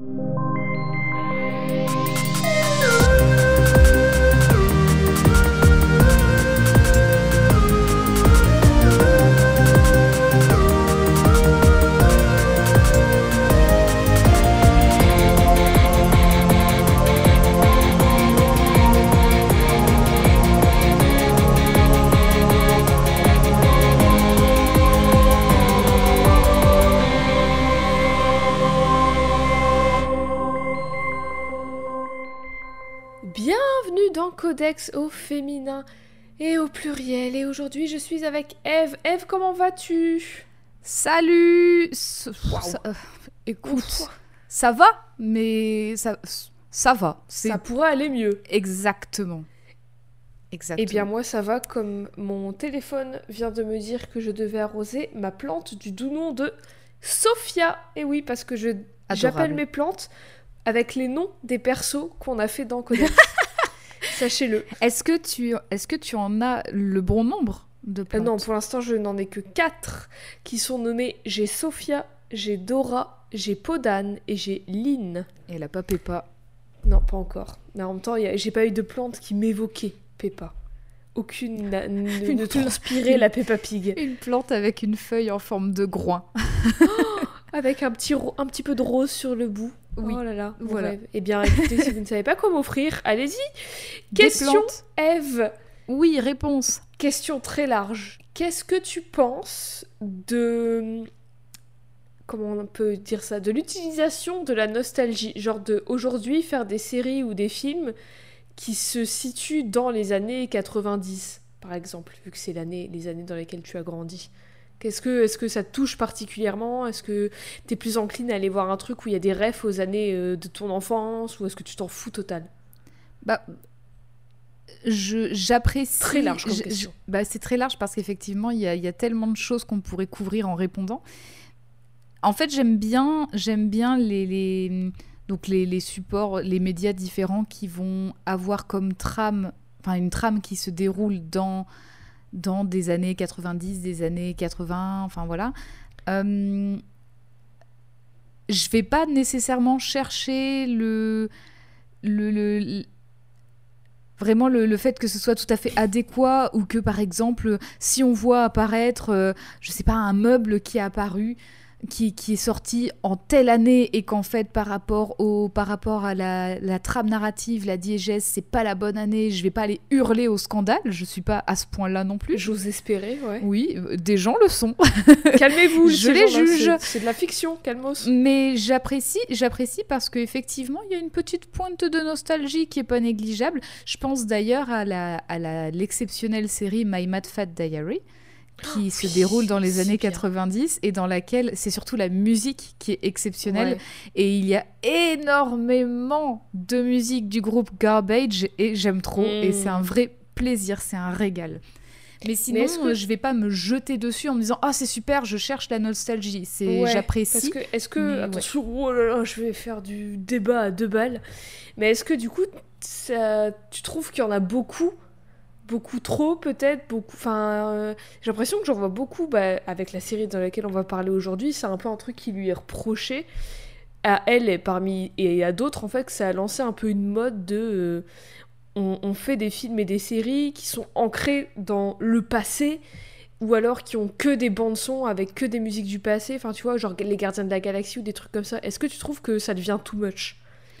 Bienvenue Au féminin et au pluriel. Et aujourd'hui, je suis avec Eve. Eve, comment vas-tu? Salut ça- euh, Écoute, Ouf. ça va, mais ça, ça va. Ça pourrait aller mieux. exactement. Exactement. Eh bien, moi, ça va comme mon téléphone vient de me dire que je devais arroser ma plante du doux nom de Sophia. Et oui, parce que je j'appelle mes plantes avec les noms des persos qu'on a fait dans Codex. Sachez-le. Est-ce que, tu, est que tu en as le bon nombre de Euh, plantes non, pour l'instant, je n'en ai que 4 qui sont nommés. J'ai Sophia, j'ai Dora, j'ai Podane et j'ai Lynn. Et elle a pas Peppa. Non, pas encore. Mais en même temps, a- j'ai pas eu de plante qui m'évoquait Peppa. Aucune n'a- ne, transpirait la Peppa Pig. Une plante avec une feuille en forme de groin. Avec un petit, un petit peu de rose sur le bout. Oui, Oh là là, voilà. rêve. Eh bien, écoutez, si vous ne savez pas quoi m'offrir, allez-y. Question. Eve. Oui, réponse. Question très large. Qu'est-ce que tu penses de comment on peut dire ça de l'utilisation de la nostalgie? Genre de aujourd'hui faire des séries ou des films qui se situent dans les années 90 par exemple vu que c'est l'année les années dans lesquelles tu as grandi Qu'est-ce que est-ce que ça te touche particulièrement? Est-ce que tu es plus encline à aller voir un truc où il y a des refs aux années euh, de ton enfance? Ou est-ce que tu t'en fous total? Bah, je j'apprécie. Très large comme je- question. je- bah, c'est très large parce qu'effectivement, il y a, y a tellement de choses qu'on pourrait couvrir en répondant. En fait, j'aime bien, j'aime bien les, les- donc les, les supports, les médias différents qui vont avoir comme trame, enfin une trame qui se déroule dans dans des années 90, des années 80, enfin voilà. Euh, je vais pas nécessairement chercher le, le, le- vraiment le, le fait que ce soit tout à fait adéquat ou que par exemple si on voit apparaître euh, je sais pas un meuble qui est apparu qui, qui est sorti en telle année et qu'en fait par rapport au par rapport à la, la trame narrative la diégèse c'est pas la bonne année je vais pas aller hurler au scandale je suis pas à ce point là non plus J'ose espérer, ouais. oui euh, des gens le sont Calmez-vous, Je les juge. c'est- de la fiction, calmos. Mais j'apprécie, j'apprécie parce qu'effectivement, il y a une petite pointe de nostalgie qui est pas négligeable. Je pense d'ailleurs à la, à la- l'exceptionnelle série My Mad Fat Diary qui se oui, déroule dans les années bien. 90 et dans laquelle c'est surtout la musique qui est exceptionnelle Ouais. et il y a énormément de musique du groupe Garbage et j'aime trop et Mm. c'est un vrai plaisir, c'est un régal. Mais sinon, est-ce que- je vais pas me jeter dessus en me disant ah c'est super, je cherche la nostalgie. C'est Ouais, Parce j'apprécie. que, est-ce que, mais ouais. attention, oh là là, je vais faire du débat à deux balles, mais est-ce que du coup, ça- tu trouves qu'il y en a beaucoup, beaucoup trop peut-être, beaucoup, enfin, euh, j'ai l'impression que j'en vois beaucoup, bah, avec la série dans laquelle on va parler aujourd'hui, c'est un peu un truc qui lui est reproché à elle et parmi et à d'autres en fait que ça a lancé un peu une mode de euh, on, fait des films et des séries qui sont ancrés dans le passé ou alors qui ont que des bandes son avec que des musiques du passé, enfin tu vois, genre les Gardiens de la Galaxie ou des trucs comme ça. Est-ce que tu trouves que ça devient too much?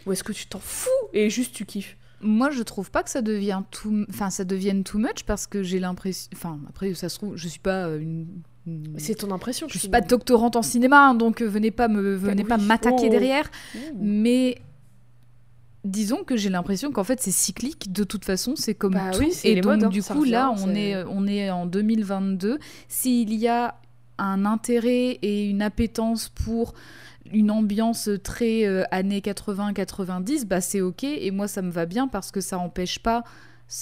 Ou est-ce que tu t'en fous et juste tu kiffes? Moi, je trouve pas que ça devient tout, enfin ça devienne too much parce que j'ai l'impression, enfin après ça se trouve, je suis pas euh, une, C'est ton impression je suis pas doctorante en cinéma, hein, donc euh, venez pas me, venez pas m'attaquer Oh. derrière. Mmh. Mais disons que j'ai l'impression qu'en fait c'est cyclique. De toute façon, c'est comme Bah tout. oui, et donc modes, hein, du coup là, on est, on est en 2022. S'il y a un intérêt et une appétence pour une ambiance très euh, années 80-90, bah c'est ok. Et moi, ça me va bien parce que ça empêche pas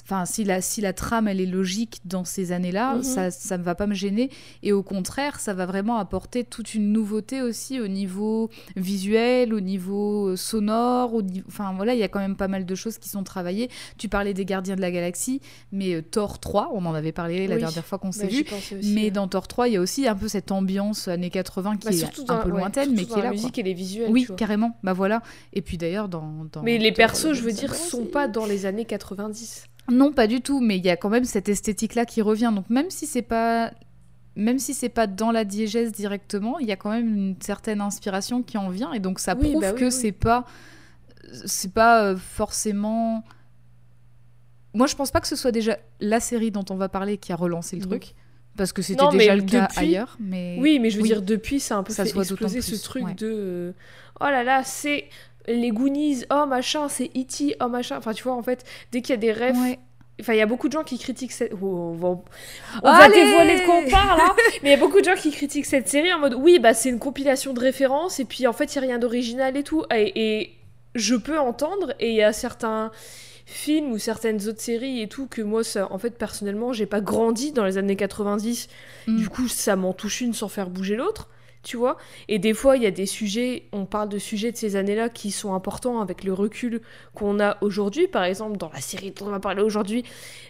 Enfin, si la, si la trame elle est logique dans ces années-là, Mhm. ça ça ne va pas me gêner. Et au contraire, ça va vraiment apporter toute une nouveauté aussi au niveau visuel, au niveau euh, sonore. Au. Enfin voilà, il y a quand même pas mal de choses qui sont travaillées. Tu parlais des Gardiens de la Galaxie, mais euh, Thor 3, on en avait parlé la dernière fois qu'on s'est Bah, vu. aussi, Mais ouais. dans Thor 3, il y a aussi un peu cette ambiance années 80 qui Bah, est un peu ouais, lointaine, mais qui dans est là. La quoi. musique et les visuels. Oui, carrément. Bah voilà. Et puis d'ailleurs, dans, dans Mais les persos, le je veux dire, sont pas dans les années 90. Non, pas du tout. Mais il y a quand même cette esthétique-là qui revient. Donc même si c'est pas, même si c'est pas dans la diégèse directement, il y a quand même une certaine inspiration qui en vient. Et donc ça Oui, prouve bah oui, que oui. c'est pas, c'est pas euh, forcément. Moi, je pense pas que ce soit déjà la série dont on va parler qui a relancé le truc. Parce que c'était déjà le cas ailleurs. Mais... Oui, mais je veux dire, depuis, ça a un peu Ça fait exploser ce truc ouais. de oh là là, c'est les Goonies, oh machin, c'est E.T., oh machin. Enfin, tu vois, en fait, dès qu'il y a des rêves. Ouais. Enfin, il y a beaucoup de gens qui critiquent cette. Oh, on va, on va Allez dévoiler de quoi on parle, hein Mais il y a beaucoup de gens qui critiquent cette série en mode oui, bah c'est une compilation de références et puis en fait, il n'y a rien d'original et tout. Et, et je peux entendre, et il y a certains films ou certaines autres séries et tout que moi, ça, en fait, personnellement, j'ai pas grandi dans les années 90 Mm. du coup, ça m'en touche une sans faire bouger l'autre, tu vois. Et des fois, il y a des sujets, on parle de sujets de ces années-là qui sont importants avec le recul qu'on a aujourd'hui. Par exemple, dans la série dont on va parler aujourd'hui,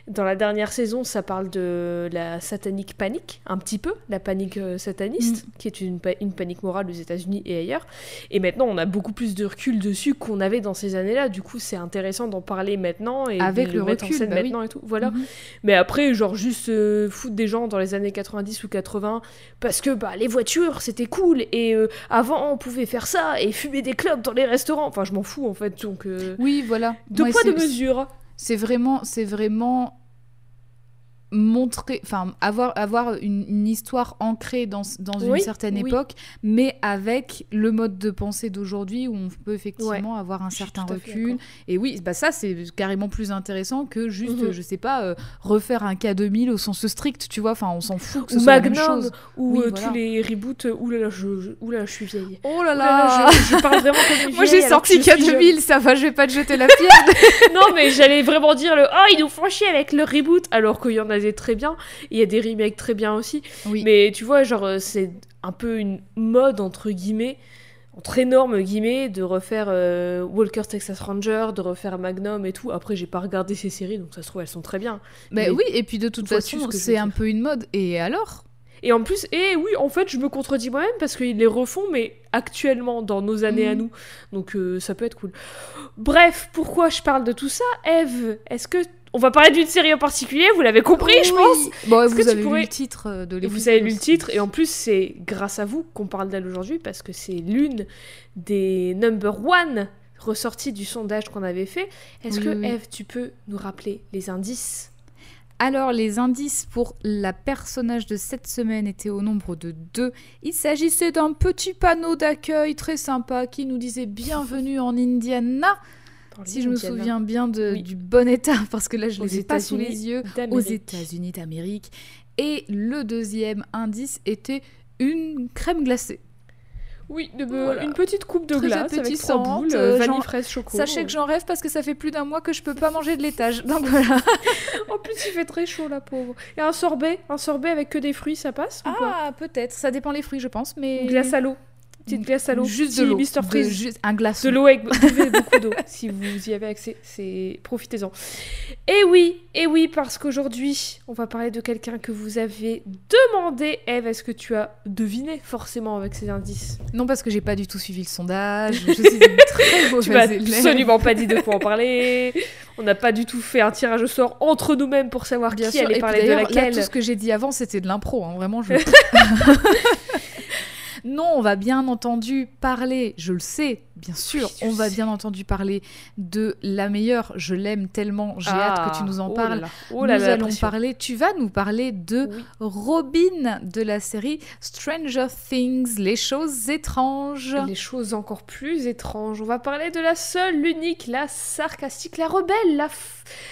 dans la dernière saison, ça parle de la satanique panique, un petit peu, la panique euh, sataniste, qui est une, pa- une panique morale aux États-Unis et ailleurs. Et maintenant, on a beaucoup plus de recul dessus qu'on avait dans ces années-là. Du coup, c'est intéressant d'en parler maintenant et Avec de le mettre en recul, scène bah oui. maintenant et tout. Voilà. Mhm. Mais après, genre juste euh, foutre des gens dans les années 90 ou 80 parce que bah, les voitures c'était cool et euh, avant on pouvait faire ça et fumer des clubs dans les restaurants. Enfin, je m'en fous en fait. Donc, euh, Oui, voilà. deux Ouais, poids, deux mesures. c'est vraiment c'est vraiment montrer enfin avoir avoir une, une histoire ancrée dans, dans une certaine oui. époque mais avec le mode de pensée d'aujourd'hui où on peut effectivement avoir un Je certain recul et oui bah ça c'est carrément plus intéressant que juste Mhm. je sais pas euh, refaire un K2000 au sens strict tu vois enfin on s'en fout que ce Ou soit la même Magnum, chose ou Oui, euh, voilà. tous les reboots. Ouh là là, je, ouh là là, je suis vieille. oh là là je, je parle vraiment comme une moi j'ai sorti jeune. K2000 ça va je vais pas te jeter la pierre non, mais j'allais vraiment dire le oh, ils nous font chier avec le reboot, alors qu'il y en a très bien. Il y a des remakes très bien aussi. oui Mais tu vois, genre, euh, c'est un peu une mode, entre guillemets, entre énormes guillemets, de refaire euh, Walker's Texas Ranger, de refaire Magnum et tout. Après, j'ai pas regardé ces séries, donc ça se trouve, elles sont très bien. Bah Mais oui et puis de toute façon c'est un peu une mode et alors? Et en plus, et oui, en fait, je me contredis moi-même parce qu'ils les refont, mais actuellement, dans nos années à Mhm. nous. Donc euh, ça peut être cool. Bref, pourquoi je parle de tout ça? Eve, est-ce que. On va parler d'une série en particulier, vous l'avez compris, je pense Bon, Est-ce vous que tu avez pourrais- lu le titre euh, de l'épisode. vous avez lu le titre, et en plus, c'est grâce à vous qu'on parle d'elle aujourd'hui, parce que c'est l'une des number one ressorties du sondage qu'on avait fait. Est-ce Oui, que, oui. Eve, tu peux nous rappeler les indices? Alors, les indices pour la personnage de cette semaine étaient au nombre de deux. Il s'agissait d'un petit panneau d'accueil très sympa qui nous disait Bienvenue en Indiana. Si je me souviens bien de- Oui. du bon état, parce que là je Aux les ai pas sous les yeux, aux. États-Unis d'Amérique. Et le deuxième indice était une crème glacée. Oui, de, Voilà. une petite coupe de Très glace avec trois boules, euh, vanille, fraise, chocolat. Sachez que j'en rêve parce que ça fait plus d'un mois que je peux pas manger de laitage. Donc voilà. En plus, il fait très chaud, la pauvre. Et un sorbet Un sorbet avec que des fruits, ça passe Ah, peut-être. Ça dépend les fruits, je pense, mais. Une glace à l'eau. Petite glace à l'eau. Juste de l'eau. De- Freeze. juste un glaçon. De l'eau avec beaucoup d'eau si vous y avez accès, c'est profitez-en. Et oui, et oui parce qu'aujourd'hui, on va parler de quelqu'un que vous avez demandé. Eve, est-ce que tu as deviné forcément avec ces indices? Non, parce que j'ai pas du tout suivi le sondage. Je suis une très mauvaise Tu m'as absolument pas dit de quoi en parler. On n'a pas du tout fait un tirage au sort entre nous-mêmes pour savoir Bien qui sûr. allait Et parler de là, laquelle. tout ce que j'ai dit avant, c'était de l'impro. hein. Vraiment, je. non, on va bien entendu parler. Je le sais, bien sûr. On va bien entendu parler de la meilleure. Je l'aime tellement. J'ai hâte que tu nous en Ah, oh là parles. Oh là nous là, la allons pression. parler. Tu vas nous parler de Oui. Robin de la série Stranger Things, les choses étranges. Les choses encore plus étranges. On va parler de la seule, l'unique, la sarcastique, la rebelle, la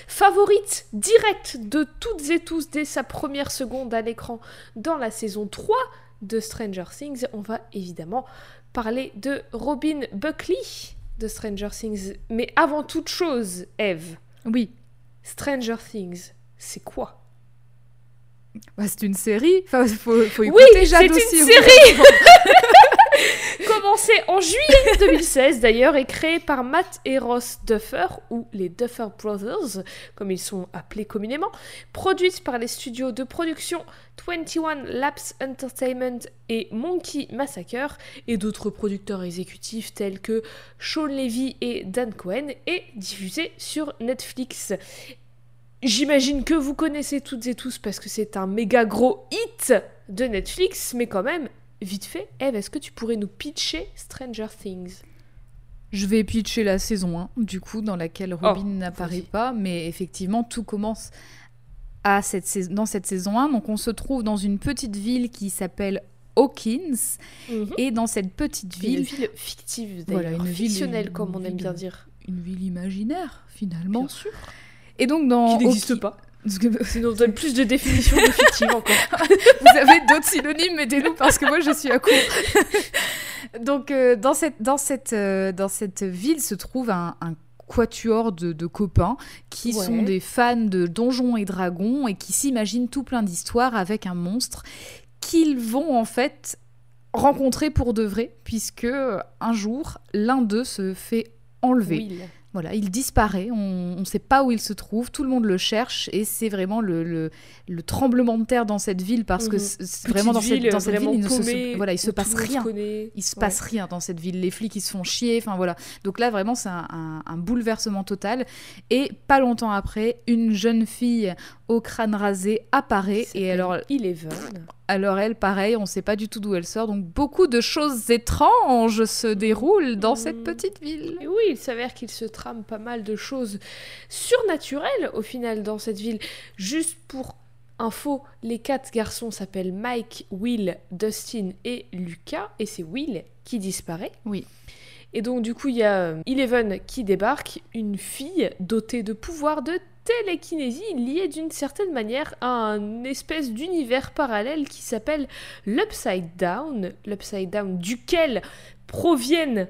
favorite directe de toutes et tous dès sa première seconde à l'écran dans la saison 3 de Stranger Things. On va évidemment parler de Robin Buckley de Stranger Things. Mais avant toute chose, Eve, Oui. Stranger Things, c'est quoi? Bah, C'est une série. Enfin, faut, faut Oui, écouter c'est une aussi. série Commencé en juillet 2016 d'ailleurs et créé par Matt et Ross Duffer, ou les Duffer Brothers, comme ils sont appelés communément, produite par les studios de production 21 Laps Entertainment et Monkey Massacre, et d'autres producteurs exécutifs tels que Sean Levy et Dan Cohen, et diffusée sur Netflix. J'imagine que vous connaissez toutes et tous parce que c'est un méga gros hit de Netflix, mais quand même, vite fait, Eve, est-ce que tu pourrais nous pitcher Stranger Things? Je vais pitcher la saison 1, du coup, dans laquelle Robin Oh, n'apparaît vas-y. pas, mais effectivement, tout commence à cette sais- dans cette saison 1. Donc, on se trouve dans une petite ville qui s'appelle Hawkins, et dans cette petite Une ville, ville fictive, Voilà, d'ailleurs, une ville- fictionnelle, une comme on aime ville- bien dire. une ville imaginaire, finalement. Bien sûr. Et donc, dans Qui n'existe pas. Sinon, on donne plus de définitions de fictive encore. vous avez d'autres synonymes, aidez-nous parce que moi je suis à court. Donc euh, dans, cette, dans, cette, euh, dans cette ville se trouve un, un quatuor de, de copains qui Ouais. sont des fans de Donjons et Dragons et qui s'imaginent tout plein d'histoires avec un monstre qu'ils vont en fait rencontrer pour de vrai puisque euh, un jour l'un d'eux se fait enlever. Will. Voilà, il disparaît, on ne sait pas où il se trouve, tout le monde le cherche et c'est vraiment le, le, le tremblement de terre dans cette ville parce que Mhm. Petite vraiment dans cette, ville, dans cette ville, il ne se, voilà, il se passe rien. connaît. Il se Ouais. passe rien dans cette ville. Les flics, ils se font chier. Enfin voilà. Donc là, vraiment, c'est un, un- un bouleversement total. Et pas longtemps après, une jeune fille au crâne rasé apparaît. Il Et alors, Eleven. Alors elle, pareil, on sait pas du tout d'où elle sort. Donc beaucoup de choses étranges se déroulent dans cette Mhm. petite ville. Et oui, il s'avère qu'il se trame pas mal de choses surnaturelles au final dans cette ville. Juste pour info, les quatre garçons s'appellent Mike, Will, Dustin et Lucas, et c'est Will qui disparaît. Oui. Et donc du coup, il y a euh, Eleven qui débarque, une fille dotée de pouvoirs de télékinésie liée d'une certaine manière à un espèce d'univers parallèle qui s'appelle l'Upside Down, l'Upside Down duquel proviennent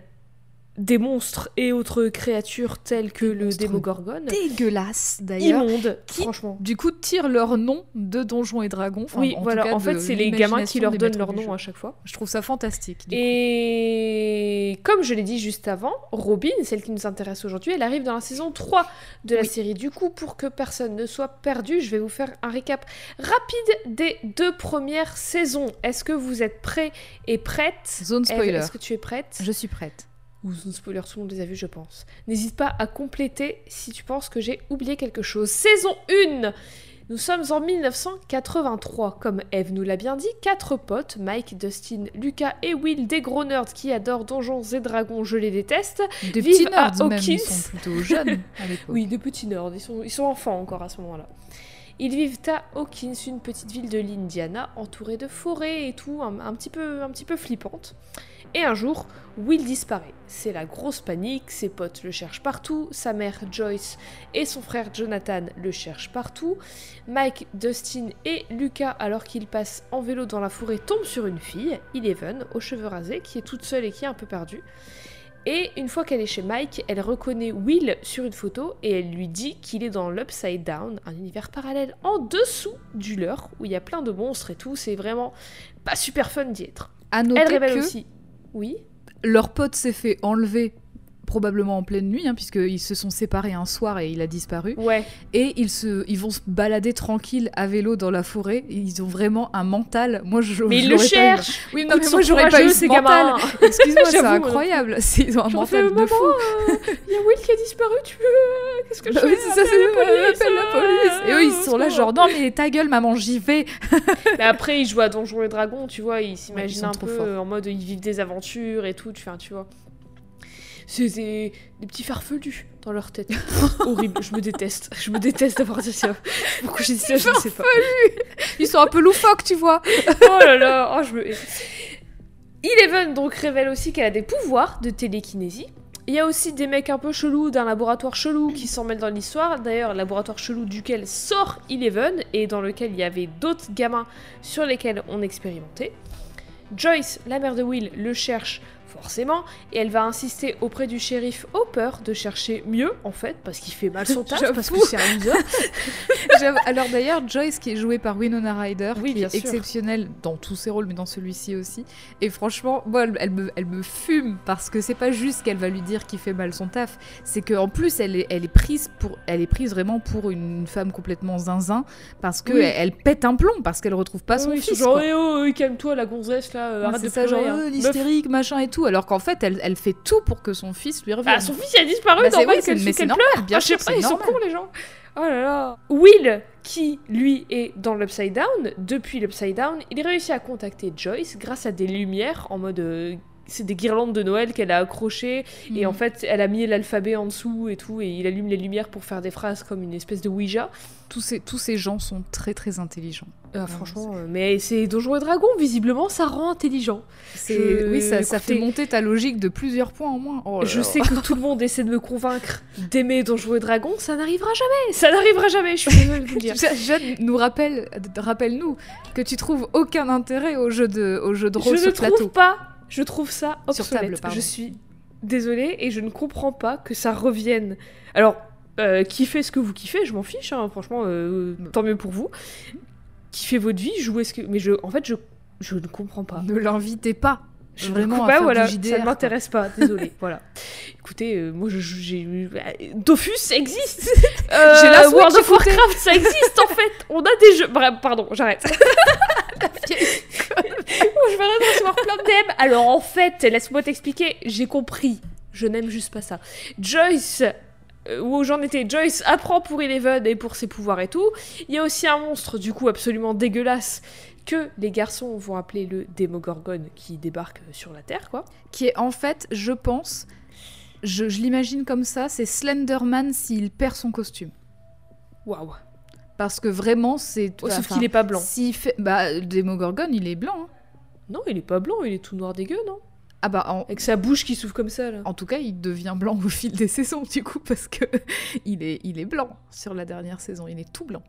des monstres et autres créatures telles que le Démogorgone. Dégueulasse d'ailleurs. Immonde, Qui- franchement. Du coup, tirent leur nom de Donjons et Dragons. Enfin, oui, en tout voilà, cas, en fait, c'est les gamins qui leur donnent leur nom jeu. à chaque fois. Je trouve ça fantastique. coup. Et comme je l'ai dit juste avant, Robin, celle qui nous intéresse aujourd'hui, elle arrive dans la saison 3 de la Oui. série. Du coup, pour que personne ne soit perdu, je vais vous faire un récap rapide des deux premières saisons. Est-ce que vous êtes prêts et prêtes? Zone spoiler. Est-ce que tu es prête? Je suis prête. Ou zone spoiler, tout le monde les a vus, je pense. N'hésite pas à compléter si tu penses que j'ai oublié quelque chose. Saison 1 Nous sommes en 1983. Comme Eve nous l'a bien dit, quatre potes, Mike, Dustin, Lucas et Will, des gros nerds qui adorent Donjons et Dragons, je les déteste. Des Vivent petits à nerds même, ils Hawkins. sont plutôt jeunes à l'époque. Oui, des petits nerds, ils sont, ils sont enfants encore à ce moment-là. Ils vivent à Hawkins, une petite ville de l'Indiana, entourée de forêts et tout, un, un petit peu, un petit peu flippante. Et un jour, Will disparaît. C'est la grosse panique, ses potes le cherchent partout, sa mère Joyce et son frère Jonathan le cherchent partout. Mike, Dustin et Lucas, alors qu'ils passent en vélo dans la forêt, tombent sur une fille, Eleven, aux cheveux rasés, qui est toute seule et qui est un peu perdue. Et une fois qu'elle est chez Mike, elle reconnaît Will sur une photo et elle lui dit qu'il est dans l'Upside Down, un univers parallèle en dessous du leur, où il y a plein de monstres et tout. C'est vraiment pas super fun d'y être. À Elle révèle que aussi. Oui. leur pote s'est fait enlever probablement en pleine nuit, hein, puisqu'ils se sont séparés un soir et il a disparu. Ouais. Et ils, se, ils vont se balader tranquilles à vélo dans la forêt. Ils ont vraiment un mental. Moi, je, Mais ils le eu. cherchent Oui, non, mais moi, j'aurais pas eu ce ces mental. gamins. Excuse-moi, c'est incroyable. Ils ont un mental de fou. Il y a Will qui a disparu, tu veux euh, Qu'est-ce que je Bah fais oui, c'est ça, c'est la police, la police. Et eux, ils sont là, genre, non, mais ta gueule, maman, j'y vais. Mais après, ils jouent à Donjons et Dragons, tu vois, ils s'imaginent un peu en mode ils vivent des aventures et tout, tu vois. C'est des, des petits farfelus dans leur tête. Horrible, je me déteste. Je me déteste d'avoir dit ça. Pourquoi j'ai dit ça, je ne sais pas. Ils sont un peu loufoques, tu vois. Oh là là, oh, je me... Eleven donc révèle aussi qu'elle a des pouvoirs de télékinésie. Il y a aussi des mecs un peu chelous d'un laboratoire chelou qui s'en mêlent dans l'histoire. D'ailleurs, le laboratoire chelou duquel sort Eleven et dans lequel il y avait d'autres gamins sur lesquels on expérimentait. Joyce, la mère de Will, le cherche forcément, et elle va insister auprès du shérif Hopper de chercher mieux, en fait, parce qu'il fait mal son taf, parce que c'est un loser. Alors d'ailleurs, Joyce qui est jouée par Winona Ryder, Oui, qui bien est sûr. exceptionnelle dans tous ses rôles, mais dans celui-ci aussi. Et franchement, moi, elle, elle me, elle me fume parce que c'est pas juste qu'elle va lui dire qu'il fait mal son taf, c'est qu'en plus elle est, elle est prise pour, elle est prise vraiment pour une femme complètement zinzin parce que Oui. elle, elle pète un plomb parce qu'elle retrouve pas son Oui, fils. genre, eh oh, calme-toi, la gonzesse, là, euh, arrête de ça, pleurer. genre hein. euh, l'hystérique, machin et tout, alors qu'en fait elle, elle fait tout pour que son fils lui revienne. Ah, son fils il a disparu, Bah, normal oui, qu'elle mais c'est qu'elle normal, pleure. bien Ah, je sais sûr, pas, ils sont cons les gens. Oh là là. Will, qui lui est dans l'Upside Down, depuis l'Upside Down, il réussit à contacter Joyce grâce à des lumières en mode. Euh, c'est des guirlandes de Noël qu'elle a accrochées et Mm. en fait elle a mis l'alphabet en dessous et tout et il allume les lumières pour faire des phrases comme une espèce de Ouija. tous ces, tous ces gens sont très très intelligents. Ah, franchement, euh, mais c'est Donjons et Dragons, visiblement ça rend intelligent. Je- Oui, ça, ça fait monter ta logique de plusieurs points en moins. Oh Je sais que tout le monde essaie de me convaincre d'aimer Donjons et Dragons, ça n'arrivera jamais, ça n'arrivera jamais, je suis désolée de vous le dire. Jeanne nous rappelle, rappelle-nous que tu trouves aucun intérêt au jeu de, au jeu de rôle je sur ne plateau. trouve pas, je trouve ça obsolète. table, je suis désolée et je ne comprends pas que ça revienne. Alors, euh, kiffez ce que vous kiffez, je m'en fiche, hein, franchement, euh, tant mieux pour vous. Kiffez votre vie, jouez ce que. Mais je, en fait, je, je ne comprends pas. Ne l'invitez pas. Je Vraiment, ne comprends à pas, du voilà, JDR, ça ne m'intéresse pas, désolée. voilà. Écoutez, euh, moi, j'ai eu. Dofus existe Euh, J'ai la Switch, World of. Warcraft, ça existe en fait On a des jeux. Bref, pardon, j'arrête. Je vais recevoir plein de DM. Alors en fait, laisse-moi t'expliquer, j'ai compris. Je n'aime juste pas ça. Joyce, euh, où j'en étais, Joyce apprend pour Eleven et pour ses pouvoirs et tout. Il y a aussi un monstre, du coup, absolument dégueulasse, que les garçons vont appeler le Démogorgone, qui débarque sur la Terre, quoi. Qui est en fait, je pense, je, je l'imagine comme ça, c'est Slenderman s'il perd son costume. Waouh. Parce que vraiment, c'est. Oh, sauf qu'il est pas blanc. S'il fait. Bah, le Démogorgone, il est blanc. hein. Non, il est pas blanc, il est tout noir dégueu, non Ah bah, en, Avec sa bouche qui s'ouvre comme ça, là. En tout cas, il devient blanc au fil des saisons, du coup, parce que il est, il est blanc sur la dernière saison. Il est tout blanc.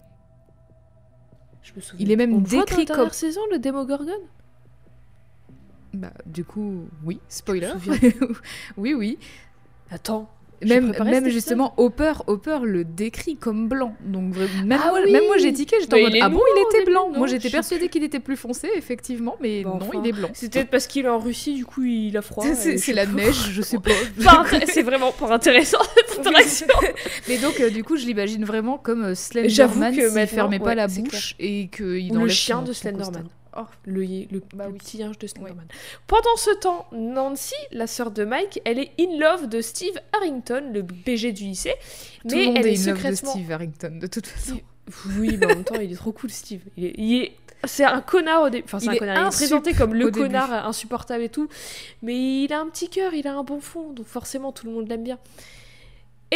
Je me souviens. Il est même On voit dans décrit la dernière comme- saison, le Démogorgone Bah, du coup, oui, spoiler. Oui, oui. Attends. Même, justement, Hopper, Hopper le décrit comme blanc. Donc même, Ah moi, oui même moi, j'ai tiqué, j'étais en mode ah bon, il était blanc. Moi, j'étais persuadée qu'il était plus foncé, effectivement, mais non, enfin, il est blanc. C'est peut-être parce qu'il est en Russie, du coup il a froid. C'est- la neige, je sais pas. C'est vraiment pas intéressant cette interaction. Mais donc, euh, du coup, je l'imagine vraiment comme euh, Slenderman s'il fermait pas la bouche et qu'il Ou le enlève chien de Slenderman. Costard. Oh, le, le, Bah le oui. petit ange de Slenderman. Pendant ce temps, Nancy, la sœur de Mike, elle est in love de Steve Harrington, le BG du lycée. Tout mais le monde elle est est in love de secrètement. Steve Harrington, de toute façon. Oui, mais en même temps, il est trop cool, Steve. Il est. il est- C'est un connard au début. Enfin, c'est un connard. Il est présenté comme le début. connard insupportable et tout. Mais il a un petit cœur, il a un bon fond. Donc forcément, tout le monde l'aime bien.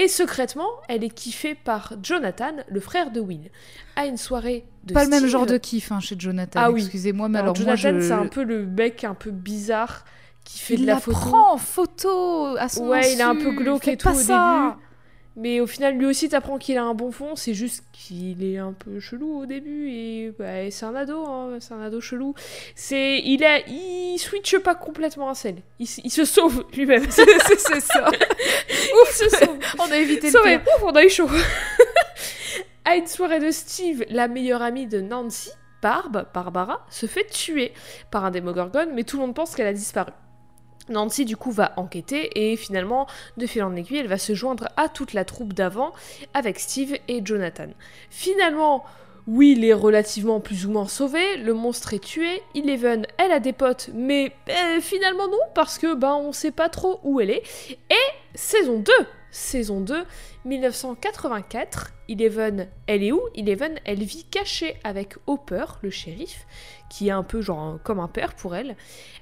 Et secrètement, elle est kiffée par Jonathan, le frère de Will. À une soirée de Pas le même genre de kiff hein, chez Jonathan. Ah oui. Excusez-moi, mais Alors, alors, moi, Jonathan, je... c'est un peu le mec un peu bizarre qui fait il de la la photo. prend en photo à son Ouais, il est un peu glauque et tout au ça. début. Mais au final, lui aussi, t'apprends qu'il a un bon fond. C'est juste qu'il est un peu chelou au début. Et bah, c'est un ado, hein, c'est un ado chelou. C'est, il a, il switche pas complètement à sel. Il, se sauve lui-même. C'est ça. il se sauve. On a évité le Sauvé. pire. Ouf, on a eu chaud. à une soirée de Steve, la meilleure amie de Nancy, Barb, Barbara, se fait tuer par un démogorgone, mais tout le monde pense qu'elle a disparu. Nancy du coup va enquêter et finalement, de fil en aiguille, elle va se joindre à toute la troupe d'avant avec Steve et Jonathan. Finalement, Will est relativement plus ou moins sauvé, le monstre est tué, Eleven, elle a des potes, mais euh, finalement non, parce que ben on sait pas trop où elle est. Et saison 2 Saison 2, 1984, Eleven, elle est où? Eleven, elle vit cachée avec Hopper, le shérif, qui est un peu genre un- comme un père pour elle.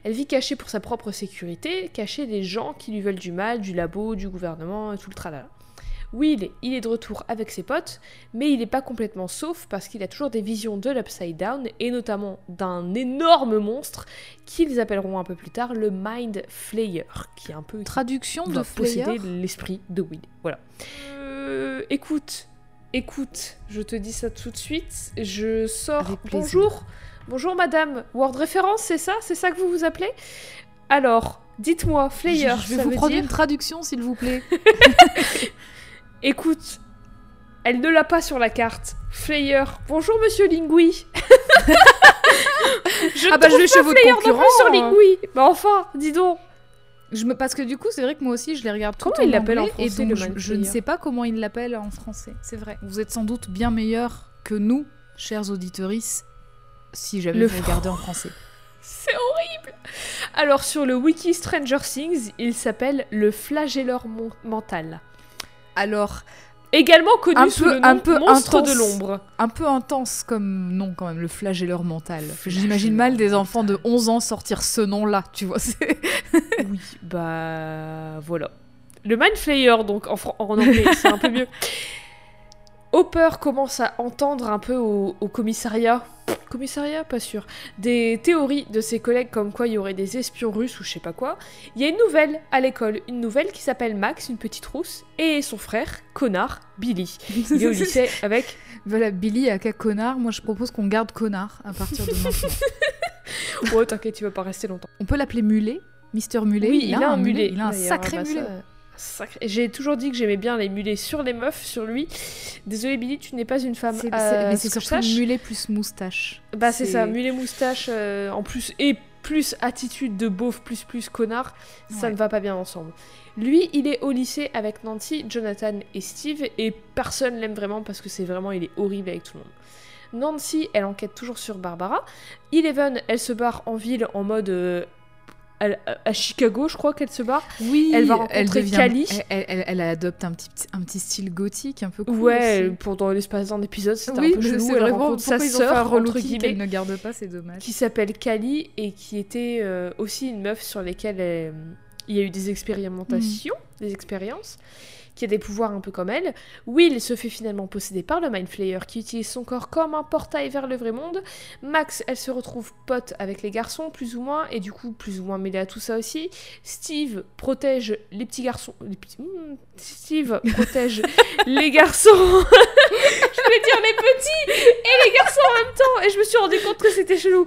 Elle vit cachée pour sa propre sécurité, cachée des gens qui lui veulent du mal, du labo, du gouvernement et tout le tralala. Will, il est de retour avec ses potes, mais il n'est pas complètement sauf parce qu'il a toujours des visions de l'Upside Down et notamment d'un énorme monstre qu'ils appelleront un peu plus tard le Mind Flayer, qui est un peu Traduction de posséder l'esprit de Will. Voilà. Euh, écoute, écoute, je te dis ça tout de suite. Je sors. Bonjour, bonjour Madame. Word référence, c'est ça? C'est ça que vous vous appelez? Alors, Dites-moi, Flayer, je, je vais ça vous veut prendre dire... une traduction, s'il vous plaît. Écoute, elle ne l'a pas sur la carte. Flayer. Bonjour, monsieur Lingui. je Ah bah, je vais chez votre concurrent, sur hein. Lingui. Bah enfin, dis donc. Je me... Parce que du coup, c'est vrai que moi aussi, je les regarde tout Comment en il l'appelle en et français, donc le je, ne sais pas comment il l'appelle en français. C'est vrai. Vous êtes sans doute bien meilleurs que nous, chers auditorices, si jamais Le vous regardez en français. C'est horrible. Alors sur le wiki Stranger Things, il s'appelle le flagelleur mental. Alors, Également connu Un sous peu- le nom un peu monstre intense. de l'ombre. un peu intense comme nom quand même, le flagelleur mental. J'imagine mal des enfants de 11 ans sortir ce nom-là, tu vois. Oui, bah voilà. Le Mind Flayer, donc en, en anglais, c'est un peu mieux. Hopper commence à entendre un peu au, au commissariat, commissariat, pas sûr, des théories de ses collègues comme quoi il y aurait des espions russes ou je sais pas quoi. Il y a une nouvelle à l'école, une nouvelle qui s'appelle Max, une petite rousse, et son frère, connard, Billy. Il est au lycée avec Voilà, Billy a qu'à connard. Moi, je propose qu'on garde connard à partir de maintenant. Oh, t'inquiète, il va pas rester longtemps. On peut l'appeler mulet Mister Mulet Oui, il, a un mulet. Il a un sacré mulet. Sacré- J'ai toujours dit que j'aimais bien les mulets sur les meufs, sur lui. Désolée Billy, tu n'es pas une femme. C'est- euh, mais ce c'est surtout sache. mulet plus moustache. Bah c'est ça, mulet moustache euh, en plus et plus attitude de beauf plus plus connard, ça ne va pas bien ensemble. Lui, il est au lycée avec Nancy, Jonathan et Steve et personne l'aime vraiment parce que c'est vraiment il est horrible avec tout le monde. Nancy, elle enquête toujours sur Barbara. Eleven, elle se barre en ville en mode euh, elle- à Chicago, je crois qu'elle se barre. Oui, Elle va rencontrer devient- Cali. Elle, elle- elle adopte un petit, un petit style gothique un peu cool. ouais, aussi. pendant l'espace d'un épisode, c'était oui, un peu chelou. Elle vraiment rencontre sa sœur, entre guillemets. ne garde pas, c'est dommage. qui s'appelle Kali et qui était euh, aussi une meuf sur lesquelles euh, il y a eu des expérimentations, des expériences, qui a des pouvoirs un peu comme elle. Will se fait finalement posséder par le Mind Flayer qui utilise son corps comme un portail vers le vrai monde. Max, elle se retrouve pote avec les garçons, plus ou moins, et du coup plus ou moins mêlée à tout ça aussi. Steve protège les petits garçons. les petits- hmm, Steve protège les garçons. je voulais dire les petits et les garçons en même temps, et je me suis rendu compte que c'était chelou.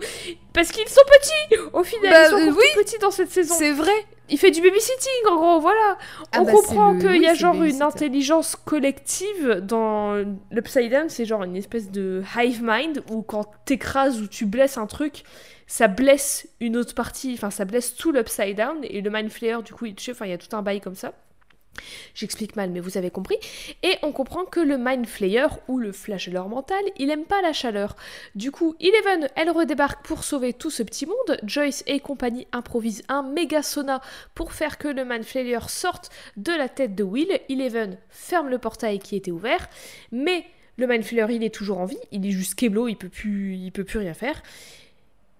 Parce qu'ils sont petits Au final, Bah, ils sont euh, oui. petits dans cette saison. C'est vrai. Il fait du babysitting, en gros, voilà. Ah On bah, comprend qu'il y a genre une intelligence collective dans l'Upside Down, c'est genre une espèce de hive mind où quand t'écrases ou tu blesses un truc, ça blesse une autre partie, enfin ça blesse tout l'Upside Down et le Mind Flayer, du coup, il tue, enfin il y a tout un bail comme ça. J'explique mal, mais vous avez compris. Et on comprend que le Mind Flayer, ou le flagelleur mental, il aime pas la chaleur. Du coup, Eleven, elle redébarque pour sauver tout ce petit monde. Joyce et compagnie improvisent un méga sauna pour faire que le Mind Flayer sorte de la tête de Will. Eleven ferme le portail qui était ouvert, mais le Mind Flayer, il est toujours en vie. Il est juste keblo, il peut peut plus rien faire.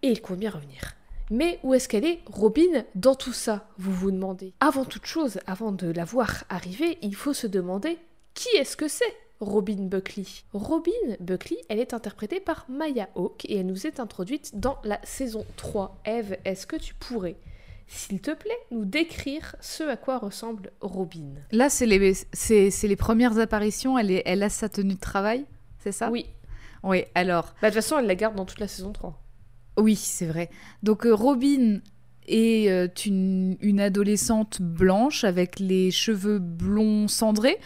Et il compte bien revenir. Mais où est-ce qu'elle est, Robin, dans tout ça, vous vous demandez? Avant toute chose, avant de la voir arriver, il faut se demander qui est-ce que c'est Robin Buckley? Robin Buckley, elle est interprétée par Maya Hawke et elle nous est introduite dans la saison 3. Eve, est-ce que tu pourrais, s'il te plaît, nous décrire ce à quoi ressemble Robin? Là, c'est les, c'est, c'est les premières apparitions. Elle, est, elle a sa tenue de travail, c'est ça? Oui. Oui, alors. Bah, de toute façon, elle la garde dans toute la saison 3. Oui, c'est vrai. Donc euh, Robin est euh, une, une adolescente blanche avec les cheveux blonds cendrés,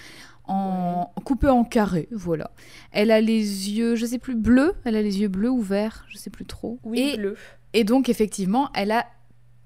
en coupés en carré, voilà. Elle a les yeux, je sais plus, bleus. Elle a les yeux bleus ou verts, je sais plus trop. Oui, et, bleu. et donc effectivement, elle a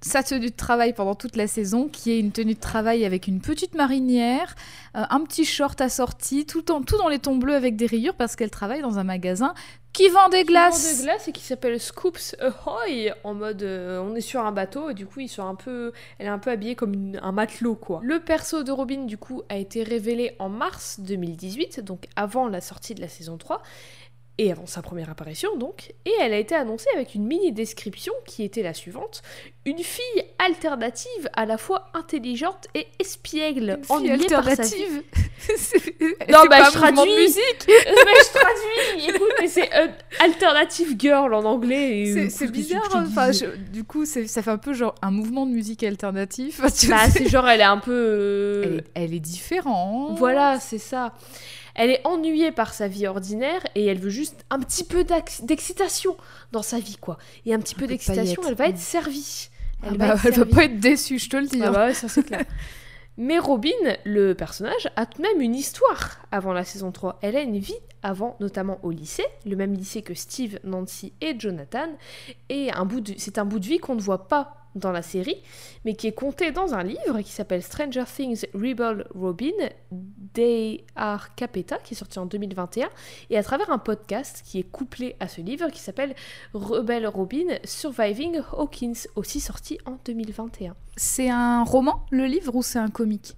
sa tenue de travail pendant toute la saison, qui est une tenue de travail avec une petite marinière, euh, un petit short assorti, tout, en, tout dans les tons bleus avec des rayures, parce qu'elle travaille dans un magasin qui vend des Qui vend glaces. de glace et qui s'appelle Scoops Ahoy en mode euh, on est sur un bateau et du coup ils sont un peu elle est un peu habillée comme une- un matelot quoi. Le perso de Robin du coup a été révélé en mars 2018 donc avant la sortie de la saison 3 et avant sa première apparition donc et elle a été annoncée avec une mini description qui était la suivante une fille alternative à la fois intelligente et espiègle Une fille sa alternative. Non, bah, pas je traduis. musique. Euh, mais je traduis écoute mais c'est euh, alternative girl en anglais C'est- euh, que tu bizarre. que te Enfin, je- du coup, ça fait un peu genre un mouvement de musique alternatif. Bah, c'est genre, elle est un peu. euh, elle est différente. Voilà, c'est ça. Elle est ennuyée par sa vie ordinaire et elle veut juste un petit peu d'excitation dans sa vie, quoi. Et un petit peu peu de d'excitation, elle va être servie. Elle, Elle va, va être elle va servie. pas être déçue, je te le dis. Ah hein. bah ouais, ça c'est clair. Mais Robin, le personnage, a tout de même une histoire avant la saison 3. Elle a une vie avant, notamment au lycée, le même lycée que Steve, Nancy et Jonathan. Et c'est un bout de vie qu'on ne voit pas dans la série, mais qui est compté dans un livre qui s'appelle Stranger Things Rebel Robin, D.R. Capetta, qui est sorti en 2021, et à travers un podcast qui est couplé à ce livre qui s'appelle Rebel Robin Surviving Hawkins, aussi sorti en 2021. C'est un roman, le livre, ou c'est un comique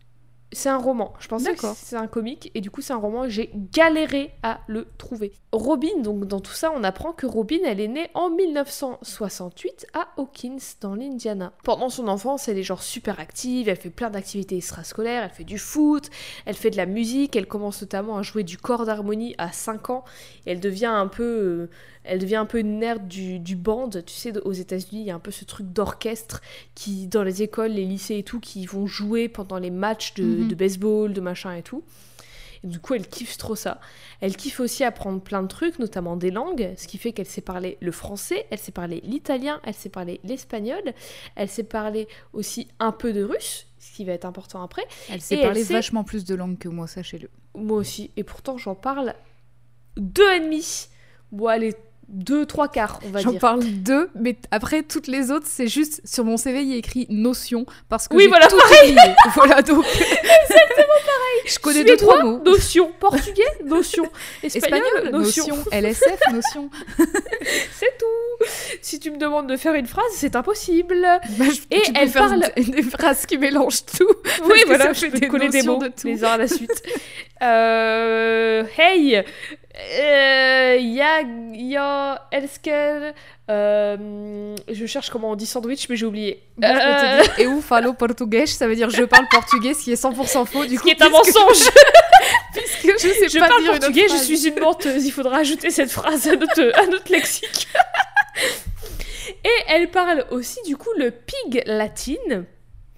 C'est un roman. Je pensais que c'est un comique et du coup c'est un roman et j'ai galéré à le trouver. Robin, donc dans tout ça, on apprend que Robin, elle est née en 1968 à Hawkins dans l'Indiana. Pendant son enfance, elle est genre super active, elle fait plein d'activités extrascolaires, elle fait du foot, elle fait de la musique, elle commence notamment à jouer du corps d'harmonie à 5 ans et elle devient un peu euh, elle devient un peu une nerd du, du band, tu sais, aux États-Unis, il y a un peu ce truc d'orchestre qui, dans les écoles, les lycées et tout, qui vont jouer pendant les matchs de, Mhm. de baseball, de machin et tout. Et du coup, elle kiffe trop ça. Elle kiffe aussi apprendre plein de trucs, notamment des langues, ce qui fait qu'elle sait parler le français, elle sait parler l'italien, elle sait parler l'espagnol, elle sait parler aussi un peu de russe, ce qui va être important après. Elle sait Et elle parler sait- vachement plus de langues que moi, sachez-le. Moi aussi, et pourtant j'en parle deux et demi. Bon, allez, deux, trois quarts, on va J'en dire. parle deux, mais après toutes les autres, c'est juste sur mon CV, il y a écrit notion parce que Oui, voilà, tout oublié. voilà donc. Exactement pareil. Je connais deux Suédois, trois mots. Notion. Portugais, notion. Espagnol, Espagnol, notion. notion. LSF, notion. C'est tout. Si tu me demandes de faire une phrase, c'est impossible. Bah, je- Et elle parle- des, phrases qui mélangent tout. Oui, voilà, je peux des coller des mots de tout. les uns à la suite. Euh, hey, euh, ya, ya, elsker. euh, je cherche comment on dit sandwich, mais j'ai oublié. Je peux Euh, te dire, eu falo portugais, ça veut dire je parle portugais, ce qui est 100% faux. Du ce coup, qui est un mensonge. puisque je sais Je pas parle dire portugais, je suis une menteuse. Il faudra ajouter cette phrase à notre, à notre lexique. Et elle parle aussi, du coup, le pig latine.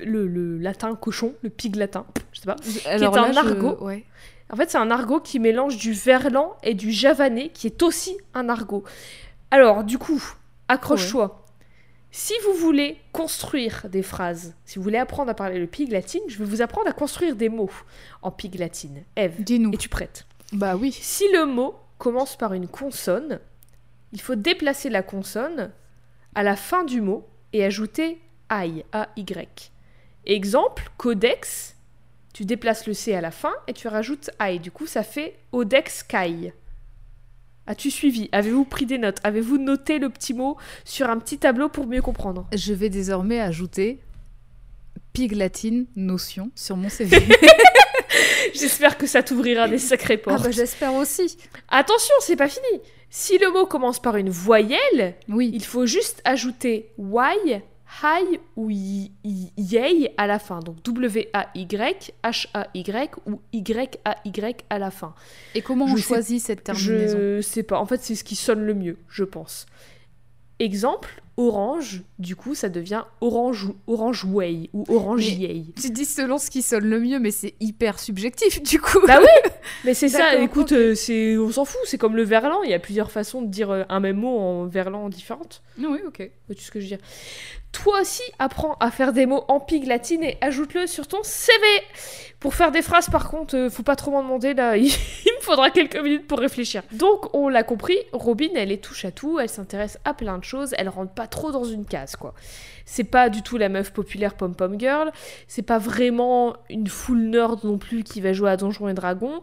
Le, le latin cochon, le pig latin, je sais pas. Alors un là, je- argot. ouais. En fait, c'est un argot qui mélange du verlan et du javanais, qui est aussi un argot. Alors, du coup, accroche-toi. Si vous voulez construire des phrases, si vous voulez apprendre à parler le pig latine, je vais vous apprendre à construire des mots en pig latine. Eve, Dis-nous. es-tu prête? Bah oui. Si le mot commence par une consonne, il faut déplacer la consonne à la fin du mot et ajouter I, A-Y. Exemple, codex, tu déplaces le C à la fin et tu rajoutes I. Du coup, ça fait Odex Kai. As-tu suivi? Avez-vous pris des notes? Avez-vous noté le petit mot sur un petit tableau pour mieux comprendre? Je vais désormais ajouter pig latine notion sur mon CV. J'espère que ça t'ouvrira des sacrées ah portes. bah j'espère aussi. Attention, c'est pas fini. Si le mot commence par une voyelle, Oui. Il faut juste ajouter Y, Hi ou Yay à la fin. Donc W-A-Y, H-A-Y ou Y-A-Y à la fin. Et comment Je on sais- choisit cette terminaison? Je sais pas. En fait, c'est ce qui sonne le mieux, je pense. Exemple, orange. Du coup, ça devient orange, orange way ou orange yay. Tu dis selon ce qui sonne le mieux, mais c'est hyper subjectif du coup. Bah oui, mais c'est ça. Écoute, euh, c'est, on s'en fout. C'est comme le verlan. Il y a plusieurs façons de dire euh, un même mot en verlan différentes. oui, ok. Vois-tu ce que je veux dire? Toi aussi, apprends à faire des mots en pig latine et ajoute-le sur ton CV. Pour faire des phrases, par contre, euh, faut pas trop m'en demander là. Il me faudra quelques minutes pour réfléchir. Donc, on l'a compris, Robin, elle est touche à tout. Elle s'intéresse à plein de choses. Elle rentre pas trop dans une case, quoi. C'est pas du tout la meuf populaire pom-pom girl. C'est pas vraiment une full nerd non plus qui va jouer à Donjons et Dragons.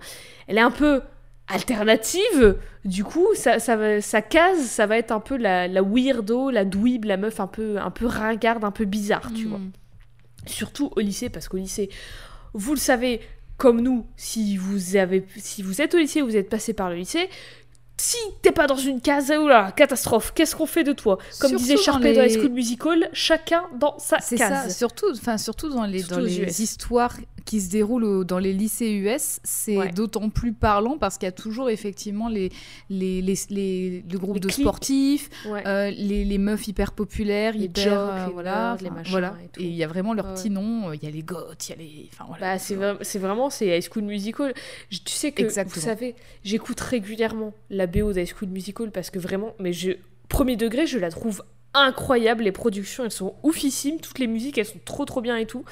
Elle est un peu alternative. Du coup, ça, ça va- sa case, ça va être un peu la, la weirdo, la dweeb, la meuf un peu, un peu ringarde, un peu bizarre, tu Hmm. vois. Surtout au lycée, parce qu'au lycée, vous le savez, comme nous, si vous, avez, si vous êtes au lycée, vous êtes passé par le lycée, si t'es pas dans une case, oula, catastrophe, qu'est-ce qu'on fait de toi? Comme Surtout disait dans Sharpay dans les- School Musical, chacun dans sa C'est ça, case. surtout, enfin surtout dans les Surtout dans aux les US. histoires qui se déroulent au- dans les lycées US, c'est Ouais. d'autant plus parlant parce qu'il y a toujours effectivement les les les, les- le groupe Les de sportifs, Ouais. euh, les, les meufs hyper populaires, Les hyper euh, voilà, les machins voilà. et tout. Et il y a vraiment leur Ouais, petit nom, euh, il y a les goths, il y a les, enfin voilà. Bah, c'est vra- c'est vraiment c'est High School Musical. Je- tu sais que Exactement. vous savez, j'écoute régulièrement la BO d'High School Musical parce que vraiment, mais je premier degré, je la trouve incroyable, les productions elles sont oufissimes, toutes les musiques elles sont trop trop bien et tout.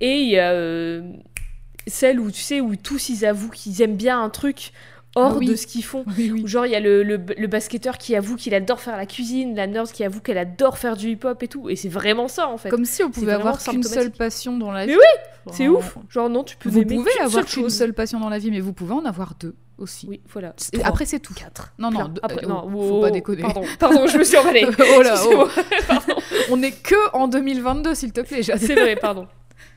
Et il y a euh, celle où tu sais, où tous ils avouent qu'ils aiment bien un truc hors Oui. de ce qu'ils font. Oui, oui. Ou Genre, il y a le, le- le basketteur qui avoue qu'il adore faire la cuisine, la nurse qui avoue qu'elle adore faire du hip-hop et tout. Et c'est vraiment ça en fait. Comme si on pouvait avoir qu'une seule passion dans la Mais vie. oui, C'est ouf. Genre, non, tu peux Vous pouvez qu'une avoir qu'une seule passion dans la vie, mais vous pouvez en avoir deux aussi. Oui, voilà. Et Après, c'est tout. quatre. Non, non, Plein. Après, euh, non, faut oh, pas déconner. Pardon, pardon, je me suis emballée. oh là, oh. On est que en 2022, s'il te plaît. C'est vrai, pardon.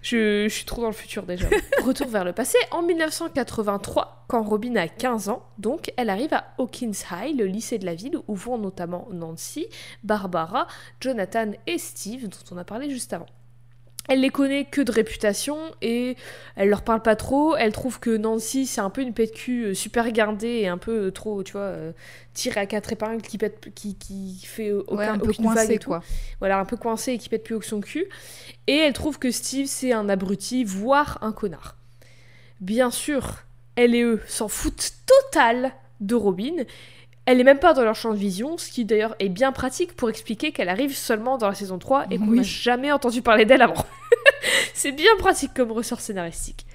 Je, suis trop dans le futur déjà. Retour vers le passé. En 1983, quand Robin a 15 ans, donc, elle arrive à Hawkins High, le lycée de la ville, où vont notamment Nancy, Barbara, Jonathan et Steve, dont on a parlé juste avant. Elle les connaît que de réputation et elle leur parle pas trop. Elle trouve que Nancy c'est un peu une pète cul euh, super gardée et un peu euh, trop, tu vois, euh, tirée à quatre épingles qui pète, qui, qui fait aucun, Ouais, un peu aucune vague coincé, quoi. voilà, un peu coincé et qui pète plus haut que son cul. Et elle trouve que Steve, c'est un abruti, voire un connard. Bien sûr, elle et eux s'en foutent total de Robin. Elle est même pas dans leur champ de vision, ce qui d'ailleurs est bien pratique pour expliquer qu'elle arrive seulement dans la saison 3 et qu'on n'a Oui. jamais entendu parler d'elle avant. c'est bien pratique comme ressort scénaristique.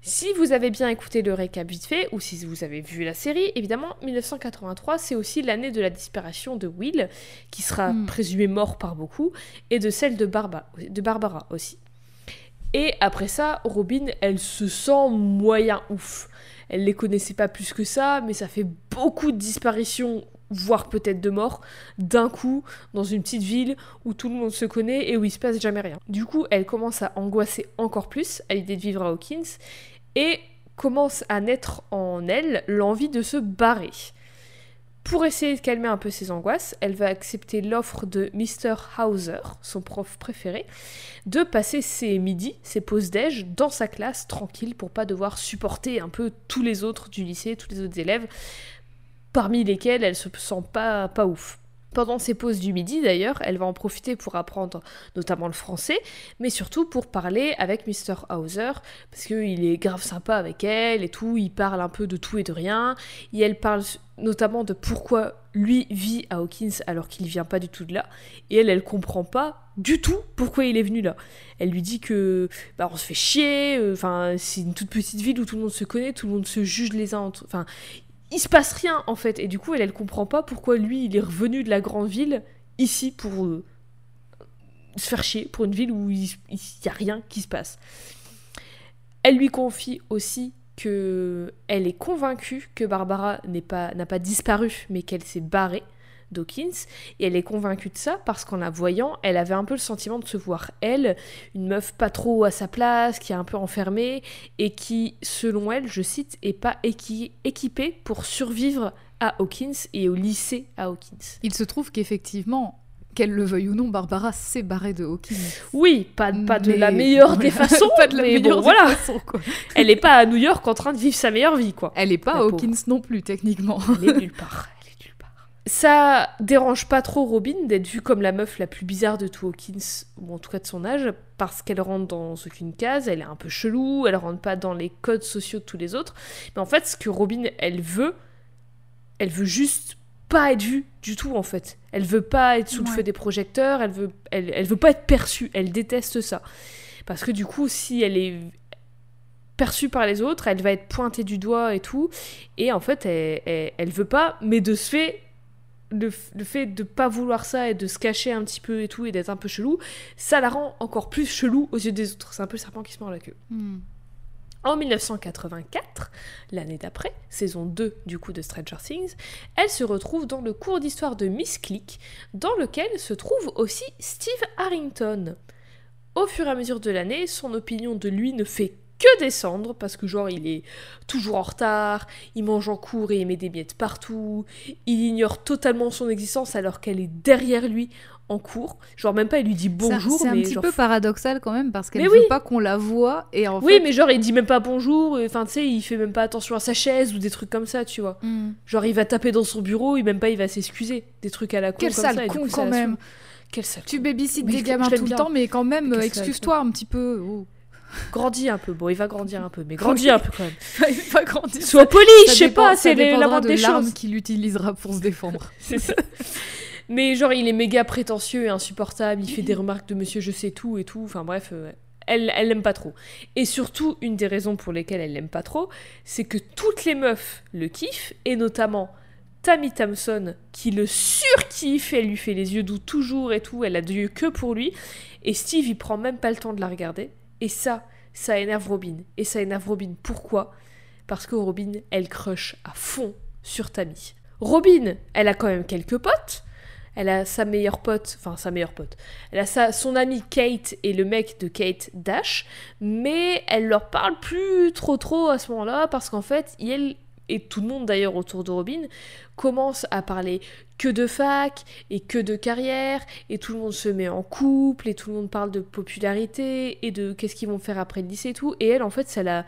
Si vous avez bien écouté le récap vite fait, ou si vous avez vu la série, évidemment, 1983, c'est aussi l'année de la disparition de Will, qui sera Mm. présumé mort par beaucoup, et de celle de, Barba- de Barbara aussi. Et après ça, Robin, elle se sent moyen ouf. Elle les connaissait pas plus que ça, mais ça fait beaucoup de disparitions, voire peut-être de morts, d'un coup, dans une petite ville où tout le monde se connaît et où il se passe jamais rien. Du coup, elle commence à angoisser encore plus à l'idée de vivre à Hawkins, et commence à naître en elle l'envie de se barrer. Pour essayer de calmer un peu ses angoisses, elle va accepter l'offre de Mr. Hauser, son prof préféré, de passer ses midis, ses pauses déj, dans sa classe tranquille pour pas devoir supporter un peu tous les autres du lycée, tous les autres élèves, parmi lesquels elle se sent pas, pas ouf. Pendant ses pauses du midi d'ailleurs, elle va en profiter pour apprendre notamment le français, mais surtout pour parler avec Mr. Hauser, parce qu'il est grave sympa avec elle et tout, il parle un peu de tout et de rien, et elle parle notamment de pourquoi lui vit à Hawkins alors qu'il vient pas du tout de là, et elle, elle comprend pas du tout pourquoi il est venu là. Elle lui dit que bah, on se fait chier, euh, enfin c'est une toute petite ville où tout le monde se connaît, tout le monde se juge les uns entre, enfin il se passe rien en fait, et du coup elle, elle comprend pas pourquoi lui il est revenu de la grande ville ici pour euh, se faire chier, pour une ville où il y a rien qui se passe. Elle lui confie aussi que elle est convaincue que Barbara n'est pas n'a pas disparu, mais qu'elle s'est barrée Dawkins, et elle est convaincue de ça parce qu'en la voyant, elle avait un peu le sentiment de se voir elle, une meuf pas trop à sa place, qui est un peu enfermée, et qui, selon elle, je cite, est pas équi- équipée pour survivre à Hawkins et au lycée à Hawkins. Il se trouve qu'effectivement, qu'elle le veuille ou non, Barbara s'est barrée de Hawkins. Oui, pas, pas de la meilleure des façons, pas de la mais meilleure bon, des voilà, façons, quoi. elle est pas à New York en train de vivre sa meilleure vie, quoi. Elle est pas à pauvre. Hawkins non plus, techniquement. Elle est nulle part. Elle est nulle part. Ça dérange pas trop Robin d'être vue comme la meuf la plus bizarre de tout Hawkins, ou en tout cas de son âge, parce qu'elle rentre dans aucune case, elle est un peu chelou, elle rentre pas dans les codes sociaux de tous les autres. Mais en fait, ce que Robin, elle veut, elle veut juste pas être vue du tout en fait. Elle veut pas être sous le feu des projecteurs, elle veut, elle, elle veut pas être perçue, elle déteste ça. Parce que du coup, si elle est perçue par les autres, elle va être pointée du doigt et tout. Et en fait, elle, elle, elle veut pas, mais de ce fait, le, fait de pas vouloir ça et de se cacher un petit peu et tout et d'être un peu chelou, ça la rend encore plus chelou aux yeux des autres. C'est un peu le serpent qui se mord la queue. Hmm. En 1984, l'année d'après, saison 2 du coup de Stranger Things, elle se retrouve dans le cours d'histoire de Miss Click, dans lequel se trouve aussi Steve Harrington. Au fur et à mesure de l'année, son opinion de lui ne fait que descendre, parce que genre il est toujours en retard, il mange en cours et il met des miettes partout, il ignore totalement son existence alors qu'elle est derrière lui en cours, genre même pas il lui dit bonjour, C'est un mais petit genre peu paradoxal quand même parce qu'elle Mais veut pas qu'on la voie et en oui, fait. mais genre il dit même pas bonjour, euh, enfin tu sais, il fait même pas attention à sa chaise ou des trucs comme ça, tu vois. Hmm. Genre il va taper dans son bureau, il même pas il va s'excuser, des trucs à la con Quel comme sale ça. et con coup, quand même. Quel sale Tu babysites des gamins tout le temps, mais quand même, euh, excuse-toi un petit peu. Oh. Grandis un peu, bon il va grandir un peu, mais grandis un peu quand même. Il va grandir. Sois poli, je sais dépend- pas, c'est la dépendra moindre de des choses. qu'il utilisera pour se défendre. C'est ça. Mais genre, il est méga prétentieux et insupportable, il fait des remarques de monsieur je sais tout et tout. Enfin bref, euh, elle, elle l'aime pas trop. Et surtout, une des raisons pour lesquelles elle l'aime pas trop, c'est que toutes les meufs le kiffent, et notamment Tammy Thompson, qui le surkiffe, elle lui fait les yeux doux toujours et tout, elle a Dieu que pour lui. Et Steve, il prend même pas le temps de la regarder. Et ça, ça énerve Robin. Et ça énerve Robin. Pourquoi? Parce que Robin, elle crush à fond sur Tammy. Robin, elle a quand même quelques potes. Elle a sa meilleure pote, enfin sa meilleure pote. Elle a sa, son amie Kate et le mec de Kate Dash, mais elle leur parle plus trop trop à ce moment-là parce qu'en fait, elle et tout le monde d'ailleurs autour de Robin commence à parler que de fac et que de carrière et tout le monde se met en couple et tout le monde parle de popularité et de qu'est-ce qu'ils vont faire après le lycée et tout et elle en fait ça la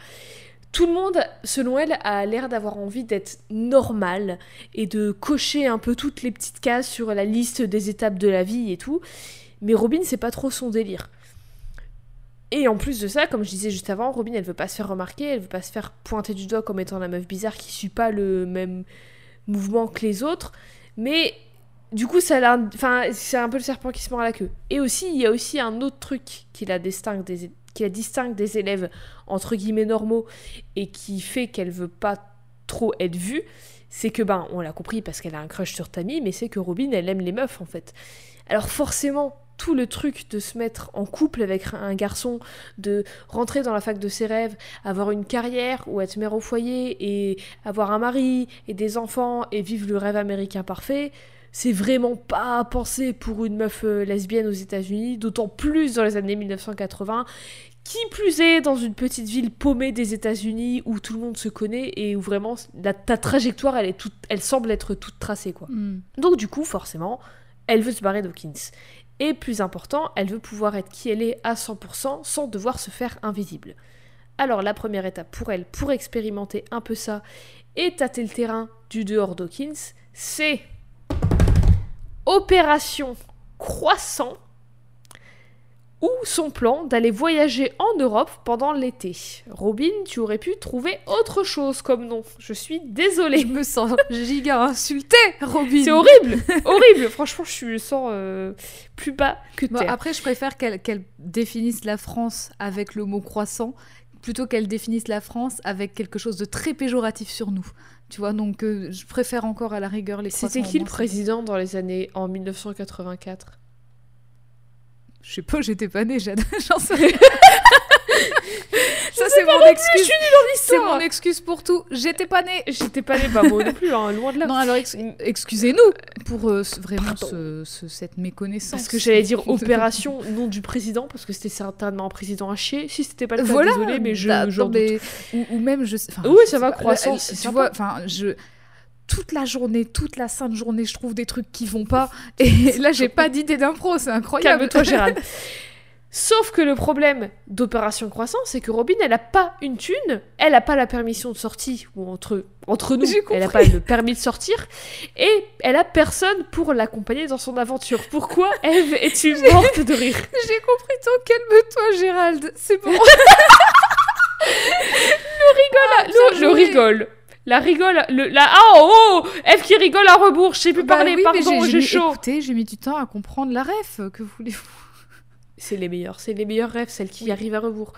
tout le monde, selon elle, a l'air d'avoir envie d'être normal et de cocher un peu toutes les petites cases sur la liste des étapes de la vie et tout. Mais Robin, c'est pas trop son délire. Et en plus de ça, comme je disais juste avant, Robin, elle veut pas se faire remarquer, elle veut pas se faire pointer du doigt comme étant la meuf bizarre qui suit pas le même mouvement que les autres. Mais du coup, c'est un peu le serpent qui se mord à la queue. Et aussi, il y a aussi un autre truc qui la distingue des, qui la distingue des élèves entre guillemets normaux et qui fait qu'elle veut pas trop être vue, c'est que ben on l'a compris parce qu'elle a un crush sur Tammy, mais c'est que Robin elle aime les meufs en fait. Alors forcément, tout le truc de se mettre en couple avec un garçon, de rentrer dans la fac de ses rêves, avoir une carrière ou être mère au foyer et avoir un mari et des enfants et vivre le rêve américain parfait, c'est vraiment pas pensé pour une meuf euh, lesbienne aux États-Unis, d'autant plus dans les années 1980. Qui plus est dans une petite ville paumée des États-Unis où tout le monde se connaît et où vraiment ta trajectoire elle, est toute, elle semble être toute tracée quoi. Mm. Donc du coup forcément elle veut se barrer d'Hawkins. Et plus important, elle veut pouvoir être qui elle est à 100% sans devoir se faire invisible. Alors la première étape pour elle, pour expérimenter un peu ça et tâter le terrain du dehors d'Hawkins, c'est Opération Croissant ou son plan d'aller voyager en Europe pendant l'été. Robin, tu aurais pu trouver autre chose comme nom. Je suis désolée. Je me sens giga insultée, Robin. C'est horrible, horrible. Franchement, je me sens euh, plus bas que terre. après, je préfère qu'elle définisse la France avec le mot croissant plutôt qu'elle définisse la France avec quelque chose de très péjoratif sur nous. Tu vois, donc euh, je préfère encore à la rigueur les C'était qui le président dans les années en 1984 Je sais pas, j'étais pas née, j'en sais rien. Ça, c'est mon excuse. C'est mon excuse pour tout. J'étais pas née. J'étais pas née, bah moi non plus, hein, loin de là. Non, alors excusez-nous pour euh, vraiment cette méconnaissance. Parce que j'allais dire opération, nom du président, parce que c'était certainement un président à chier. Si c'était pas le cas, voilà, désolé, mais je. Genre ou, même, je. Oui, ça va, croissance. Tu vois, enfin, je toute la journée, toute la sainte journée, je trouve des trucs qui vont pas. Et là, j'ai pas d'idée d'impro, c'est incroyable. Calme-toi, Gérald. Sauf que le problème d'Opération Croissance, c'est que Robin, elle a pas une thune, elle a pas la permission de sortie, ou entre, entre nous, elle a pas le permis de sortir, et elle a personne pour l'accompagner dans son aventure. Pourquoi Eve es-tu morte de rire? J'ai compris ton calme-toi, Gérald, c'est bon. le rigole, ah, le, rigole. La rigole, le, la ah oh, oh Eve qui rigole à rebours, je sais plus bah parler, pardon, j'ai chaud. Écoutez, j'ai mis du temps à comprendre la ref, que voulez-vous? C'est les meilleurs. C'est les meilleurs rêves, celles qui arrivent à rebours.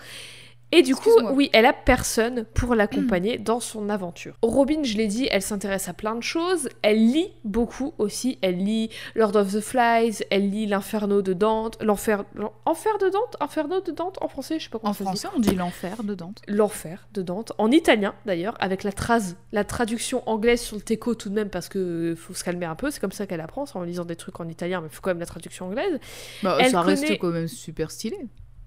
Et du coup, oui, elle a personne pour l'accompagner dans son aventure. Robin, je l'ai dit, elle s'intéresse à plein de choses. Elle lit beaucoup aussi. Elle lit Lord of the Flies, elle lit L'Inferno de Dante, l'Enfer, Enfer de Dante, Inferno de Dante en français, je sais pas comment En français, on dit l'Enfer de Dante. L'Enfer de Dante, en italien d'ailleurs, avec la, trace, la traduction anglaise sur le teco tout de même parce que faut se calmer un peu. C'est comme ça qu'elle apprend, en lisant des trucs en italien, mais il faut quand même la traduction anglaise. Bah, ça reste quand même super stylé.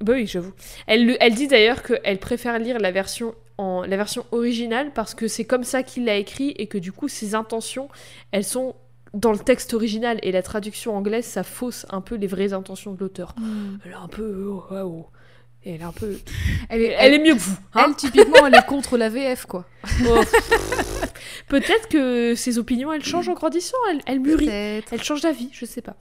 Bah oui, j'avoue. Elle, elle dit d'ailleurs qu'elle préfère lire la version, en, la version originale parce que c'est comme ça qu'il l'a écrit et que du coup ses intentions, elles sont dans le texte original et la traduction anglaise, ça fausse un peu les vraies intentions de l'auteur. Hmm. Elle est un peu... Oh, oh. elle est un peu... Elle est, elle, est mieux que vous. Hein elle, typiquement, elle est contre la VF, quoi. Oh. Peut-être que ses opinions, elles changent en grandissant. Elle, elle mûrit. Elle change d'avis, je sais pas.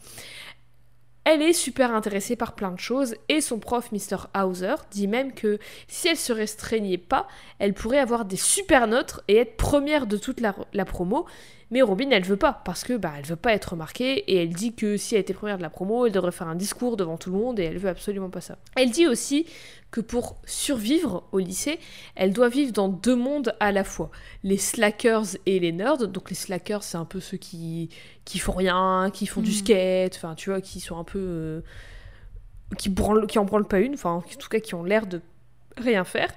Elle est super intéressée par plein de choses et son prof, Mr. Hauser, dit même que si elle se restreignait pas, elle pourrait avoir des super notes et être première de toute la, promo. Mais Robin, elle veut pas, parce que bah, elle veut pas être remarquée, et elle dit que si elle était première de la promo, elle devrait faire un discours devant tout le monde, et elle veut absolument pas ça. Elle dit aussi que pour survivre au lycée, elle doit vivre dans deux mondes à la fois. Les slackers et les nerds. Donc les slackers, c'est un peu ceux qui, qui font rien, qui font du Mhm. skate, enfin tu vois, qui sont un peu... euh, qui, branlent, qui en branlent pas une, enfin en tout cas qui ont l'air de rien faire.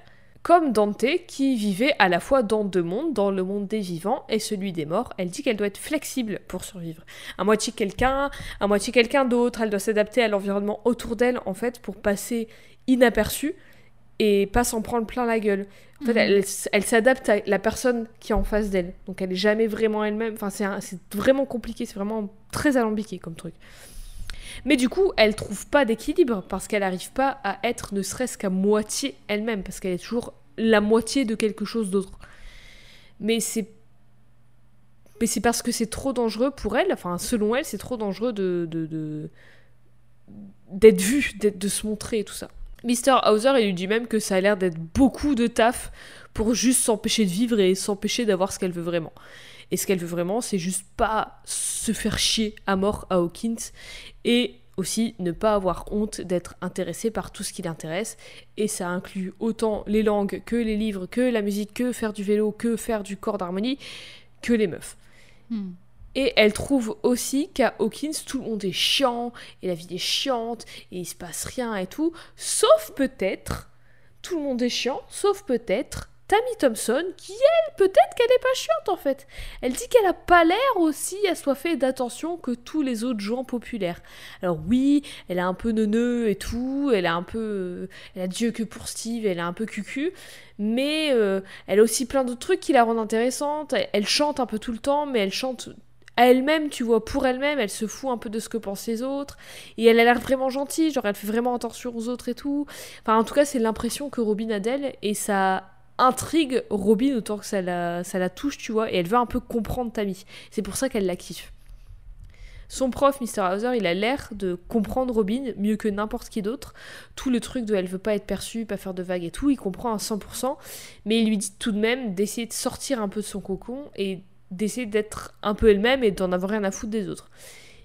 Comme Dante, qui vivait à la fois dans deux mondes, dans le monde des vivants et celui des morts, elle dit qu'elle doit être flexible pour survivre. À moitié quelqu'un, à moitié quelqu'un d'autre, elle doit s'adapter à l'environnement autour d'elle, en fait, pour passer inaperçue et pas s'en prendre plein la gueule. En fait, Mhm. elle, elle s'adapte à la personne qui est en face d'elle. Donc elle est jamais vraiment elle-même. Enfin, c'est vraiment compliqué, c'est vraiment très alambiqué comme truc. Mais du coup, elle trouve pas d'équilibre parce qu'elle n'arrive pas à être ne serait-ce qu'à moitié elle-même, parce qu'elle est toujours la moitié de quelque chose d'autre. Mais c'est mais c'est parce que c'est trop dangereux pour elle, enfin selon elle, c'est trop dangereux de d'être vue, d'être- de se montrer et tout ça. Mr. Hauser, il lui dit même que ça a l'air d'être beaucoup de taf pour juste s'empêcher de vivre et s'empêcher d'avoir ce qu'elle veut vraiment. Et ce qu'elle veut vraiment, c'est juste pas se faire chier à mort à Hawkins et aussi ne pas avoir honte d'être intéressé par tout ce qui l'intéresse. Et ça inclut autant les langues que les livres, que la musique, que faire du vélo, que faire du corps d'harmonie, que les meufs. Hmm. Et elle trouve aussi qu'à Hawkins, tout le monde est chiant, et la vie est chiante, et il se passe rien et tout. Sauf peut-être, tout le monde est chiant, sauf peut-être Tammy Thompson, qui elle, peut-être qu'elle est pas chiante en fait. Elle dit qu'elle a pas l'air aussi assoiffée d'attention que tous les autres gens populaires. Alors oui, elle a un peu neuneux et tout, elle a un peu. euh, Elle a Dieu que pour Steve, elle a un peu cucu, mais euh, elle a aussi plein d'autres trucs qui la rendent intéressante. Elle, elle chante un peu tout le temps, mais elle chante à elle-même, tu vois, pour elle-même, elle se fout un peu de ce que pensent les autres, et elle a l'air vraiment gentille, genre elle fait vraiment attention aux autres et tout. Enfin, en tout cas, c'est l'impression que Robin a d'elle, et ça intrigue Robin autant que ça la, touche, tu vois, et elle veut un peu comprendre Tammy. C'est pour ça qu'elle la kiffe. Son prof, Mr. Hauser, il a l'air de comprendre Robin mieux que n'importe qui d'autre. Tout le truc de elle veut pas être perçue, pas faire de vagues et tout, il comprend à 100%, mais il lui dit tout de même d'essayer de sortir un peu de son cocon et d'essayer d'être un peu elle-même et d'en avoir rien à foutre des autres.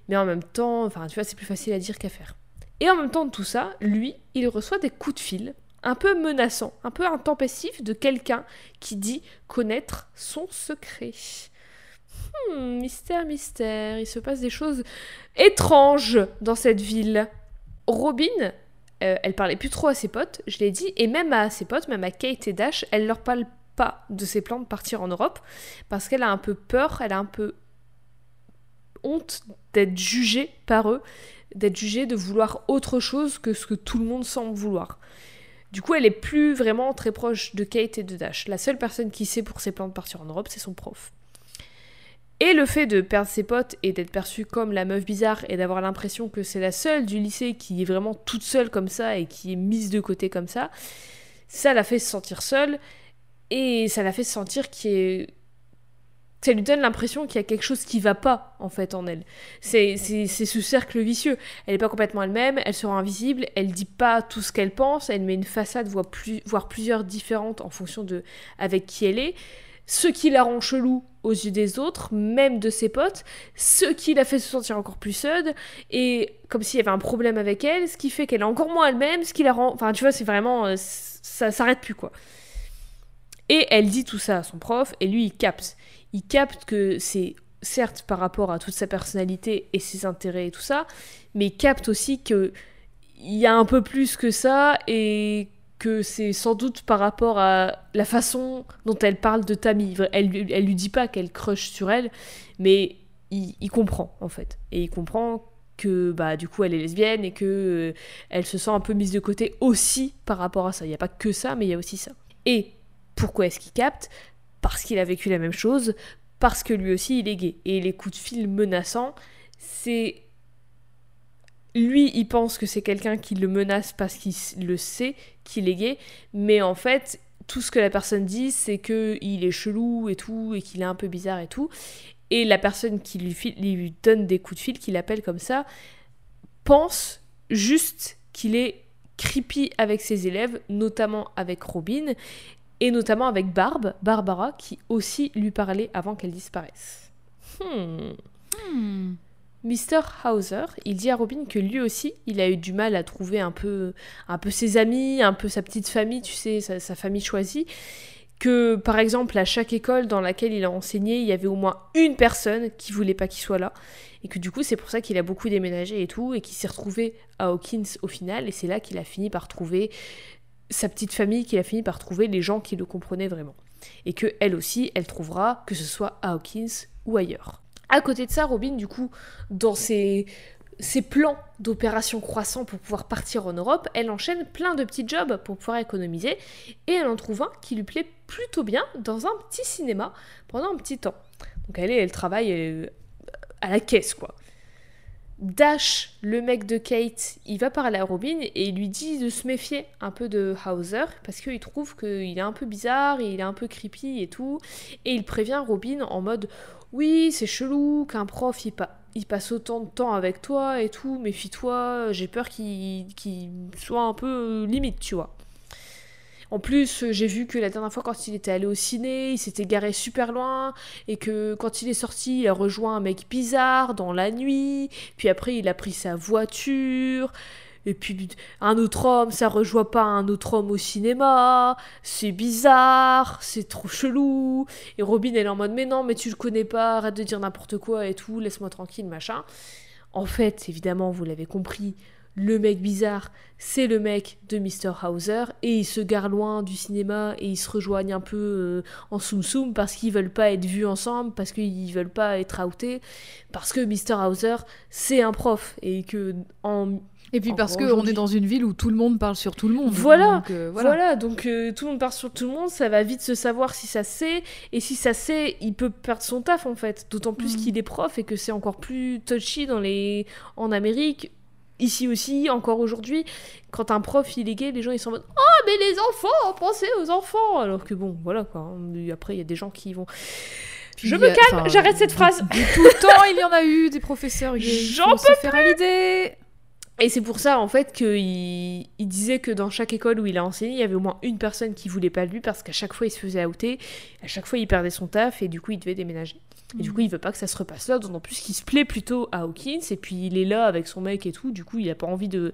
Mais en même temps, enfin, tu vois, c'est plus facile à dire qu'à faire. Et en même temps de tout ça, lui, il reçoit des coups de fil un peu menaçants, un peu intempestifs de quelqu'un qui dit connaître son secret. Hmm, mystère, mystère, il se passe des choses étranges dans cette ville. Robin, euh, elle parlait plus trop à ses potes, je l'ai dit, et même à ses potes, même à Kate et Dash, elle leur parle pas de ses plans de partir en Europe parce qu'elle a un peu peur, elle a un peu honte d'être jugée par eux, d'être jugée de vouloir autre chose que ce que tout le monde semble vouloir. Du coup, elle est plus vraiment très proche de Kate et de Dash. La seule personne qui sait pour ses plans de partir en Europe, c'est son prof. Et le fait de perdre ses potes et d'être perçue comme la meuf bizarre et d'avoir l'impression que c'est la seule du lycée qui est vraiment toute seule comme ça et qui est mise de côté comme ça, ça l'a fait se sentir seule et ça l'a fait se sentir qu'il est ça lui donne l'impression qu'il y a quelque chose qui va pas en fait en elle. C'est ce cercle vicieux. Elle est pas complètement elle-même, elle se rend invisible, elle dit pas tout ce qu'elle pense, elle met une façade voire, plus, voire plusieurs différentes en fonction de avec qui elle est. Ce qui la rend chelou aux yeux des autres, même de ses potes, ce qui la fait se sentir encore plus seule, et comme s'il y avait un problème avec elle, ce qui fait qu'elle est encore moins elle-même, ce qui la rend... Enfin, tu vois, c'est vraiment... euh, ça s'arrête plus, quoi. Et elle dit tout ça à son prof, et lui, il capte. Il capte que c'est certes par rapport à toute sa personnalité et ses intérêts et tout ça, mais il capte aussi que il y a un peu plus que ça et que c'est sans doute par rapport à la façon dont elle parle de Tammy. Elle, elle lui dit pas qu'elle crush sur elle, mais il, il comprend en fait. Et il comprend que bah du coup elle est lesbienne et que euh, elle se sent un peu mise de côté aussi par rapport à ça. Il n'y a pas que ça, mais il y a aussi ça. Et pourquoi est-ce qu'il capte? Parce qu'il a vécu la même chose, parce que lui aussi il est gay. Et les coups de fil menaçants, c'est lui, il pense que c'est quelqu'un qui le menace parce qu'il le sait qu'il est gay, mais en fait, tout ce que la personne dit, c'est que il est chelou et tout, et qu'il est un peu bizarre et tout. Et la personne qui lui, lui donne des coups de fil, qui l'appelle comme ça, pense juste qu'il est creepy avec ses élèves, notamment avec Robin, et notamment avec Barb, Barbara, qui aussi lui parlait avant qu'elle disparaisse. Hmm. Hmm. Mr. Hauser, il dit à Robin que lui aussi, il a eu du mal à trouver un peu, un peu ses amis, un peu sa petite famille, tu sais, sa, sa famille choisie. Que par exemple, à chaque école dans laquelle il a enseigné, il y avait au moins une personne qui voulait pas qu'il soit là. Et que du coup, c'est pour ça qu'il a beaucoup déménagé et tout, et qu'il s'est retrouvé à Hawkins au final. Et c'est là qu'il a fini par trouver sa petite famille, qu'il a fini par trouver les gens qui le comprenaient vraiment. Et que elle aussi, elle trouvera, que ce soit à Hawkins ou ailleurs. À côté de ça, Robin, du coup, dans ses, ses plans d'opération croissant pour pouvoir partir en Europe, elle enchaîne plein de petits jobs pour pouvoir économiser et elle en trouve un qui lui plaît plutôt bien dans un petit cinéma pendant un petit temps. Donc elle, elle travaille euh, à la caisse, quoi. Dash, le mec de Kate, il va parler à Robin et lui dit de se méfier un peu de Hauser parce qu'il trouve qu'il est un peu bizarre, il est un peu creepy et tout. Et il prévient Robin en mode Oui, c'est chelou qu'un prof il, pa- il passe autant de temps avec toi et tout, méfie-toi, j'ai peur qu'il soit un peu limite, tu vois. En plus, euh, j'ai vu que la dernière fois, quand il était allé au ciné, il s'était garé super loin, et que quand il est sorti, il a rejoint un mec bizarre dans la nuit, puis après, il a pris sa voiture, et puis un autre homme, ça rejoint pas un autre homme au cinéma, c'est bizarre, c'est trop chelou. Et Robin, elle est en mode, mais non, mais tu le connais pas, arrête de dire n'importe quoi et tout, laisse-moi tranquille, machin. En fait, évidemment, vous l'avez compris, le mec bizarre, c'est le mec de Mr. Hauser, et ils se garent loin du cinéma et ils se rejoignent un peu euh, en soum soum parce qu'ils veulent pas être vus ensemble, parce qu'ils veulent pas être outés, parce que Mr. Hauser, c'est un prof, et que en Et puis parce qu'on est dans une ville où tout le monde parle sur tout le monde. Voilà, Donc, euh, Voilà, voilà. donc euh, tout le monde part sur tout le monde, ça va vite se savoir si ça sait, et si ça sait, il peut perdre son taf en fait, d'autant plus Mhm. qu'il est prof et que c'est encore plus touchy dans les... en Amérique, ici aussi, encore aujourd'hui, quand un prof il est gay, les gens ils sont en mode « Oh mais les enfants, pensez aux enfants !» Alors que bon, voilà quoi, après il y a des gens qui vont... Puis, Je me calme, j'arrête cette phrase. de Tout le temps, il y en a eu des professeurs gays. J'en se faire à l'idée. Et c'est pour ça, en fait, qu'il il disait que dans chaque école où il a enseigné, il y avait au moins une personne qui voulait pas de lui parce qu'à chaque fois, il se faisait outer, à chaque fois, il perdait son taf et du coup, il devait déménager. Et du coup, il veut pas que ça se repasse là, d'autant plus qu'il se plaît plutôt à Hawkins et puis il est là avec son mec et tout, du coup, il a pas envie de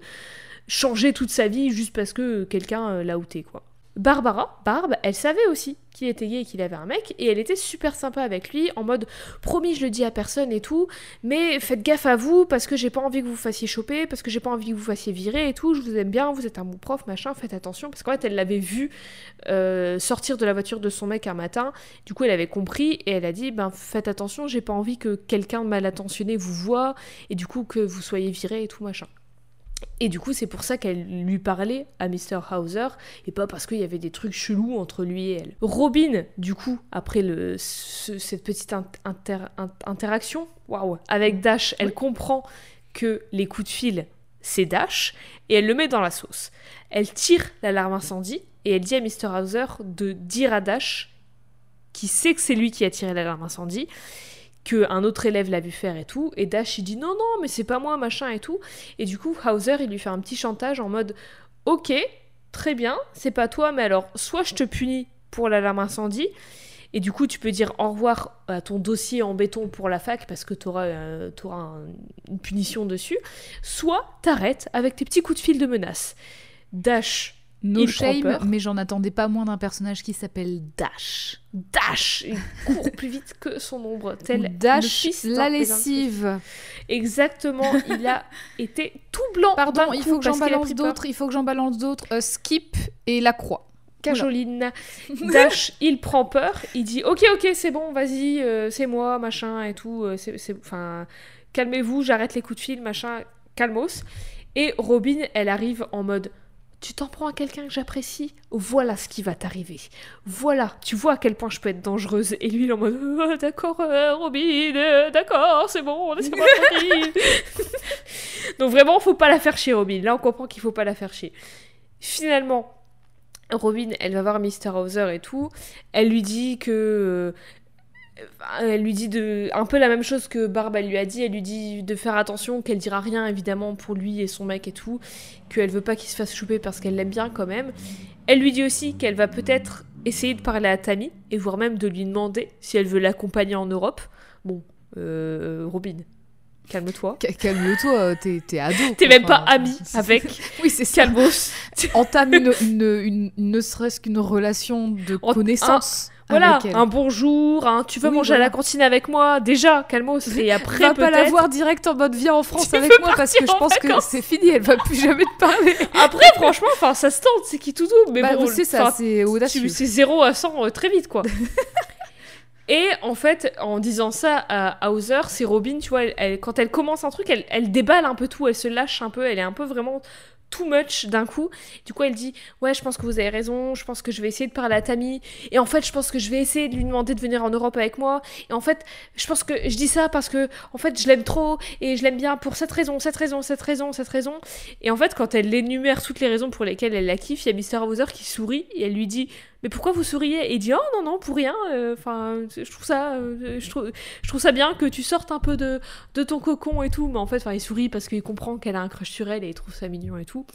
changer toute sa vie juste parce que quelqu'un euh, l'a outé, quoi. Barbara, Barbe, elle savait aussi qu'il était gay et qu'il avait un mec, et elle était super sympa avec lui, en mode promis, je le dis à personne et tout, mais faites gaffe à vous parce que j'ai pas envie que vous fassiez choper, parce que j'ai pas envie que vous fassiez virer et tout. Je vous aime bien, vous êtes un bon prof, machin, faites attention. Parce qu'en fait, elle l'avait vu euh, sortir de la voiture de son mec un matin. Du coup, elle avait compris et elle a dit ben faites attention, j'ai pas envie que quelqu'un mal intentionné vous voit et du coup que vous soyez viré et tout machin. Et du coup, c'est pour ça qu'elle lui parlait à Mr. Hauser, et pas parce qu'il y avait des trucs chelous entre lui et elle. Robin, du coup, après le, ce- cette petite in- inter- in- interaction waouh, avec Dash, elle comprend que les coups de fil, c'est Dash, et elle le met dans la sauce. Elle tire l'alarme incendie, et elle dit à Mr. Hauser de dire à Dash, qui sait que c'est lui qui a tiré l'alarme incendie, que un autre élève l'a vu faire et tout, et Dash il dit non non mais c'est pas moi machin et tout, et du coup Hauser il lui fait un petit chantage en mode ok très bien c'est pas toi mais alors soit je te punis pour l'alarme incendie et du coup tu peux dire au revoir à ton dossier en béton pour la fac parce que t'auras euh, t'auras un- une punition dessus, soit t'arrêtes avec tes petits coups de fil de menace. Dash No shame, mais j'en attendais pas moins d'un personnage qui s'appelle Dash. Dash Il court plus vite que son ombre, tel le Dash, fils la lessive. Exactement, il a été tout blanc. Pardon, il faut que j'en balance d'autres. Il faut que j'en balance d'autres. Euh, Skip et la croix. Cajoline. Dash, il prend peur, il dit ok ok c'est bon vas-y euh, c'est moi machin et tout, euh, c'est- enfin calmez-vous j'arrête les coups de fil machin calmos et Robin elle arrive en mode tu t'en prends à quelqu'un que j'apprécie voilà ce qui va t'arriver voilà tu vois à quel point je peux être dangereuse et lui il est en mode Oh, d'accord euh, Robin euh, d'accord c'est bon laissez-moi tranquille donc vraiment faut pas la faire chier Robin là on comprend qu'il faut pas la faire chier finalement Robin, elle va voir Mr. Hauser et tout. Elle lui dit que. Euh, Elle lui dit de, un peu la même chose que Barb elle lui a dit. Elle lui dit de faire attention, qu'elle dira rien évidemment pour lui et son mec et tout. Qu'elle veut pas qu'il se fasse chouper parce qu'elle l'aime bien quand même. Elle lui dit aussi qu'elle va peut-être essayer de parler à Tammy et voire même de lui demander si elle veut l'accompagner en Europe. Bon, euh, Robin. Calme-toi. Ca- Calme-toi, t'es, ado. T'es même pas ami avec Oui, c'est ça. Calmos. Entame une, une- une- ne serait-ce qu'une relation de connaissance. Voilà, un bonjour, tu veux Oui, manger à la cantine avec moi Déjà, Calmos. Et après, va pas la voir direct en mode viens en France Tu avec moi parce que je pense que c'est fini, elle va plus jamais te parler. Après, franchement, enfin, ça se tente, c'est qui tout doux. Mais Bah, bon, c'est ça, c'est audacieux. tu- c'est 0 à 100 euh, très vite, quoi. Et en fait, en disant ça à Hauser, c'est Robin, tu vois, elle, elle- quand elle commence un truc, elle, elle déballe un peu tout, elle se lâche un peu, elle est un peu vraiment too much d'un coup. Du coup, elle dit Ouais, je pense que vous avez raison, je pense que je vais essayer de parler à Tammy. Et en fait, je pense que je vais essayer de lui demander de venir en Europe avec moi. Et en fait, je pense que je dis ça parce que, en fait, je l'aime trop et je l'aime bien pour cette raison, cette raison, cette raison, cette raison. Et en fait, quand elle énumère toutes les raisons pour lesquelles elle la kiffe, il y a Mr. Hauser qui sourit et elle lui dit mais pourquoi vous souriez Et il dit oh non non pour rien. euh, Enfin, je trouve ça, euh, je trouve, je trouve ça bien que tu sortes un peu de, de ton cocon et tout. Mais en fait, il sourit parce qu'il comprend qu'elle a un crush sur elle et il trouve ça mignon et tout.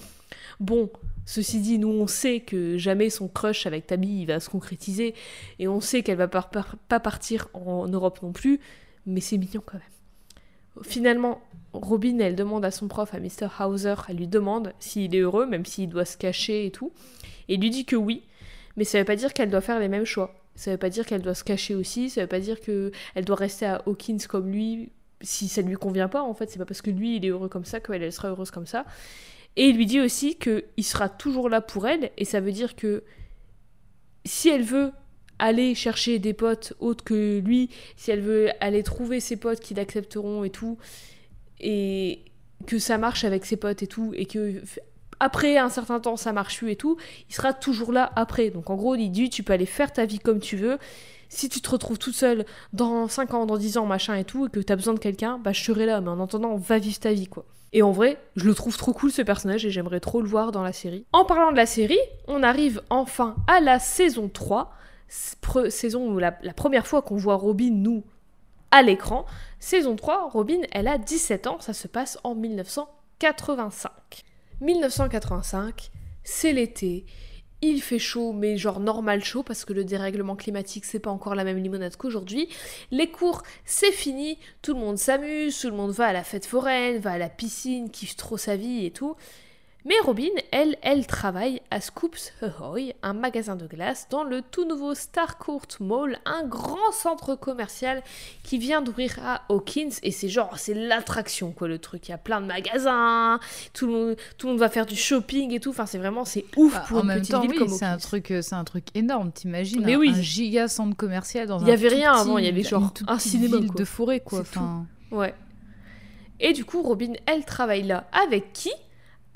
Bon, ceci dit, nous on sait que jamais son crush avec Tammy il va se concrétiser et on sait qu'elle va pas- pas partir en Europe non plus. Mais c'est mignon quand même. Finalement, Robin, elle demande à son prof, à Mr. Hauser, elle lui demande s'il est heureux, même s'il doit se cacher et tout. Et il lui dit que oui, mais ça veut pas dire qu'elle doit faire les mêmes choix. Ça veut pas dire qu'elle doit se cacher aussi, ça veut pas dire qu'elle doit rester à Hawkins comme lui si ça ne lui convient pas. En fait, c'est pas parce que lui il est heureux comme ça qu'elle elle sera heureuse comme ça. Et il lui dit aussi qu'il sera toujours là pour elle, et ça veut dire que si elle veut aller chercher des potes autres que lui, si elle veut aller trouver ses potes qui l'accepteront et tout, et que ça marche avec ses potes et tout, et que après un certain temps ça marche plus et tout, il sera toujours là après. Donc en gros, il tu peux aller faire ta vie comme tu veux. Si tu te retrouves toute seule dans 5 ans, dans 10 ans, machin et tout, et que t'as besoin de quelqu'un, bah je serai là. Mais en attendant, va vivre ta vie, quoi. Et en vrai, je le trouve trop cool ce personnage et j'aimerais trop le voir dans la série. En parlant de la série, on arrive enfin à la saison 3, s- pre- saison où la, la première fois qu'on voit Robin, nous, à l'écran. Saison 3, Robin, elle a 17 ans, ça se passe en 1985. 1985, c'est l'été. Il fait chaud, mais genre normal chaud, parce que le dérèglement climatique, c'est pas encore la même limonade qu'aujourd'hui. Les cours, c'est fini, tout le monde s'amuse, tout le monde va à la fête foraine, va à la piscine, kiffe trop sa vie et tout. Mais Robin, elle, elle travaille à Scoops Ahoy, un magasin de glace dans le tout nouveau Starcourt Mall, un grand centre commercial qui vient d'ouvrir à Hawkins et c'est genre c'est l'attraction quoi le truc. Il y a plein de magasins, tout le monde, tout le monde va faire du shopping et tout. Enfin c'est vraiment c'est ouf Bah, pour en une même petite temps, ville oui, comme c'est un truc, euh, c'est un truc énorme. T'imagines Mais un, oui. un giga centre commercial dans Il y un avait rien petit- avant, il y avait genre un cinéma, ville quoi. de forêt quoi. Tout. Enfin, Ouais. Et du coup, Robin, elle travaille là. Avec qui?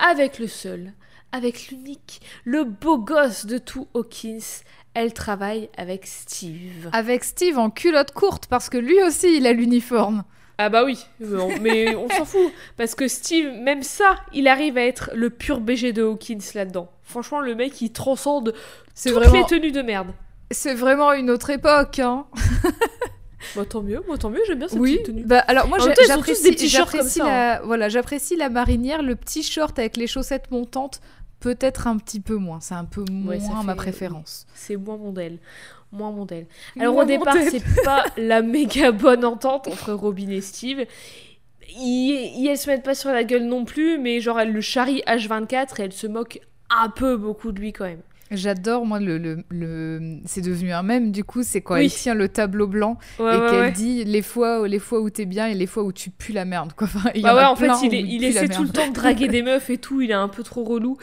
Avec le seul, avec l'unique, le beau gosse de tout Hawkins. Elle travaille avec Steve. Avec Steve en culotte courte parce que lui aussi il a l'uniforme. Ah bah oui, mais on, s'en fout. Parce que Steve, même ça, il arrive à être le pur BG de Hawkins là-dedans. Franchement, le mec, il transcende C'est toutes vraiment, les tenues de merde. c'est vraiment une autre époque. Hein. Bah tant mieux, moi tant mieux, j'aime bien cette Oui. petite tenue. Bah alors moi j'apprécie des petits shorts comme ça, hein. la voilà j'apprécie la marinière, le petit short avec les chaussettes montantes peut-être un petit peu moins. C'est un peu moins Ouais, ma oui. C'est moins mon modèle. Moins mon modèle. Alors Moins au départ, c'est pas la méga bonne entente entre Robin et Steve. Ils, ils- elles se mettent pas sur la gueule non plus, mais genre elle le charrie H24 et elle se moque un peu beaucoup de lui quand même. J'adore, moi, le, le, le- c'est devenu un mème, du coup, c'est quand Oui. elle tient le tableau blanc Ouais, et ouais, qu'elle ouais. dit les fois, les fois où t'es bien et les fois où tu pues la merde, quoi. Enfin, il y Bah en ouais, a en fait, il, il la essaie tout le temps de draguer des meufs et tout, il est un peu trop relou.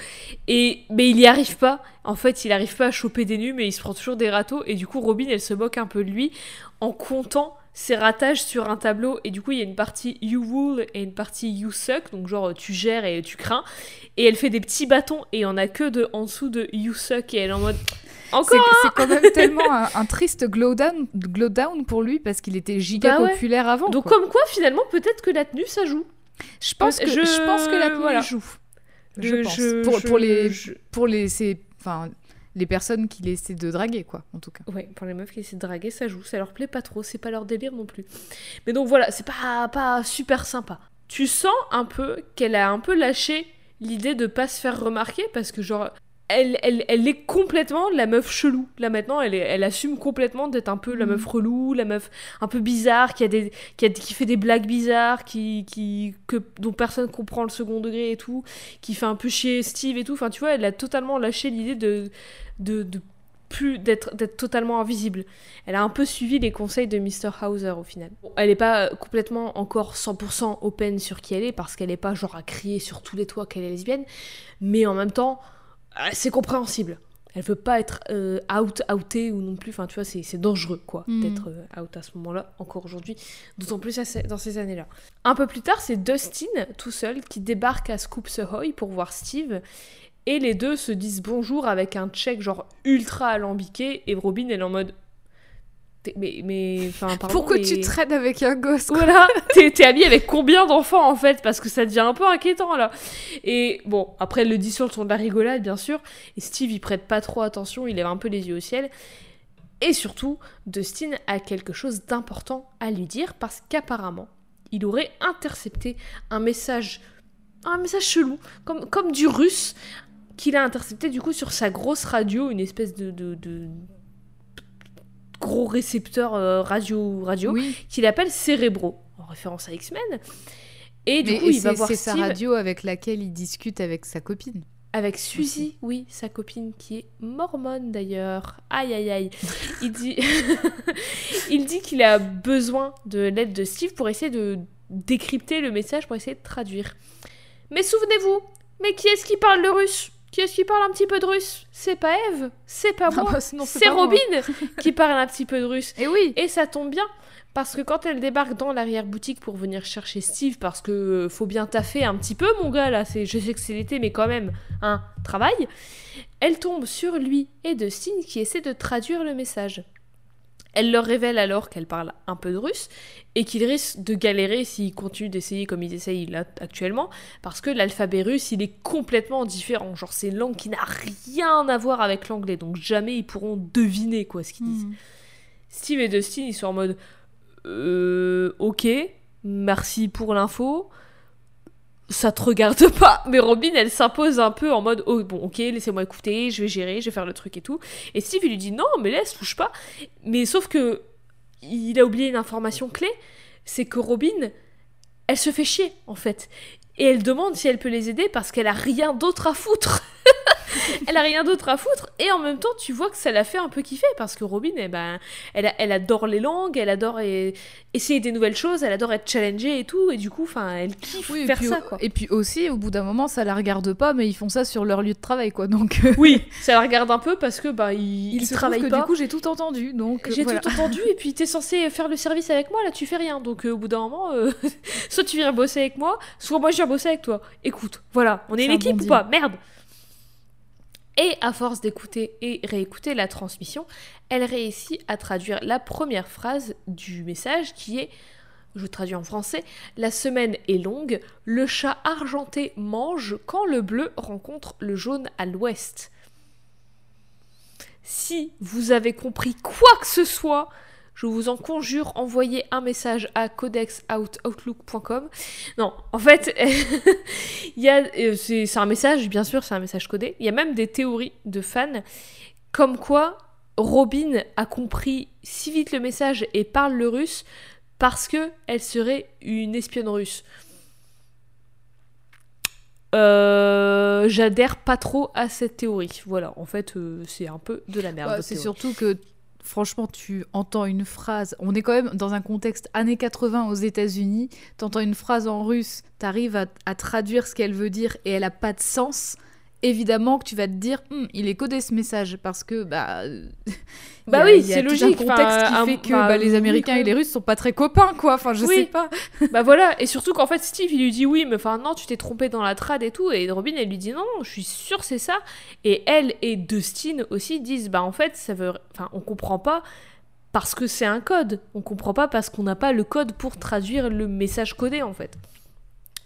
Et, mais il y arrive pas. En fait, il arrive pas à choper des nus, mais il se prend toujours des râteaux. Et du coup, Robin, elle se moque un peu de lui en comptant ses ratages sur un tableau. Et du coup, il y a une partie You Rule et une partie You Suck. Donc, genre, tu gères et tu crains. Et elle fait des petits bâtons et on a que de en dessous de You Suck. Et elle est en mode. Encore c'est quand même tellement un, un triste glow down, glow down pour lui parce qu'il était giga Bah ouais. populaire avant. Donc, quoi. comme quoi, finalement, peut-être que la tenue, ça joue. je pense que je- je, pense que la tenue voilà. joue. Je, Je- pense. pour, les pour les c'est enfin les personnes qui essaient de draguer quoi en tout cas. Ouais, pour les meufs qui essaient de draguer, ça joue. Ça leur plaît pas trop, c'est pas leur délire non plus. Mais donc voilà, c'est pas, pas super sympa. Tu sens un peu qu'elle a un peu lâché l'idée de pas se faire remarquer parce que, genre, elle, elle, elle est complètement la meuf chelou. Là maintenant, elle, est- elle assume complètement d'être un peu la Mhm. meuf relou, la meuf un peu bizarre, qui, a des, qui, a- qui fait des blagues bizarres, qui, qui, que, dont personne comprend le second degré et tout, qui fait un peu chier Steve et tout. Enfin, tu vois, elle a totalement lâché l'idée de, de, de plus d'être d'être totalement invisible. Elle a un peu suivi les conseils de Mr. Hauser au final. Bon, elle n'est pas complètement encore 100% open sur qui elle est parce qu'elle n'est pas genre à crier sur tous les toits qu'elle est lesbienne, mais en même temps, c'est compréhensible. Elle veut pas être euh, out, outée ou non plus. Enfin, tu vois, c'est c'est dangereux, quoi, Mhm. d'être euh, out à ce moment-là, encore aujourd'hui, d'autant plus dans ces années-là. Un peu plus tard, c'est Dustin, tout seul, qui débarque à Scoops Ahoy pour voir Steve. Et les deux se disent bonjour avec un check genre ultra alambiqué. Et Robin, elle est en mode. Mais, mais, enfin, pardon, Pourquoi mais- tu traînes avec un gosse quoi voilà, t'es t'es ami avec combien d'enfants en fait? Parce que ça devient un peu inquiétant là. Et bon, après elle le dit sur le ton de la rigolade bien sûr. Et Steve il prête pas trop attention, il lève un peu les yeux au ciel. Et surtout, Dustin a quelque chose d'important à lui dire parce qu'apparemment, il aurait intercepté un message, un message chelou, comme, comme du russe, qu'il a intercepté du coup sur sa grosse radio, une espèce de, de, de gros récepteur euh, radio radio Oui, qu'il appelle Cérébro, en référence à X-Men. Et du mais coup, et il va voir c'est sa radio avec laquelle il discute avec sa copine. avec Suzy, oui, sa copine qui est mormone d'ailleurs. Aïe aïe aïe. Il dit, il dit qu'il a besoin de l'aide de Steve pour essayer de décrypter le message, pour essayer de traduire. Mais souvenez-vous, mais qui est-ce qui parle le russe? Qui est-ce qui parle un petit peu de russe? C'est pas Eve, c'est pas moi, bah, c'est moi. Robin qui parle un petit peu de russe. Et oui, Et ça tombe bien, parce que quand elle débarque dans l'arrière-boutique pour venir chercher Steve, parce que euh, faut bien taffer un petit peu, mon gars, là, c'est, je sais que c'est l'été, mais quand même, un travail, elle tombe sur lui et Dustin qui essaie de traduire le message. Elle leur révèle alors qu'elle parle un peu de russe et qu'ils risquent de galérer s'ils continuent d'essayer comme ils essayent là actuellement parce que l'alphabet russe il est complètement différent. Genre c'est une langue qui n'a rien à voir avec l'anglais donc jamais ils pourront deviner quoi ce qu'ils disent. Mhm. Steve et Dustin, ils sont en mode euh, Ok, merci pour l'info. Ça te regarde pas. Mais Robin, elle s'impose un peu en mode Oh, bon, ok, laissez-moi écouter, je vais gérer, je vais faire le truc et tout. Et Steve, il lui dit Non, mais laisse, touche pas. Mais sauf que il a oublié une information clé c'est que Robin, elle se fait chier, en fait. Et elle demande si elle peut les aider parce qu'elle a rien d'autre à foutre. elle a rien d'autre à foutre. Et en même temps, tu vois que ça l'a fait un peu kiffer parce que Robin, eh ben, elle, elle adore les langues, elle adore eh, essayer des nouvelles choses, elle adore être challengée et tout. Et du coup, enfin, elle kiffe Oui, et faire puis, ça, quoi. et puis aussi, au bout d'un moment, ça la regarde pas, mais ils font ça sur leur lieu de travail, quoi. Donc, euh, Oui, ça la regarde un peu parce que bah, ils, il ils se travaillent que pas. du coup, j'ai tout entendu. Donc, J'ai voilà. tout entendu et puis t'es censé faire le service avec moi, là tu fais rien. Donc euh, au bout d'un moment, euh, soit tu viens bosser avec moi, soit moi je viens bosser avec toi. Écoute, voilà, on est C'est une un équipe bon ou pas? Merde Et à force d'écouter et réécouter la transmission, elle réussit à traduire la première phrase du message qui est, je traduis en français, la semaine est longue, le chat argenté mange quand le bleu rencontre le jaune à l'ouest. Si vous avez compris quoi que ce soit, je vous en conjure, envoyez un message à codexoutlook.com. Non, en fait, il y a, euh, c'est c'est un message, bien sûr, c'est un message codé. Il y a même des théories de fans comme quoi Robin a compris si vite le message et parle le russe parce que elle serait une espionne russe. Euh, J'adhère pas trop à cette théorie. Voilà, en fait, euh, c'est un peu de la merde. C'est théorie. surtout que, franchement, tu entends une phrase. On est quand même dans un contexte années 80 aux États-Unis. Tu entends une phrase en russe, tu arrives à, à traduire ce qu'elle veut dire et elle a pas de sens. Évidemment que tu vas te dire, Hum, il est codé ce message parce que bah. Bah a- oui, c'est logique, Un contexte enfin, qui un- fait que bah, bah, les Américains et les Russes sont pas très copains, quoi. Enfin, je Oui. sais pas. Bah voilà, et surtout qu'en fait Steve il lui dit oui, mais enfin non, tu t'es trompé dans la trad et tout, et Robin elle lui dit non, non, je suis sûre c'est ça, et elle et Dustin aussi disent bah en fait ça veut, enfin on comprend pas parce que c'est un code, on comprend pas parce qu'on n'a pas le code pour traduire le message codé en fait.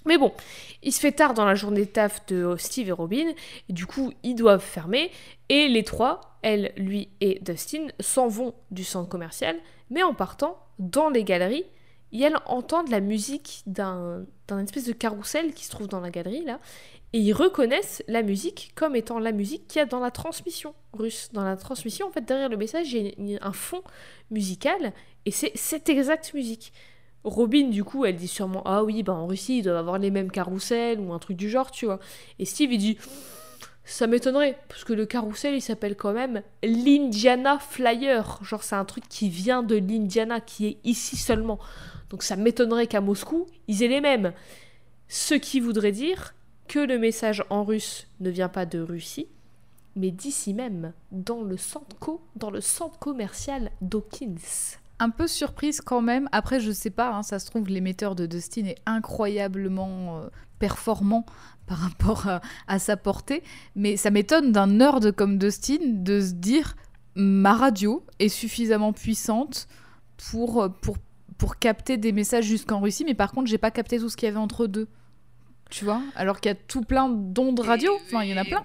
Mais bon, il se fait tard dans la journée de taf de Steve et Robin, et du coup ils doivent fermer, et les trois, elle, lui et Dustin, s'en vont du centre commercial, mais en partant, dans les galeries, ils entendent la musique d'un espèce de carrousel qui se trouve dans la galerie là, et ils reconnaissent la musique comme étant la musique qu'il y a dans la transmission russe. Dans la transmission, en fait, derrière le message, il y a un fond musical, et c'est cette exacte musique. Robin, du coup, elle dit sûrement Ah oui, bah en Russie, ils doivent avoir les mêmes carousels ou un truc du genre, tu vois. Et Steve, il dit Ça m'étonnerait, parce que le carrousel, il s'appelle quand même l'Indiana Flyer. Genre, c'est un truc qui vient de l'Indiana, qui est ici seulement. Donc, ça m'étonnerait qu'à Moscou, ils aient les mêmes. Ce qui voudrait dire que le message en russe ne vient pas de Russie, mais d'ici même, dans le centre, dans le centre commercial Dawkins. Un peu surprise quand même. Après, je sais pas, hein, ça se trouve, l'émetteur de Dustin est incroyablement euh, performant par rapport à, sa portée. Mais ça m'étonne d'un nerd comme Dustin de se dire ma radio est suffisamment puissante pour, pour, pour capter des messages jusqu'en Russie, mais par contre, j'ai pas capté tout ce qu'il y avait entre deux tu vois? Alors qu'il y a tout plein d'ondes radio, enfin il y en a plein.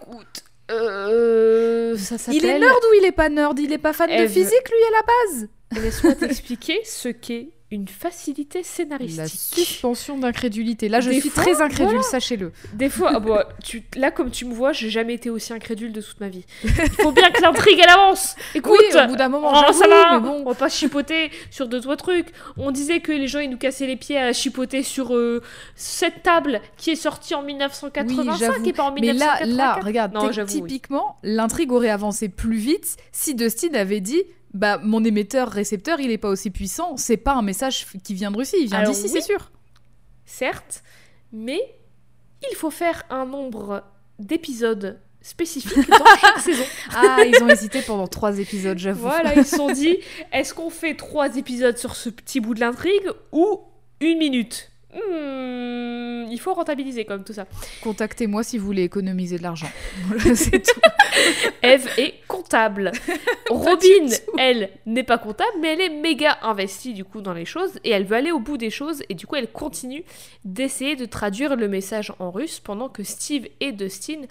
Euh, il est nerd ou il est pas nerd? Il est pas fan de physique lui à la base? Laisse-moi t'expliquer ce qu'est une facilité scénaristique. La suspension d'incrédulité. Là, je suis très incrédule, sachez-le. Des fois, ah bah, tu, là, comme tu me vois, j'ai jamais été aussi incrédule de toute ma vie. Il faut bien que l'intrigue, elle avance. Écoute, au bout d'un moment, oh, ça va, bon. on va pas chipoter sur deux, trois trucs. On disait que les gens, ils nous cassaient les pieds à chipoter sur euh, cette table qui est sortie en 1985 et pas en 1984. Mais là, là regarde, typiquement, l'intrigue aurait avancé plus vite si Dustin avait dit bah mon émetteur récepteur il est pas aussi puissant. C'est pas un message qui vient de Russie. Il vient d'ici c'est sûr. certes mais il faut faire un nombre d'épisodes spécifiques dans chaque saison. Ah ils ont hésité pendant trois épisodes j'avoue. Voilà ils se sont dit est-ce qu'on fait trois épisodes sur ce petit bout de l'intrigue ou une minute? Hmm, il faut rentabiliser comme tout ça. Contactez-moi si vous voulez économiser de l'argent. c'est tout. Eve est comptable. Robin, elle, n'est pas comptable, mais elle est méga investie du coup dans les choses et elle veut aller au bout des choses et du coup elle continue d'essayer de traduire le message en russe pendant que Steve et Dustin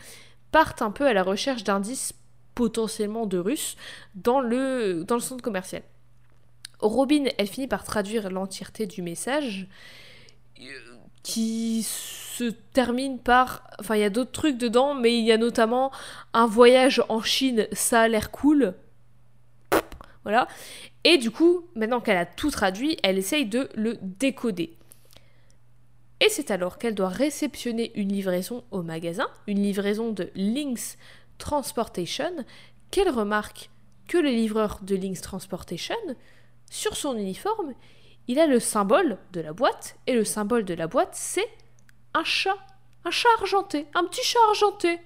partent un peu à la recherche d'indices potentiellement de russe dans le, dans le centre commercial. Robin, elle finit par traduire l'entièreté du message qui se termine par... Enfin, il y a d'autres trucs dedans, mais il y a notamment un voyage en Chine, ça a l'air cool. Voilà. Et du coup, maintenant qu'elle a tout traduit, elle essaye de le décoder. Et c'est alors qu'elle doit réceptionner une livraison au magasin, une livraison de Lynx Transportation, qu'elle remarque que le livreur de Lynx Transportation, sur son uniforme, il a le symbole de la boîte, et le symbole de la boîte, c'est un chat. Un chat argenté, un petit chat argenté.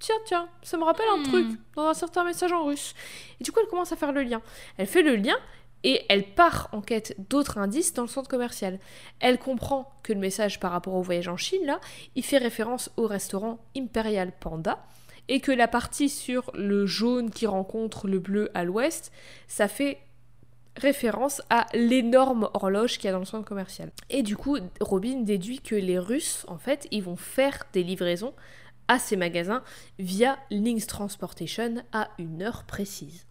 Tiens, tiens, ça me rappelle un hmm. truc dans un certain message en russe. Et du coup, elle commence à faire le lien. Elle fait le lien et elle part en quête d'autres indices dans le centre commercial. Elle comprend que le message par rapport au voyage en Chine, là, il fait référence au restaurant Imperial Panda et que la partie sur le jaune qui rencontre le bleu à l'ouest, ça fait référence à l'énorme horloge qu'il y a dans le centre commercial. Et du coup, Robin déduit que les Russes, en fait, ils vont faire des livraisons à ces magasins via Lynx Transportation à une heure précise.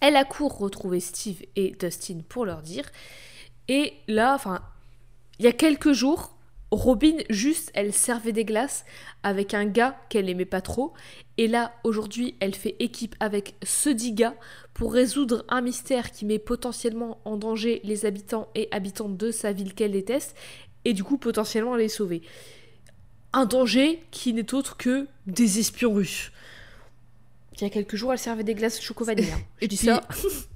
Elle accourt retrouver Steve et Dustin pour leur dire. Et là, enfin, il y a quelques jours, Robin, juste, elle servait des glaces avec un gars qu'elle n'aimait pas trop. Et là, aujourd'hui, elle fait équipe avec ce dit gars pour résoudre un mystère qui met potentiellement en danger les habitants et habitantes de sa ville qu'elle déteste. Et du coup, potentiellement les sauver. Un danger qui n'est autre que des espions russes. Il y a quelques jours, elle servait des glaces choco vanille. Hein. Et dis ça.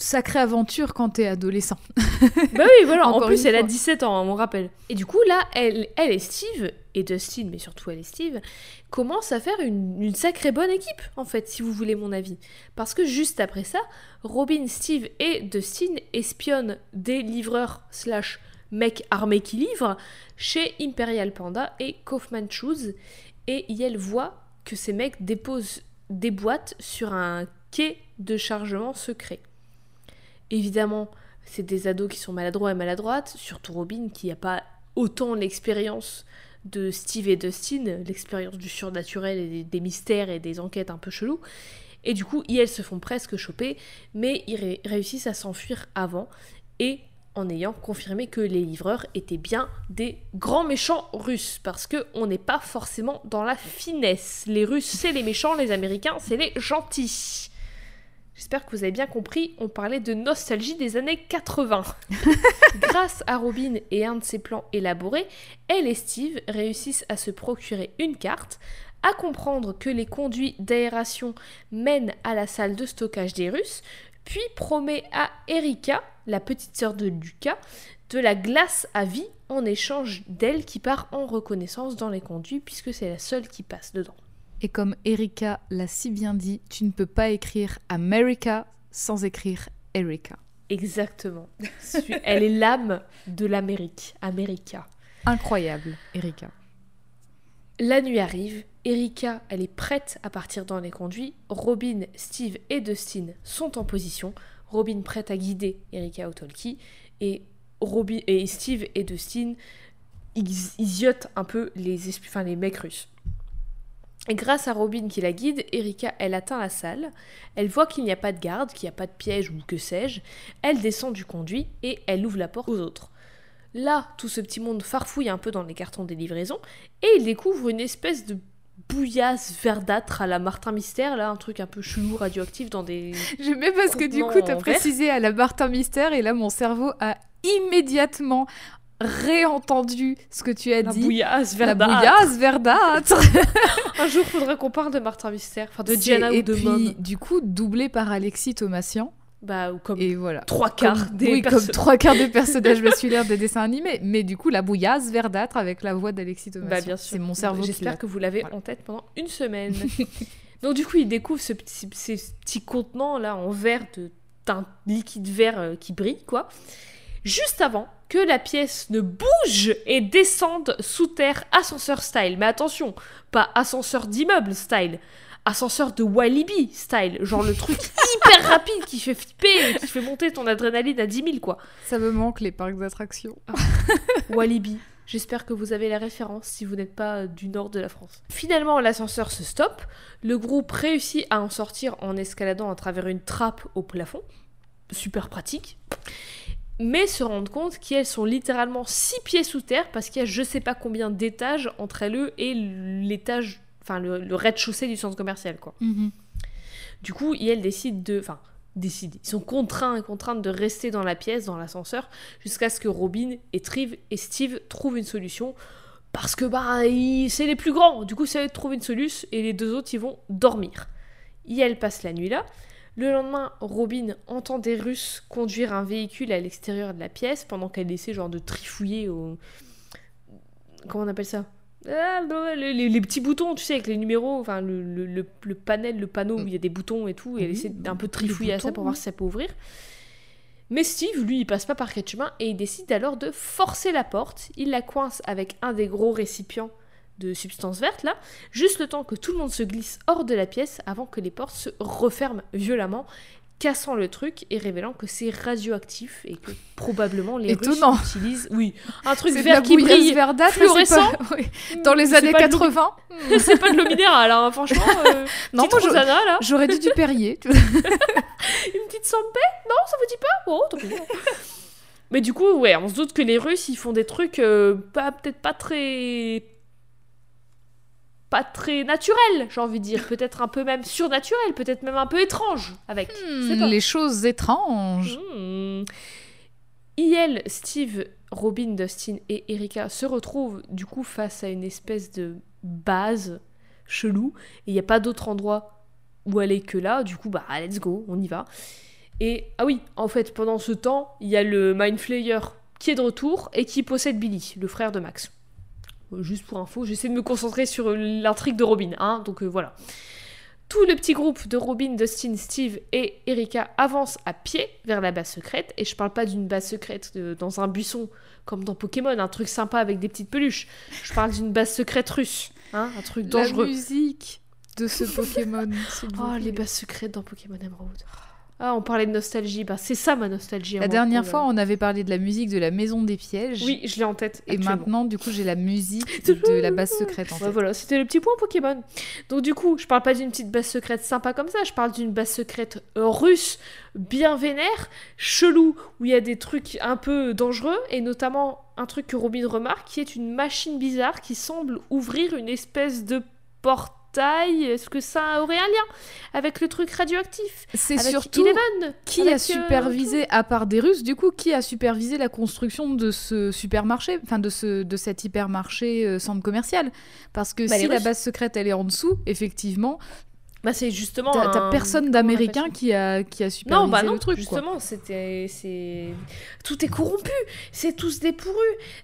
sacrée aventure quand t'es adolescent. bah oui, voilà. en plus, elle a 17 ans, on me rappelle. Et du coup, là, elle, elle et Steve, et Dustin, mais surtout elle et Steve, commencent à faire une, sacrée bonne équipe, en fait, si vous voulez mon avis. Parce que juste après ça, Robin, Steve et Dustin espionnent des livreurs slash mecs armés qui livrent chez Imperial Panda et Kaufman Shoes. Et elle voit que ces mecs déposent des boîtes sur un quai de chargement secret. Évidemment, c'est des ados qui sont maladroits et maladroites, surtout Robin qui n'a pas autant l'expérience de Steve et Dustin, l'expérience du surnaturel et des, mystères et des enquêtes un peu chelous. Et du coup, ils se font presque choper, mais ils réussissent à s'enfuir avant. Et en ayant confirmé que les livreurs étaient bien des grands méchants russes, parce que on n'est pas forcément dans la finesse. Les Russes, c'est les méchants, les Américains, c'est les gentils. J'espère que vous avez bien compris, on parlait de nostalgie des années 80. Grâce à Robin et un de ses plans élaborés, elle et Steve réussissent à se procurer une carte, à comprendre que les conduits d'aération mènent à la salle de stockage des Russes, puis promet à Erika, la petite sœur de Lucas, de la glace à vie en échange d'elle qui part en reconnaissance dans les conduits puisque c'est la seule qui passe dedans. Et comme Erika l'a si bien dit, tu ne peux pas écrire America sans écrire Erika. Exactement. Elle est l'âme de l'Amérique. America. Incroyable, Erika. La nuit arrive, Erika, elle est prête à partir dans les conduits. Robin, Steve et Dustin sont en position. Robin prête à guider Erika au talkie. Et, Robin, et Steve et Dustin, ils, un peu les, enfin, les mecs russes. Grâce à Robin qui la guide, Erika, elle atteint la salle. Elle voit qu'il n'y a pas de garde, qu'il n'y a pas de piège ou que sais-je. Elle descend du conduit et elle ouvre la porte aux autres. Là, tout ce petit monde farfouille un peu dans les cartons des livraisons et il découvre une espèce de bouillasse verdâtre à la Martin Mystère, là, un truc un peu chelou, radioactif dans des. J'aimais parce que du coup, t'as précisé à la Martin Mystère et là, mon cerveau a immédiatement réentendu ce que tu as la dit. Bouillasse verdâtre. La bouillasse verdâtre. un jour, faudrait qu'on parle de Martin Mystère, enfin de Diana ou de Et puis, du coup, doublé par Alexis Thomasian. Bah, comme et voilà. trois quarts des oui, comme trois quarts des personnages masculins des dessins animés. Mais du coup, la bouillasse verdâtre avec la voix d'Alexis Thomas. Bah, bien sûr. C'est mon cerveau. J'espère que vous l'avez en tête pendant une semaine. Donc, du coup, il découvre ce petit, ces petits contenants là en verre de teint liquide vert euh, qui brille, quoi. Juste avant que la pièce ne bouge et descende sous terre ascenseur style. Mais attention, pas ascenseur d'immeuble style ascenseur de Walibi style, genre le truc hyper rapide qui fait flipper, qui fait monter ton adrénaline à 10 000 quoi. Ça me manque les parcs d'attractions. Ah. Walibi. J'espère que vous avez la référence si vous n'êtes pas du nord de la France. Finalement, l'ascenseur se stoppe. Le groupe réussit à en sortir en escaladant à travers une trappe au plafond. Super pratique. Mais se rendre compte qu'elles sont littéralement 6 pieds sous terre parce qu'il y a je sais pas combien d'étages entre elles et l'étage enfin le, rez-de-chaussée du centre commercial, quoi. Mhm. Du coup, elle décide de, enfin, décide, ils sont contraints et contraintes de rester dans la pièce, dans l'ascenseur, jusqu'à ce que Robin et Triv et Steve trouvent une solution. Parce que bah c'est les plus grands, du coup ça va trouver une solution et les deux autres ils vont dormir. elle passe la nuit là. Le lendemain, Robin entend des Russes conduire un véhicule à l'extérieur de la pièce pendant qu'elle essaie genre de trifouiller au... Comment on appelle ça? Ah, les, petits boutons, tu sais, avec les numéros, enfin le, le, panel, le panneau où il y a des boutons et tout, et elle essaie d'un peu trifouiller à ça pour voir si ça peut ouvrir. Mais Steve, lui, il passe pas par quatre chemins et il décide alors de forcer la porte. Il la coince avec un des gros récipients de substance verte là, juste le temps que tout le monde se glisse hors de la pièce avant que les portes se referment violemment cassant le truc et révélant que c'est radioactif et que probablement les Étonnant. Russes utilisent oui un truc vert qui brille verdâtre, fluorescent. dans les années 80 c'est pas de l'eau minérale hein, franchement euh, non moi j'aurais dû du Perrier une petite sampé? Non ça vous dit pas? Oh tant pis. Mais du coup ouais on se doute que les Russes ils font des trucs euh, pas peut-être pas très pas très naturel, j'ai envie de dire. Peut-être un peu même surnaturel, peut-être même un peu étrange avec. Hmm, les choses étranges. Hmm. IL, Steve, Robin, Dustin et Erika se retrouvent du coup face à une espèce de base chelou. Et il n'y a pas d'autre endroit où aller que là. Du coup, bah let's go, on y va. Et ah oui, en fait, pendant ce temps, il y a le Mind Flayer qui est de retour et qui possède Billy, le frère de Max. Euh, juste pour info, j'essaie de me concentrer sur l'intrigue de Robin, hein, donc euh, voilà. Tout le petit groupe de Robin, Dustin, Steve et Erika avance à pied vers la base secrète, et je parle pas d'une base secrète dans un buisson comme dans Pokémon, un truc sympa avec des petites peluches. Je parle d'une base secrète russe, hein, un truc dangereux. La musique de ce Pokémon. oh, les bases secrètes dans Pokémon Emerald. Ah, on parlait de nostalgie. Bah, c'est ça ma nostalgie. La dernière fois, on avait parlé de la musique de la Maison des Pièges. Oui, je l'ai en tête. Et maintenant, du coup, j'ai la musique de la base secrète en tête. voilà, c'était le petit point Pokémon. Donc, du coup, je parle pas d'une petite base secrète sympa comme ça. Je parle d'une base secrète russe, bien vénère, chelou, où il y a des trucs un peu dangereux. Et notamment, un truc que Robin remarque, qui est une machine bizarre qui semble ouvrir une espèce de porte taille Est-ce que ça aurait un lien avec le truc radioactif C'est surtout qui a euh, supervisé, à part des Russes, du coup, qui a supervisé la construction de ce supermarché, enfin de, ce, de cet hypermarché euh, centre commercial. Parce que bah, si la base secrète elle est en dessous, effectivement, bah c'est justement. T'as personne d'américain qui a, qui a supervisé non, bah non, le truc. Justement, c'était. Tout est corrompu. C'est tous des pourrus.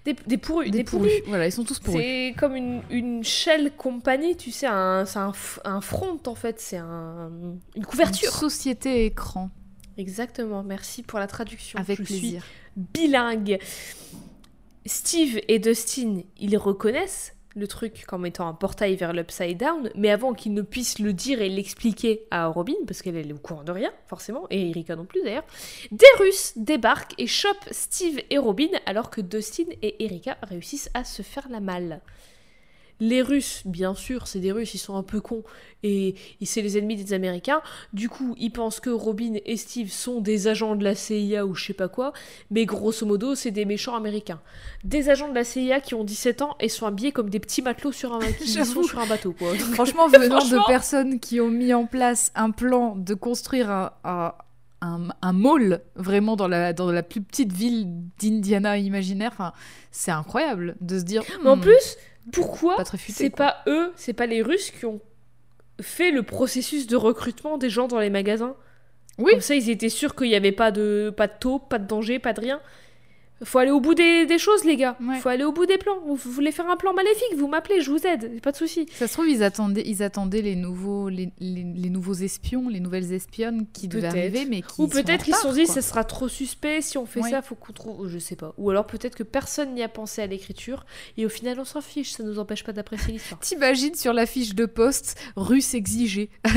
Des, des pourrus. Des, pourrus. Voilà, ils sont tous pourrus. C'est comme une, une shell compagnie, tu sais, un, c'est un, un front en fait. C'est un, une couverture. Une société écran. Exactement. Merci pour la traduction. Avec plaisir. bilingue. Steve et Dustin, ils reconnaissent le truc comme étant un portail vers l'Upside Down, mais avant qu'il ne puisse le dire et l'expliquer à Robin, parce qu'elle est au courant de rien, forcément, et Erika non plus d'ailleurs, des Russes débarquent et chopent Steve et Robin alors que Dustin et Erika réussissent à se faire la malle. Les Russes, bien sûr, c'est des Russes, ils sont un peu cons et c'est les ennemis des Américains. Du coup, ils pensent que Robin et Steve sont des agents de la CIA ou je sais pas quoi, mais grosso modo, c'est des méchants américains. Des agents de la CIA qui ont 17 ans et sont habillés comme des petits matelots sur un, sur un bateau. Quoi. Franchement, venant de personnes qui ont mis en place un plan de construire un, un, mall vraiment dans la, dans la plus petite ville d'Indiana imaginaire. Enfin, c'est incroyable de se dire. En hmm, plus, pourquoi c'est pas eux, c'est pas les Russes qui ont fait le processus de recrutement des gens dans les magasins? Oui. Comme ça, ils étaient sûrs qu'il n'y avait pas de, pas de taux, pas de danger, pas de rien. Faut aller au bout des, choses, les gars. Faut aller au bout des plans. Vous, voulez faire un plan maléfique, vous m'appelez, je vous aide, pas de souci. Ça se trouve, ils attendaient, ils attendaient les nouveaux, les, nouveaux espions, les nouvelles espionnes qui devaient arriver, mais qui Ou peut-être qu'ils se sont dit, ça sera trop suspect si on fait ça, faut qu'on trouve, je sais pas. Ou alors peut-être que personne n'y a pensé à l'écriture et au final on s'en fiche, ça nous empêche pas d'apprécier l'histoire. T'imagines sur la fiche de poste russe exigée à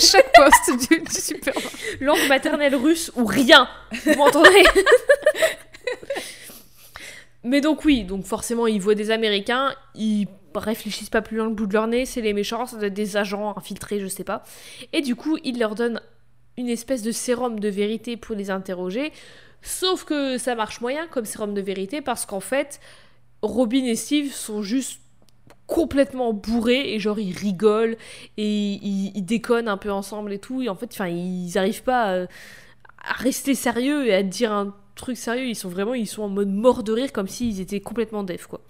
chaque poste du, du supermarché. Langue maternelle russe ou rien. Vous m'entendez mais donc oui, donc forcément ils voient des Américains, ils réfléchissent pas plus loin le bout de leur nez, c'est les méchants, ça doit être des agents infiltrés, je sais pas. Et du coup, ils leur donnent une espèce de sérum de vérité pour les interroger. Sauf que ça marche moyen comme sérum de vérité parce qu'en fait, Robin et Steve sont juste complètement bourrés et genre ils rigolent et ils, déconnent un peu ensemble et tout et en fait enfin ils arrivent pas à, à, rester sérieux et à dire un truc sérieux, ils sont vraiment ils sont en mode mort de rire comme s'ils étaient complètement def quoi.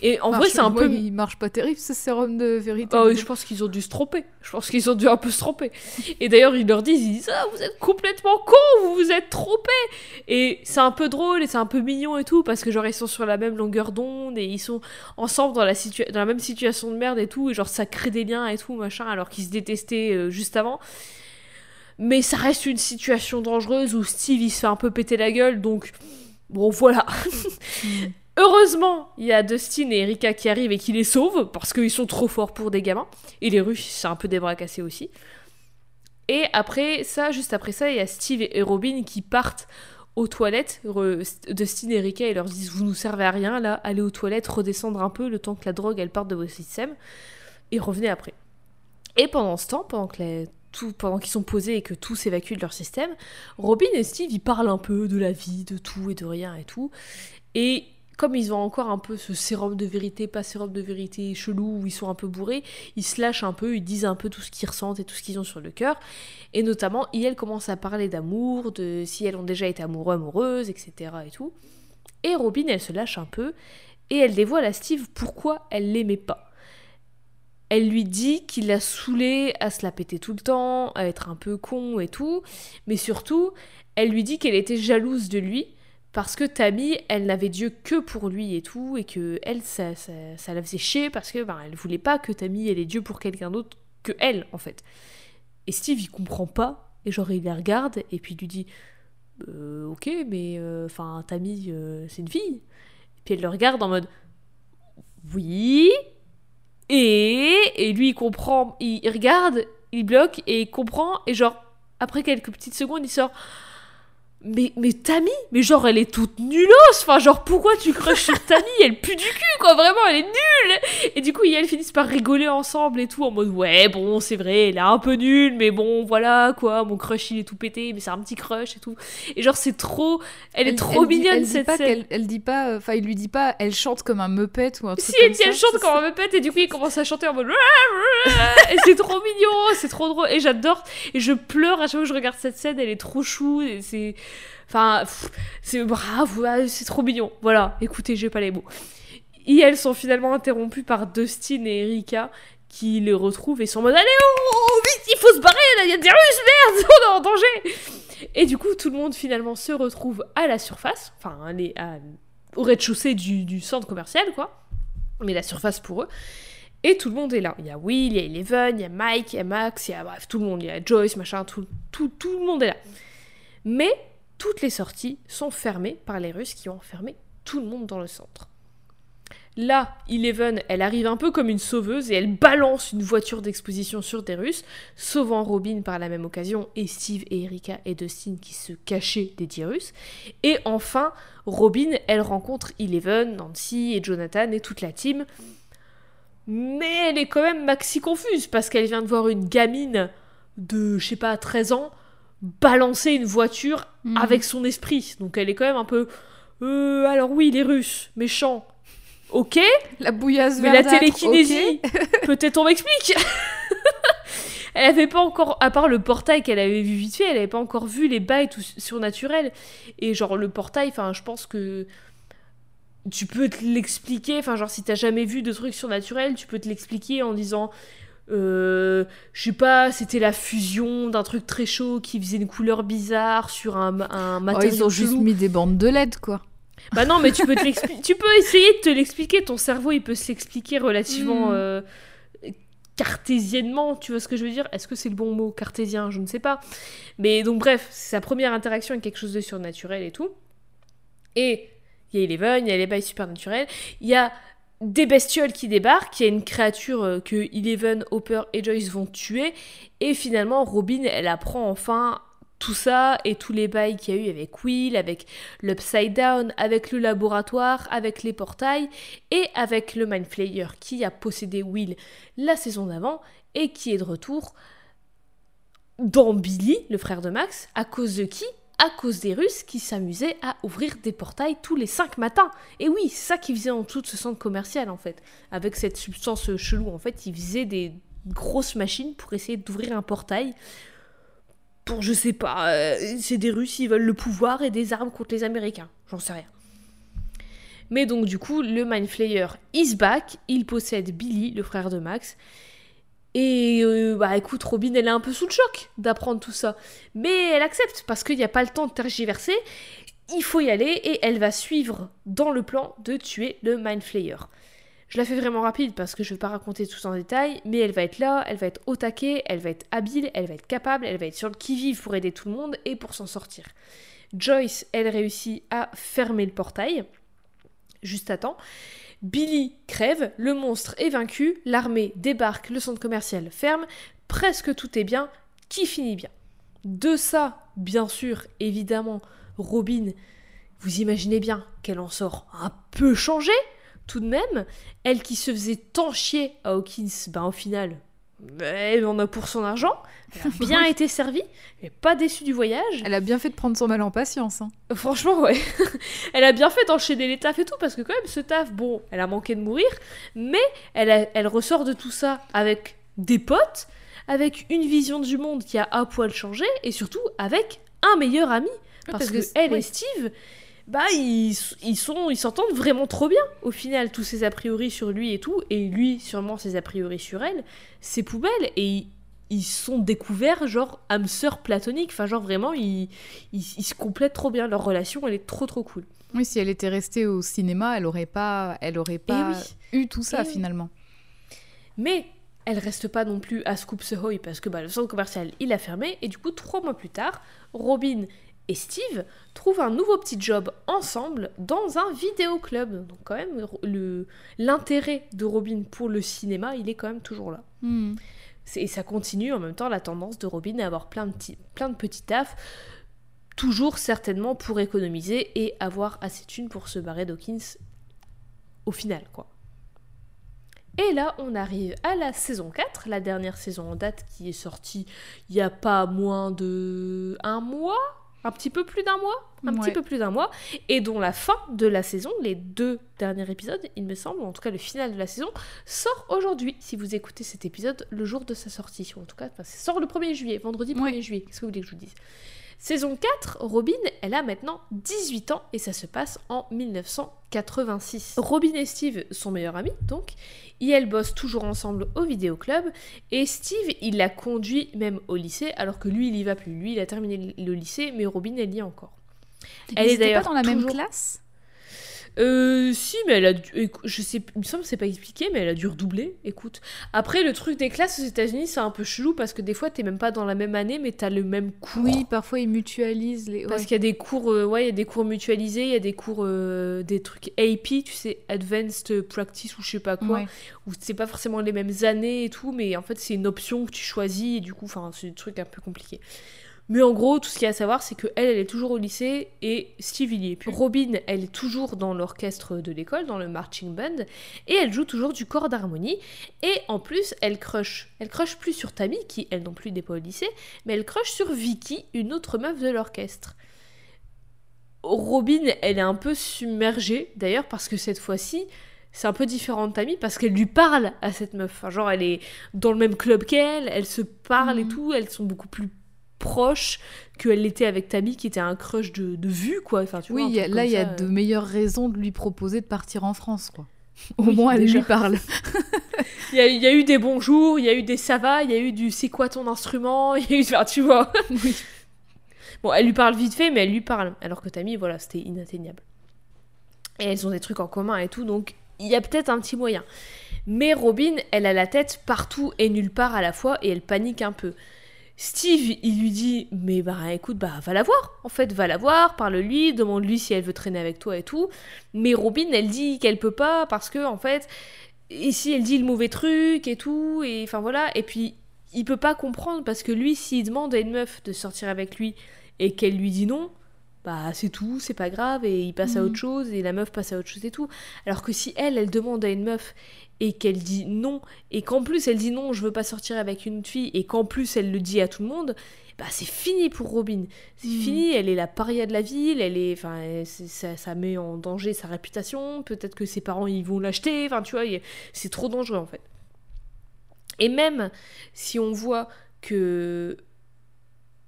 Et en vrai, c'est un peu. Il marche pas terrible ce sérum de vérité. Oh, je pense qu'ils ont dû se tromper. Je pense qu'ils ont dû un peu se tromper. Et d'ailleurs, ils leur disent, ils disent Ah, vous êtes complètement con, vous vous êtes trompés. Et c'est un peu drôle et c'est un peu mignon et tout, parce que genre, ils sont sur la même longueur d'onde et ils sont ensemble dans la, dans la même situation de merde et tout. Et genre, ça crée des liens et tout, machin, alors qu'ils se détestaient euh, juste avant. Mais ça reste une situation dangereuse où Steve il se fait un peu péter la gueule, donc bon voilà. Heureusement, il y a Dustin et Erika qui arrivent et qui les sauvent, parce qu'ils sont trop forts pour des gamins. Et les Russes, c'est un peu des bras cassés aussi. Et après ça, juste après ça, il y a Steve et Robin qui partent aux toilettes. Dustin et Erika, ils leur disent Vous nous servez à rien, là, allez aux toilettes, redescendre un peu le temps que la drogue, elle parte de vos systèmes. Et revenez après. Et pendant ce temps, pendant que les pendant qu'ils sont posés et que tout s'évacue de leur système, Robin et Steve, ils parlent un peu de la vie, de tout et de rien et tout. Et comme ils ont encore un peu ce sérum de vérité, pas sérum de vérité chelou, où ils sont un peu bourrés, ils se lâchent un peu, ils disent un peu tout ce qu'ils ressentent et tout ce qu'ils ont sur le cœur. Et notamment, elle commence à parler d'amour, de si elles ont déjà été amoureux, amoureuses, etc. et tout. Et Robin, elle se lâche un peu, et elle dévoile à Steve pourquoi elle l'aimait pas. Elle lui dit qu'il l'a saoulé à se la péter tout le temps, à être un peu con et tout, mais surtout, elle lui dit qu'elle était jalouse de lui parce que Tammy, elle n'avait Dieu que pour lui et tout, et que elle, ça, ça, la faisait chier parce que ben, elle voulait pas que Tammy elle ait Dieu pour quelqu'un d'autre que elle, en fait. Et Steve, il comprend pas, et genre il la regarde, et puis il lui dit euh, Ok, mais euh, enfin, Tammy, euh, c'est une fille. Et puis elle le regarde en mode Oui, et, lui, il comprend, il, regarde, il bloque et il comprend, et genre, après quelques petites secondes, il sort mais, mais Tammy, mais genre elle est toute nullos, enfin genre pourquoi tu crushes sur Tammy, elle pue du cul quoi, vraiment elle est nulle. Et du coup ils elles finissent par rigoler ensemble et tout en mode ouais bon c'est vrai elle est un peu nulle mais bon voilà quoi, mon crush il est tout pété mais c'est un petit crush et tout. Et genre c'est trop, elle, est trop mignonne cette pas scène. Elle, dit pas, enfin il lui dit pas elle chante comme un muppet ou un truc si, comme Si elle chante comme un muppet et du coup il commence à chanter en mode et c'est trop mignon, c'est trop drôle. Et j'adore et je pleure à chaque fois que je regarde cette scène, elle est trop chou et c'est Enfin, c'est bravo, c'est trop mignon. Voilà, écoutez, j'ai pas les mots. Et elles sont finalement interrompues par Dustin et Erika qui les retrouvent et sont en mode Allez, oh, vite, il faut se barrer, là, il y a des Russes, merde, on est en danger. Et du coup, tout le monde finalement se retrouve à la surface, enfin, au rez-de-chaussée du, du centre commercial, quoi. Mais la surface pour eux. Et tout le monde est là. Il y a Will, il y a Eleven, il y a Mike, il y a Max, il y a bref, tout le monde. Il y a Joyce, machin, tout, tout, tout le monde est là. Mais toutes les sorties sont fermées par les Russes qui ont enfermé tout le monde dans le centre. Là, Eleven, elle arrive un peu comme une sauveuse et elle balance une voiture d'exposition sur des Russes, sauvant Robin par la même occasion et Steve et Erika et Dustin qui se cachaient des dix Russes. Et enfin, Robin, elle rencontre Eleven, Nancy et Jonathan et toute la team. Mais elle est quand même maxi confuse parce qu'elle vient de voir une gamine de, je sais pas, 13 ans balancer une voiture mhm. avec son esprit. Donc elle est quand même un peu. Euh, alors oui, les Russes, méchants. Ok. La bouillasse Mais la télékinésie, peut-être on m'explique. elle avait pas encore, à part le portail qu'elle avait vu vite fait, elle avait pas encore vu les bails tout surnaturels. Et genre le portail, enfin, je pense que tu peux te l'expliquer. Enfin, genre si t'as jamais vu de trucs surnaturels, tu peux te l'expliquer en disant euh, je sais pas, c'était la fusion d'un truc très chaud qui faisait une couleur bizarre sur un, un matériau. Oh, ils ont juste mis des bandes de LED, quoi. Bah non, mais tu peux, tu peux essayer de te l'expliquer. Ton cerveau, il peut s'expliquer relativement hmm. euh, cartésiennement. Tu vois ce que je veux dire? Est-ce que c'est le bon mot Cartésien, je ne sais pas. Mais donc, bref, c'est sa première interaction avec quelque chose de surnaturel et tout. Et il y a Eleven, il y a les bails supernaturels. Il y a des bestioles qui débarquent, il y a une créature euh, que Eleven, Hopper et Joyce vont tuer, et finalement Robin, elle apprend enfin tout ça et tous les bails qu'il y a eu avec Will, avec l'Upside Down, avec le laboratoire, avec les portails et avec le Mind Flayer qui a possédé Will la saison d'avant et qui est de retour dans Billy, le frère de Max, à cause de qui? À cause des Russes qui s'amusaient à ouvrir des portails tous les 5 matins. Et oui, c'est ça qu'ils faisaient en dessous de ce centre commercial en fait. Avec cette substance chelou, en fait, ils faisaient des grosses machines pour essayer d'ouvrir un portail. Pour, je sais pas, euh, c'est des Russes, ils veulent le pouvoir et des armes contre les Américains. J'en sais rien. Mais donc, du coup, le Mind Flayer is back. Il possède Billy, le frère de Max. Et euh, bah écoute, Robin, elle est un peu sous le choc d'apprendre tout ça. Mais elle accepte parce qu'il n'y a pas le temps de tergiverser. Il faut y aller et elle va suivre dans le plan de tuer le Mind Flayer. Je la fais vraiment rapide parce que je ne vais pas raconter tout en détail, mais elle va être là, elle va être au taquet, elle va être habile, elle va être capable, elle va être sur le qui-vive pour aider tout le monde et pour s'en sortir. Joyce, elle réussit à fermer le portail juste à temps. Billy crève, le monstre est vaincu, l'armée débarque, le centre commercial ferme, presque tout est bien, qui finit bien? De ça, bien sûr, évidemment, Robin, vous imaginez bien qu'elle en sort un peu changée, tout de même. Elle qui se faisait tant chier à Hawkins, ben au final, elle en a pour son argent. Elle a bien été servie. Elle n'est pas déçue du voyage. Elle a bien fait de prendre son mal en patience. Hein. Franchement, ouais. elle a bien fait d'enchaîner les tafs et tout, parce que quand même, ce taf, bon, elle a manqué de mourir, mais elle, elle ressort de tout ça avec des potes, avec une vision du monde qui a à poil changé, et surtout avec un meilleur ami. Parce, que, elle et Steve, bah ils, sont ils s'entendent vraiment trop bien. Au final tous ces a priori sur lui et tout et lui sûrement ses a priori sur elle c'est poubelle. Et ils, sont découverts genre âme sœur platonique. Enfin genre vraiment ils, ils, se complètent trop bien. Leur relation elle est trop trop cool. Oui si elle était restée au cinéma elle aurait pas elle aurait eh pas eu tout ça finalement. Mais elle reste pas non plus à Scoop Ahoy parce que bah, le centre commercial il a fermé. Et du coup trois mois plus tard Robin et Steve trouvent un nouveau petit job ensemble dans un vidéoclub. Donc quand même, l'intérêt de Robin pour le cinéma, il est quand même toujours là. Hmm. Et ça continue en même temps la tendance de Robin à avoir plein de petits, plein de petits tafs, toujours certainement pour économiser et avoir assez de thunes pour se barrer Dawkins au final, quoi. Et là, on arrive à la saison 4, la dernière saison en date qui est sortie il n'y a pas moins de un mois, un petit peu plus d'un mois, un petit peu plus d'un mois, et dont la fin de la saison, les deux derniers épisodes, il me semble, en tout cas le final de la saison, sort aujourd'hui, si vous écoutez cet épisode le jour de sa sortie, ou en tout cas, ça sort le 1er juillet, vendredi 1er juillet, qu'est-ce que vous voulez que je vous dise? Saison 4, Robin, elle a maintenant 18 ans et ça se passe en 1986. Robin et Steve sont meilleurs amis donc, et elles bossent toujours ensemble au vidéoclub et Steve il la conduit même au lycée alors que lui il y va plus. Lui il a terminé le lycée mais Robin elle y est encore. Elle est d'ailleurs dans la même classe? Euh, si, mais elle a dû, je sais, il me semble que c'est pas expliqué, mais elle a dû redoubler. Écoute, après le truc des classes aux États-Unis, c'est un peu chelou parce que des fois t'es même pas dans la même année, mais t'as le même cours. Oui, parfois ils mutualisent les. Parce qu'il y a des cours, euh, ouais, il y a des cours mutualisés, il y a des cours, euh, des trucs AP, tu sais, Advanced Practice ou je sais pas quoi, où c'est pas forcément les mêmes années et tout, mais en fait c'est une option que tu choisis et du coup, enfin, c'est des trucs un peu compliqués. Mais en gros, tout ce qu'il y a à savoir, c'est que elle, elle est toujours au lycée et Steve y est plus. Robin, elle est toujours dans l'orchestre de l'école, dans le marching band, et elle joue toujours du corps d'harmonie. Et en plus, elle crush. Elle crush plus sur Tammy, qui elle non plus n'est pas au lycée, mais elle crush sur Vicky, une autre meuf de l'orchestre. Robin, elle est un peu submergée, d'ailleurs, parce que cette fois-ci, c'est un peu différent de Tammy parce qu'elle lui parle à cette meuf. Enfin, genre, elle est dans le même club qu'elle, elle se parle et Mhm. tout, elles sont beaucoup plus proches qu'elle l'était avec Tammy qui était un crush de, de vue, quoi. Enfin, tu Oui, vois, a- là il y a de euh. meilleures raisons de lui proposer de partir en France, quoi. Au Oui, moins elle déjà. lui parle. Il y, a, il y a eu des bonjours, il y a eu des ça va, il y a eu du c'est quoi ton instrument, il y a eu, enfin, tu vois. Oui. Bon, elle lui parle vite fait, mais elle lui parle. Alors que Tammy, voilà, c'était inatteignable. Et elles ont des trucs en commun et tout, donc il y a peut-être un petit moyen. Mais Robin, elle a la tête partout et nulle part à la fois et elle panique un peu. Steve, il lui dit Mais bah écoute, bah va la voir. En fait, va la voir, parle-lui, demande-lui si elle veut traîner avec toi et tout. Mais Robin, elle dit qu'elle peut pas parce que, en fait, ici, elle dit le mauvais truc et tout. Et enfin voilà. Et puis, il peut pas comprendre parce que lui, s'il demande à une meuf de sortir avec lui et qu'elle lui dit non, bah c'est tout, c'est pas grave. Et il passe à Mhm. autre chose et la meuf passe à autre chose et tout. Alors que si elle, elle demande à une meuf et qu'elle dit non, et qu'en plus elle dit non, je veux pas sortir avec une fille, et qu'en plus elle le dit à tout le monde, bah c'est fini pour Robin. C'est Mhm. fini, elle est la paria de la ville, elle est, enfin, ça, ça met en danger sa réputation, peut-être que ses parents ils vont l'acheter, enfin tu vois, c'est trop dangereux en fait. Et même si on voit que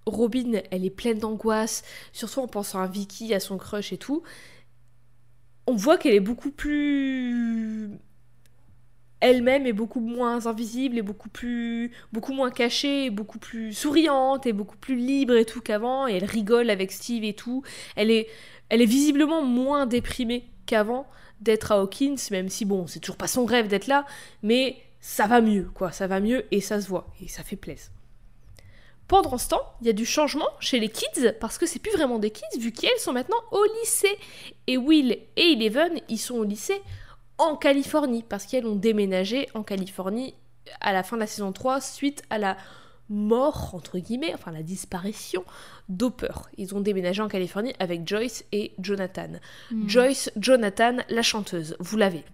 Robin, elle est pleine d'angoisse, surtout en pensant à Vicky, à son crush et tout, on voit qu'elle est beaucoup plus elle-même est beaucoup moins invisible et beaucoup plus beaucoup moins cachée beaucoup plus souriante et beaucoup plus libre et tout qu'avant. Et elle rigole avec Steve et tout. Elle est elle est visiblement moins déprimée qu'avant d'être à Hawkins même si bon c'est toujours pas son rêve d'être là. Mais ça va mieux quoi. Ça va mieux et ça se voit. Et ça fait plaisir. Pendant ce temps, il y a du changement chez les kids parce que c'est plus vraiment des kids vu qu'elles sont maintenant au lycée. Et Will et Eleven, ils sont au lycée en Californie parce qu'elles ont déménagé en Californie à la fin de la saison 3 suite à la mort, entre guillemets, enfin la disparition d'Hopper. Ils ont déménagé en Californie avec Joyce et Jonathan. Hmm. Joyce, Jonathan, la chanteuse, vous l'avez.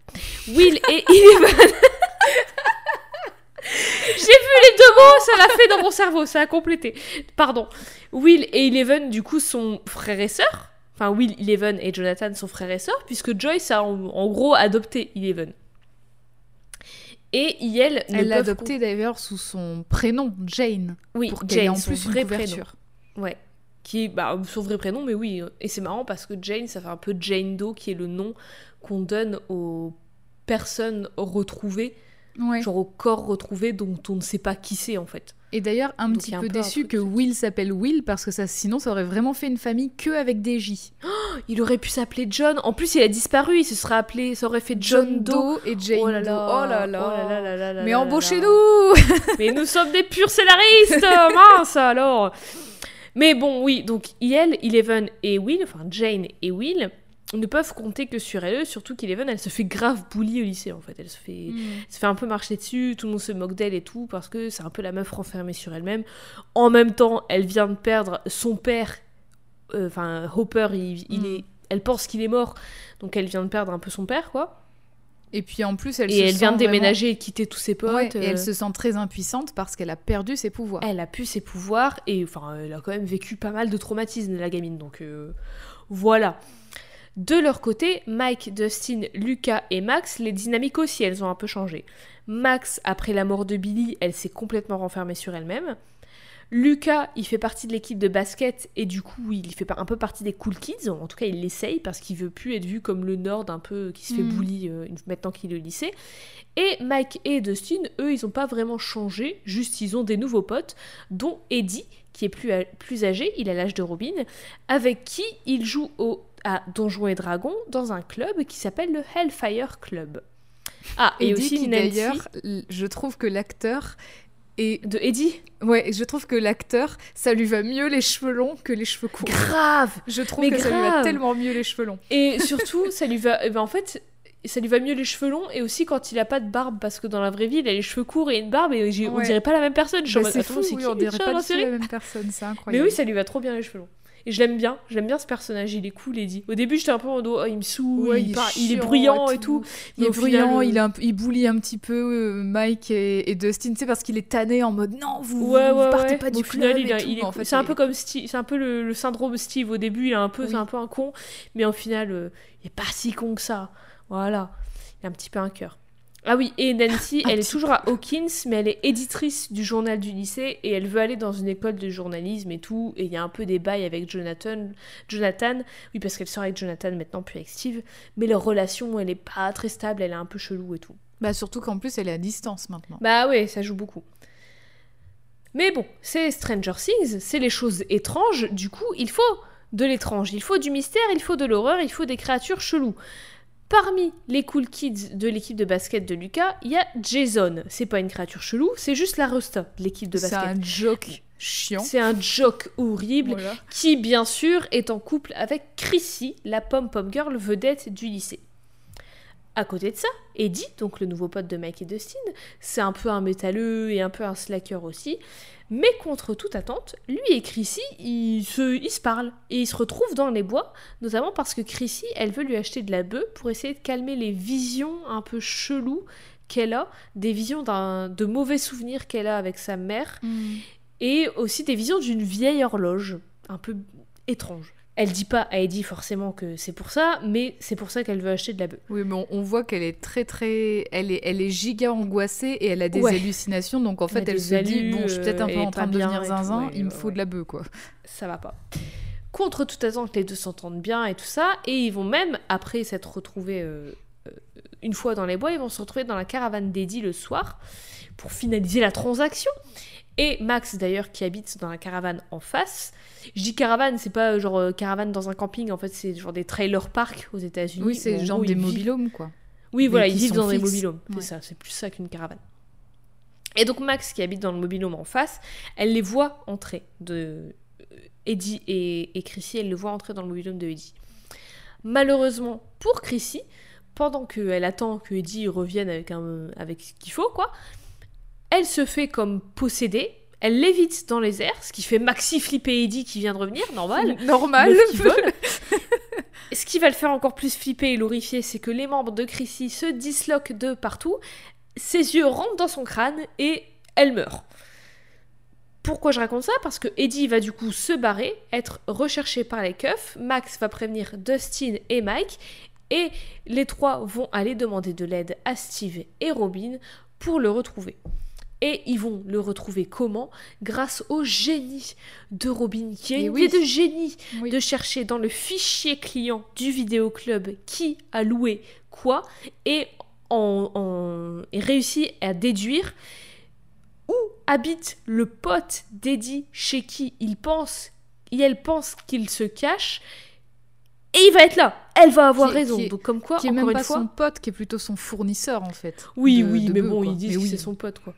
Will et Eleven. J'ai vu les deux mots, ça l'a fait dans mon cerveau, ça a complété. Pardon. Will et Eleven, du coup, sont frères et sœurs. Enfin, Will, Eleven et Jonathan sont frères et sœurs, puisque Joyce a en, en gros adopté Eleven. Et Yel ne Elle l'a adopté d'ailleurs sous son prénom, Jane, Oui, pour Jane, en son plus une vrai prénom. Ouais. Qui est bah, son vrai prénom, mais oui. Et c'est marrant parce que Jane, ça fait un peu Jane Doe, qui est le nom qu'on donne aux personnes retrouvées, Ouais. genre au corps retrouvé dont on ne sait pas qui c'est en fait. Et d'ailleurs, un Donc, petit un peu déçu que Will s'appelle Will parce que ça, sinon, ça aurait vraiment fait une famille que avec des J. Il aurait pu s'appeler John. En plus, il a disparu. Il se serait appelé, ça aurait fait John, Doe. et Jane Oh là là, Doe. Oh là là. oh là là là là Mais embauchez-nous Mais nous sommes des purs scénaristes, mince alors. Mais bon, oui, donc Yel, Eleven et Will, enfin Jane et Will, ne peuvent compter que sur elle, surtout qu'Eleven, elle se fait grave bully au lycée en fait. Elle se fait, Mm. se fait un peu marcher dessus, tout le monde se moque d'elle et tout, parce que c'est un peu la meuf renfermée sur elle-même. En même temps, elle vient de perdre son père, euh, enfin Hopper, il, il Mm. est, elle pense qu'il est mort, donc elle vient de perdre un peu son père, quoi. Et puis en plus, elle et se elle vient sent de vraiment- déménager et quitter tous ses potes. Ouais, et elle euh, se sent très impuissante parce qu'elle a perdu ses pouvoirs. elle a pu ses pouvoirs et enfin elle a quand même vécu pas mal de traumatismes la gamine donc euh, voilà. De leur côté, Mike, Dustin, Lucas et Max, les dynamiques aussi, elles ont un peu changé. Max, après la mort de Billy, elle s'est complètement renfermée sur elle-même. Lucas, il fait partie de l'équipe de basket et du coup, il fait un peu partie des cool kids. En tout cas, il l'essaye parce qu'il veut plus être vu comme le nord un peu qui se fait Mm. bully euh, maintenant qu'il est au lycée. Et Mike et Dustin, eux, ils ont pas vraiment changé, juste ils ont des nouveaux potes, dont Eddie, qui est plus, plus âgé, il a l'âge de Robin, avec qui il joue au, à Donjons et Dragons dans un club qui s'appelle le Hellfire Club. Ah, et, Et aussi d'ailleurs, je trouve que l'acteur est. de Eddie. Ouais, je trouve que l'acteur, ça lui va mieux les cheveux longs que les cheveux courts. Grave Je trouve Mais que ça lui va tellement mieux les cheveux longs. Et surtout, ça lui va. eh ben, en fait, ça lui va mieux les cheveux longs et aussi quand il a pas de barbe parce que dans la vraie vie, il a les cheveux courts et une barbe et on dirait pas la même personne. Bah, c'est fou, oui, on dirait pas la même personne, c'est Mais incroyable. oui, ça lui va trop bien les cheveux longs. Et je l'aime bien, j'aime bien ce personnage, il est cool, Eddie. Au début, j'étais un peu en dos, oh, il me saoule, Ouais, il, il est il bruyant et tout. Il est bruyant, euh, il, a un p- il bully un petit peu euh, Mike et, et Dustin, tu sais, parce qu'il est tanné en mode non, vous, Ouais, vous ouais, partez pas du final, club il, et a- tout, il est mais en fait, c'est un peu comme Steve, c'est un peu le, le syndrome Steve. Au début, il est un peu, Oui. c'est un peu un con, mais au final, euh, il est pas si con que ça. Voilà, il a un petit peu un cœur. Ah oui, et Nancy, elle est toujours à Hawkins, mais elle est éditrice du journal du lycée et elle veut aller dans une école de journalisme et tout. Et il y a un peu des bails avec Jonathan. Jonathan, oui, parce qu'elle sort avec Jonathan maintenant, puis avec Steve. Mais leur relation, elle est pas très stable, elle est un peu chelou et tout. Bah, surtout qu'en plus, elle est à distance maintenant. Bah ouais, ça joue beaucoup. Mais bon, c'est Stranger Things, c'est les choses étranges, du coup, il faut de l'étrange, il faut du mystère, il faut de l'horreur, il faut des créatures cheloues. Parmi les cool kids de l'équipe de basket de Lucas, il y a Jason. C'est pas une créature chelou, c'est juste la Rosta de l'équipe de C'est basket. un joke chiant. C'est un joke horrible Voilà. qui, bien sûr, est en couple avec Chrissy, la pom-pom girl vedette du lycée. À côté de ça, Eddie, donc le nouveau pote de Mike et Dustin, c'est un peu un métalleux et un peu un slacker aussi. Mais contre toute attente, lui et Chrissy, ils se, ils se parlent. Et ils se retrouvent dans les bois, notamment parce que Chrissy, elle veut lui acheter de la bœuf pour essayer de calmer les visions un peu cheloues qu'elle a, des visions de mauvais souvenirs qu'elle a avec sa mère, Mm. et aussi des visions d'une vieille horloge, un peu étrange. Elle dit pas à Eddie forcément que c'est pour ça, mais c'est pour ça qu'elle veut acheter de la bœuf. Oui, mais on, on voit qu'elle est très très. Elle est, elle est giga angoissée et elle a des Ouais. hallucinations. Donc en fait, elle se dit bon, je suis peut-être un euh, peu en train pas de devenir zinzin, il me faut ouais. de la bœuf, quoi. Ça va pas. Contre toute attente, les deux s'entendent bien et tout ça, et ils vont même, après s'être retrouvés euh, euh, une fois dans les bois, ils vont se retrouver dans la caravane d'Eddie le soir pour finaliser la transaction. Et Max, d'ailleurs, qui habite dans la caravane en face. Je dis caravane, c'est pas euh, genre euh, caravane dans un camping, en fait, c'est genre des trailer parks aux États-Unis. Oui, c'est en genre des mobilhomes, quoi. Oui, mais voilà, ils vivent dans des mobilhomes. Ouais. C'est ça, c'est plus ça qu'une caravane. Et donc Max, qui habite dans le mobilhome en face, elle les voit entrer de euh, Eddie et, et Chrissy, elle le voit entrer dans le mobilhome de Eddie. Malheureusement pour Chrissy, pendant qu'elle attend que Eddie revienne avec, un, avec ce qu'il faut, quoi, elle se fait comme possédée, elle lévite dans les airs, ce qui fait maxi flipper Eddie qui vient de revenir, normal. Normal. Meuf qui vole. Ce qui va le faire encore plus flipper et l'horrifier, c'est que les membres de Chrissy se disloquent de partout, ses yeux rentrent dans son crâne et elle meurt. Pourquoi je raconte ça? Parce que Eddie va du coup se barrer, être recherché par les keufs, Max va prévenir Dustin et Mike, et les trois vont aller demander de l'aide à Steve et Robin pour le retrouver. Et ils vont le retrouver comment? Grâce au génie de Robin, qui a une oui. idée de génie Oui. de chercher dans le fichier client du vidéoclub qui a loué quoi et, en, en- et réussi à déduire où habite le pote d'Eddie chez qui il pense et elle pense qu'il se cache et il va être là elle va avoir Qui raison qui est- donc comme quoi Qui est encore même une pas fois son pote, qui est plutôt son fournisseur, en fait. oui de- oui de mais bon quoi. ils disent Mais que oui. c'est son pote quoi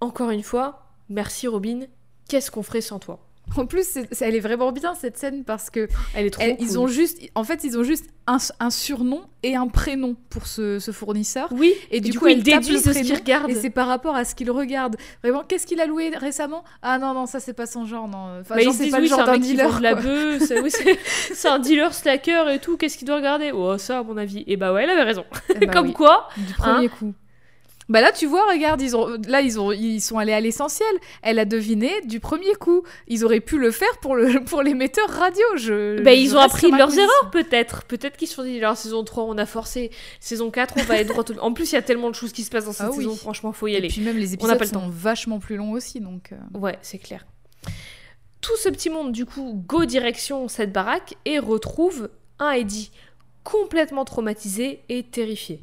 encore une fois merci Robin qu'est-ce qu'on ferait sans toi? En plus, elle est vraiment bien cette scène parce que Elle est trop elle- cool. ils ont juste, en fait, ils ont juste un, un surnom et un prénom pour ce, ce fournisseur. Oui, Et du, du coup, coup, déduisent le ce qu'ils prénom, regardent. Et c'est par rapport à ce qu'il regarde. Vraiment, qu'est-ce qu'il a loué récemment? Ah non, non, ça c'est pas son genre, non. Enfin, Bah, genre, ils se c'est disent, pas le oui, genre c'est un mec qui dealer. de la bœuf, c'est oui, un dealer slacker et tout, qu'est-ce qu'il doit regarder? Oh, ça, à mon avis. Et bah ouais, elle avait raison. Eh bah Comme oui, quoi, du premier coup. Bah là, tu vois, regarde, ils ont, là, ils, ont, ils sont allés à l'essentiel. Elle a deviné du premier coup. Ils auraient pu le faire pour, le, pour l'émetteur radio. Je, bah, je ils ont appris leurs position. erreurs, peut-être. Peut-être qu'ils se sont dit, alors, saison 3, on a forcé. Saison 4, on va aller droit au... En plus, il y a tellement de choses qui se passent dans cette Ah oui. saison, franchement, faut y Et aller. puis même les épisodes pas le sont vachement plus longs aussi, donc. euh, Ouais, c'est clair. Tout ce petit monde, du coup, go direction cette baraque et retrouve un Eddie complètement traumatisé et terrifié.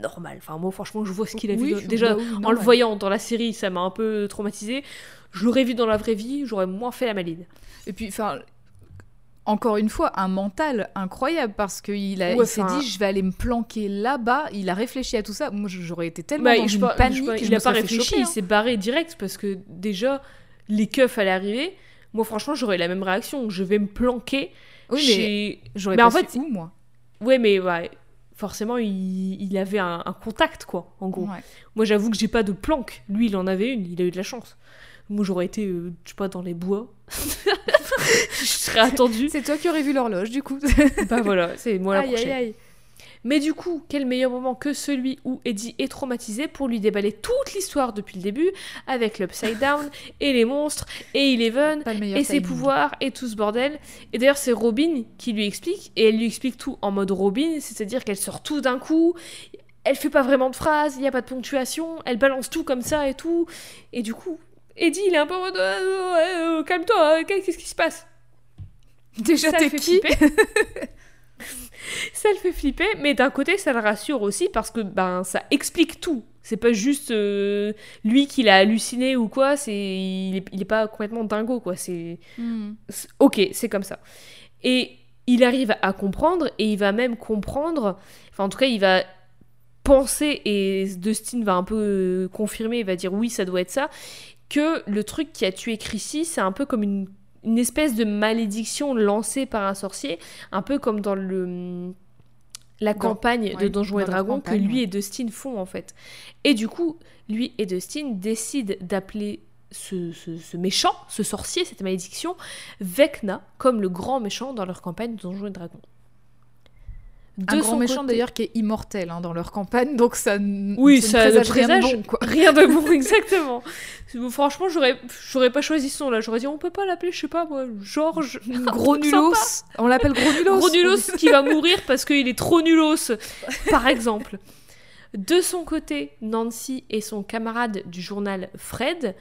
Normal. Enfin, moi, franchement, je vois ce qu'il a oui, vu. dans- Déjà, en le voyant dans la série, ça m'a un peu traumatisé. Je l'aurais vu dans la vraie vie, j'aurais moins fait la maline. Et puis, enfin, encore une fois, un mental incroyable parce qu'il a, Ouais, il s'est dit, je vais aller me planquer là-bas. Il a réfléchi à tout ça. Moi, j'aurais été tellement Bah, dans je une pas- panique. je il me a pas réfléchi, choper, il hein. s'est barré direct parce que déjà, les keufs allaient arriver. Moi, franchement, j'aurais la même réaction. Je vais me planquer Oui, mais chez. j'aurais mais pas en fait, su où, moi. Ouais, mais ouais, forcément, il, il avait un, un contact, quoi, en gros. Ouais. Moi, j'avoue que j'ai pas de planque. Lui, il en avait une, il a eu de la chance. Moi, j'aurais été, euh, je sais pas, dans les bois. je serais attendue. C'est toi qui aurais vu l'horloge, du coup. bah voilà, c'est moi la Aïe, aïe, prochaine. aïe. Mais du coup, quel meilleur moment que celui où Eddie est traumatisé pour lui déballer toute l'histoire depuis le début, avec l'Upside Down, et les monstres, et Eleven, et ses pouvoirs et tout ce bordel. Et d'ailleurs, c'est Robin qui lui explique, et elle lui explique tout en mode Robin, c'est-à-dire qu'elle sort tout d'un coup, elle fait pas vraiment de phrases, il n'y a pas de ponctuation, elle balance tout comme ça et tout. Et du coup, Eddie, il est un peu en mode Euh, euh, calme-toi, euh, qu'est-ce qui se passe? Déjà, t'es qui? ça le fait flipper, mais d'un côté, ça le rassure aussi parce que ben ça explique tout. C'est pas juste euh, lui qui l'a halluciné ou quoi, c'est il, il est pas complètement dingo quoi, c'est Hmm. OK, c'est comme ça. Et il arrive à comprendre et il va même comprendre, enfin en tout cas, il va penser et Dustin va un peu euh, confirmer, il va dire oui, ça doit être ça, que le truc qui a tué Chrissy, c'est un peu comme une, une espèce de malédiction lancée par un sorcier, un peu comme dans le la Dans- campagne de ouais, Donjons et Dragons que lui ouais. et Dustin font en fait. Et du coup, lui et Dustin décident d'appeler ce, ce- ce méchant, ce sorcier, cette malédiction, Vecna, comme le grand méchant dans leur campagne de Donjons et Dragons. De Un grand son méchant d'ailleurs qui est immortel hein, dans leur campagne, donc ça, Oui, ça, ne présage rien bon, quoi. Rien de bon, exactement. Franchement, j'aurais, j'aurais pas choisi ce nom-là. J'aurais dit, on peut pas l'appeler, je sais pas moi, Georges. Gros nulos. On l'appelle gros nulos. Gros nulos qui va mourir parce qu'il est trop nulos, par exemple. De son côté, Nancy et son camarade du journal Fred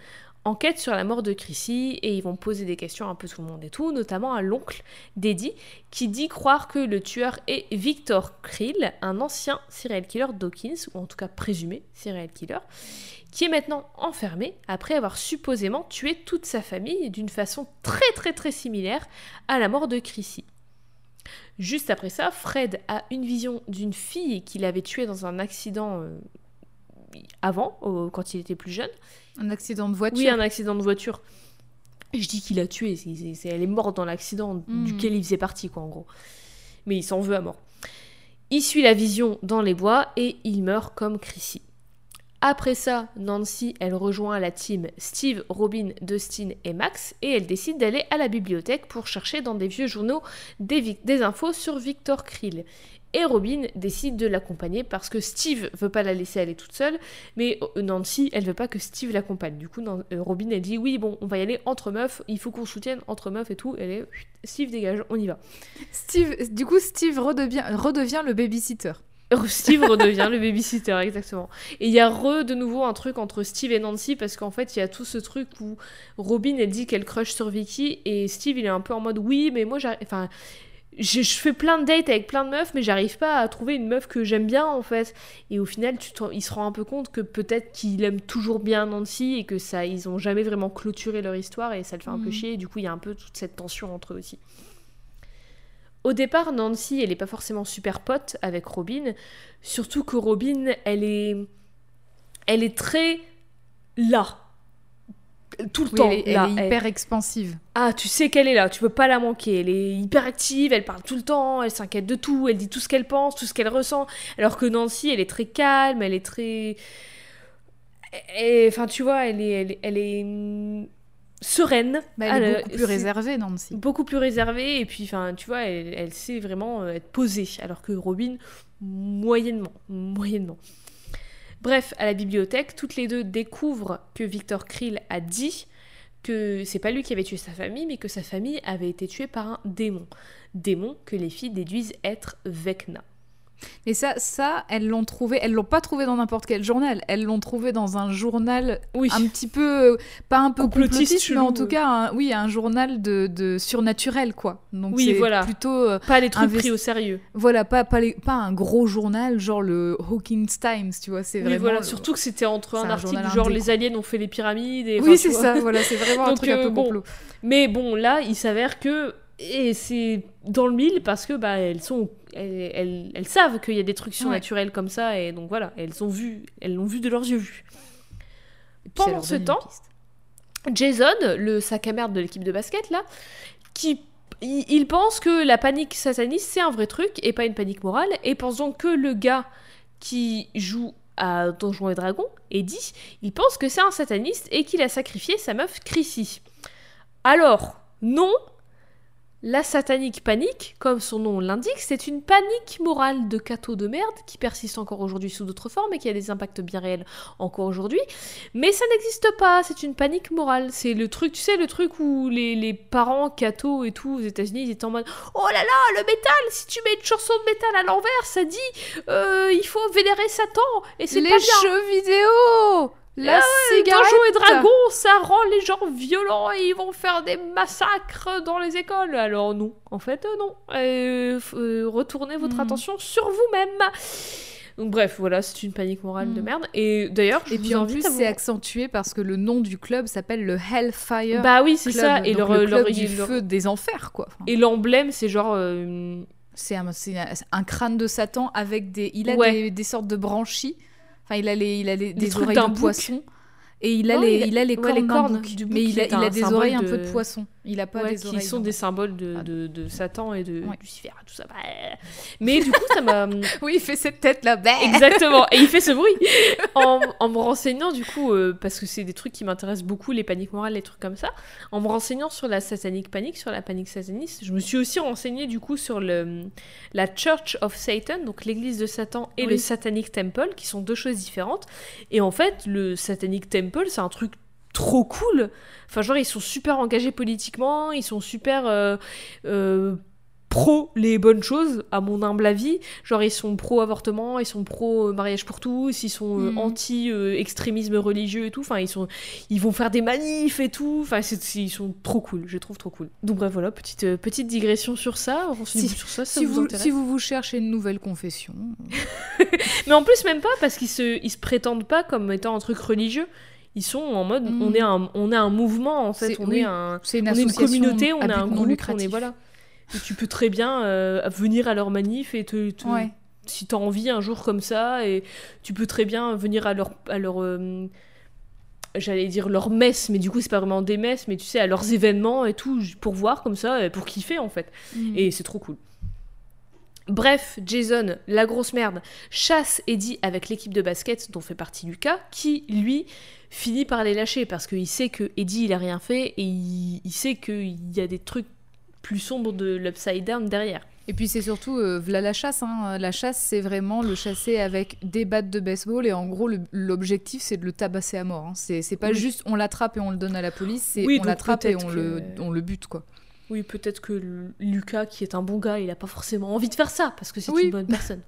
enquêtent sur la mort de Chrissy et ils vont poser des questions un peu tout le monde et tout, notamment à l'oncle d'Eddie qui dit croire que le tueur est Victor Krill, un ancien serial killer Dawkins, ou en tout cas présumé serial killer, qui est maintenant enfermé après avoir supposément tué toute sa famille d'une façon très très très similaire à la mort de Chrissy. Juste après ça, Fred a une vision d'une fille qu'il avait tuée dans un accident euh, avant, au- quand il était plus jeune. Un accident de voiture. Oui, un accident de voiture. Je dis qu'il a tué, elle est morte dans l'accident Mm. duquel il faisait partie, quoi, en gros. Mais il s'en veut à mort. Il suit la vision dans les bois et il meurt comme Chrissy. Après ça, Nancy, elle rejoint la team Steve, Robin, Dustin et Max et elle décide d'aller à la bibliothèque pour chercher dans des vieux journaux des, des infos sur Victor Krill. Et Robin décide de l'accompagner parce que Steve veut pas la laisser aller toute seule, mais euh, Nancy, elle veut pas que Steve l'accompagne. Du coup, euh, Robin, elle dit oui, bon, on va y aller entre meufs, il faut qu'on soutienne entre meufs et tout. Elle est Steve dégage, on y va. Steve, du coup, Steve redevient, redevient le babysitter. Steve redevient le babysitter, exactement. Et il y a re de nouveau un truc entre Steve et Nancy parce qu'en fait, il y a tout ce truc où Robin, elle dit qu'elle crush sur Vicky et Steve, il est un peu en mode oui, mais moi, j'arrive. Enfin. Je, je fais plein de dates avec plein de meufs, mais j'arrive pas à trouver une meuf que j'aime bien en fait. Et au final, tu il se rend un peu compte que peut-être qu'il aime toujours bien Nancy et que ça, ils ont jamais vraiment clôturé leur histoire et ça le fait un peu Mhm. chier. Et du coup, il y a un peu toute cette tension entre eux aussi. Au départ, Nancy, elle est pas forcément super pote avec Robin, surtout que Robin, elle est, elle est très là. Tout le Oui, temps. elle, est, là, est elle- hyper expansive. Ah, tu sais qu'elle est là, tu peux pas la manquer. Elle est hyper active, elle parle tout le temps, elle s'inquiète de tout, elle dit tout ce qu'elle pense, tout ce qu'elle ressent. Alors que Nancy, elle est très calme, elle est très. Enfin, tu vois, elle est, elle, est- elle est, sereine. Bah, elle est Elle- beaucoup plus réservée, Nancy. Beaucoup plus réservée, et puis, enfin, tu vois, elle, elle sait vraiment euh, être posée. Alors que Robin, moyennement. Moyennement. Bref, à la bibliothèque, toutes les deux découvrent que Victor Krill a dit que c'est pas lui qui avait tué sa famille, mais que sa famille avait été tuée par un démon. Démon que les filles déduisent être Vecna. Et ça, ça, elles l'ont trouvé. Elles l'ont pas trouvé dans n'importe quel journal. Elles l'ont trouvé dans un journal Oui. un petit peu, pas un peu Complotiste, complotiste, mais en tout euh. cas, un- oui, un journal de, de surnaturel, quoi. Donc Oui, c'est voilà. plutôt, euh, Pas les trucs Investi- pris au sérieux. voilà, pas pas, les- pas un gros journal genre le Hawkins Times, tu vois. C'est Oui, vraiment. voilà. Surtout que c'était entre un un article genre les aliens ont fait les pyramides. Et, Oui, c'est ça. Voilà, c'est vraiment un truc un euh, peu bon. complot. Mais bon, là, il s'avère que. Et c'est dans le mille parce que bah elles sont elles, elles- elles savent qu'il y a des trucs surnaturels comme ça et donc voilà elles ont vu elles l'ont vu de leurs yeux vus. Pendant ce temps. Jason, le sac à merde de l'équipe de basket là, qui il, il pense que la panique sataniste c'est un vrai truc et pas une panique morale et pense donc que le gars qui joue à Donjons et Dragons, Eddie, il pense que c'est un sataniste et qu'il a sacrifié sa meuf Chrissy. Alors, non, la satanique panique, comme son nom l'indique, c'est une panique morale de cateau de merde qui persiste encore aujourd'hui sous d'autres formes et qui a des impacts bien réels encore aujourd'hui. Mais ça n'existe pas, c'est une panique morale. C'est le truc, tu sais, le truc où les, les parents cathos et tout aux États-Unis, ils étaient en mode Oh là là, le métal, si tu mets une chanson de métal à l'envers, ça dit euh, il faut vénérer Satan et c'est les pas bien. jeux vidéo, la Les cigarette. Donjons et Dragons, ça rend les gens violents et ils vont faire des massacres dans les écoles. Alors non, en fait euh, non. Euh, euh, retournez votre Hmm. attention sur vous-même. Donc bref, voilà, c'est une panique morale de Hmm. merde. Et d'ailleurs, je Et vous puis en plus, vous- c'est accentué parce que le nom du club s'appelle le Hellfire Bah oui, c'est ça. Et leur, le leur- club du leur- feu des enfers, quoi. Enfin, et l'emblème, c'est genre euh, c'est un, c'est un- un crâne de Satan avec des. Il a Ouais. des, des sortes de branchies. Enfin, il a les, il a les, des oreilles d'un de poisson. Et il a, les, il a- il a les ouais, cornes, les d'un cornes bouc. du bouc Mais il a, il des oreilles un peu de poisson. Il a pas ouais, des qui oreilles. sont des symboles de, de, de Satan et de Ouais. Lucifer, tout ça. Mais du coup, ça m'a Oui, il fait cette tête là. Bah Exactement, et il fait ce bruit en, en me renseignant du coup, euh, parce que c'est des trucs qui m'intéressent beaucoup, les paniques morales, les trucs comme ça. En me renseignant sur la satanique panique, sur la panique sataniste, je me suis aussi renseignée du coup sur le, la Church of Satan, donc l'église de Satan, et Oui. le Satanic Temple, qui sont deux choses différentes. Et en fait, le Satanic Temple, c'est un truc trop cool. Enfin, genre, ils sont super engagés politiquement, ils sont super euh, euh, pro les bonnes choses, à mon humble avis. Genre, ils sont pro avortement, ils sont pro mariage pour tous, ils sont euh, Mhm. anti euh, extrémisme religieux et tout. Enfin, ils sont, ils vont faire des manifs et tout. Enfin, ils sont trop cool. Je les trouve trop cool. Donc bref, voilà, petite euh, petite digression sur ça. Si- sur ça, ça si vous, vous, si vous vous cherchez une nouvelle confession, Mais en plus, même pas parce qu'ils se, ils se prétendent pas comme étant un truc religieux. Ils sont en mode, Mhm. on est un, on est un mouvement en fait, on oui. est un, une on est une communauté, on est un groupe, on est voilà. Et tu peux très bien euh, venir à leur manif et te, te- Ouais. si t'as envie un jour comme ça, et tu peux très bien venir à leur, à leur euh, j'allais dire leur messe, mais du coup c'est pas vraiment des messes, mais tu sais à leurs événements et tout pour voir comme ça, pour kiffer en fait. Mhm. Et c'est trop cool. Bref, Jason, la grosse merde, chasse Eddie avec l'équipe de basket dont fait partie Lucas, qui, lui, finit par les lâcher parce qu'il sait que Eddie, il a rien fait et il, il sait qu'il y a des trucs plus sombres de l'Upside Down derrière. Et puis c'est surtout, euh, la chasse. hein. La chasse, c'est vraiment le chasser avec des battes de baseball. Et en gros, l'objectif, c'est de le tabasser à mort. hein. C'est pas Oui. juste on l'attrape et on le donne à la police. C'est Oui, on l'attrape et on, que- le, on le bute, quoi. Oui, peut-être que Lu- Lucas, qui est un bon gars, il a pas forcément envie de faire ça parce que c'est Oui. une bonne personne.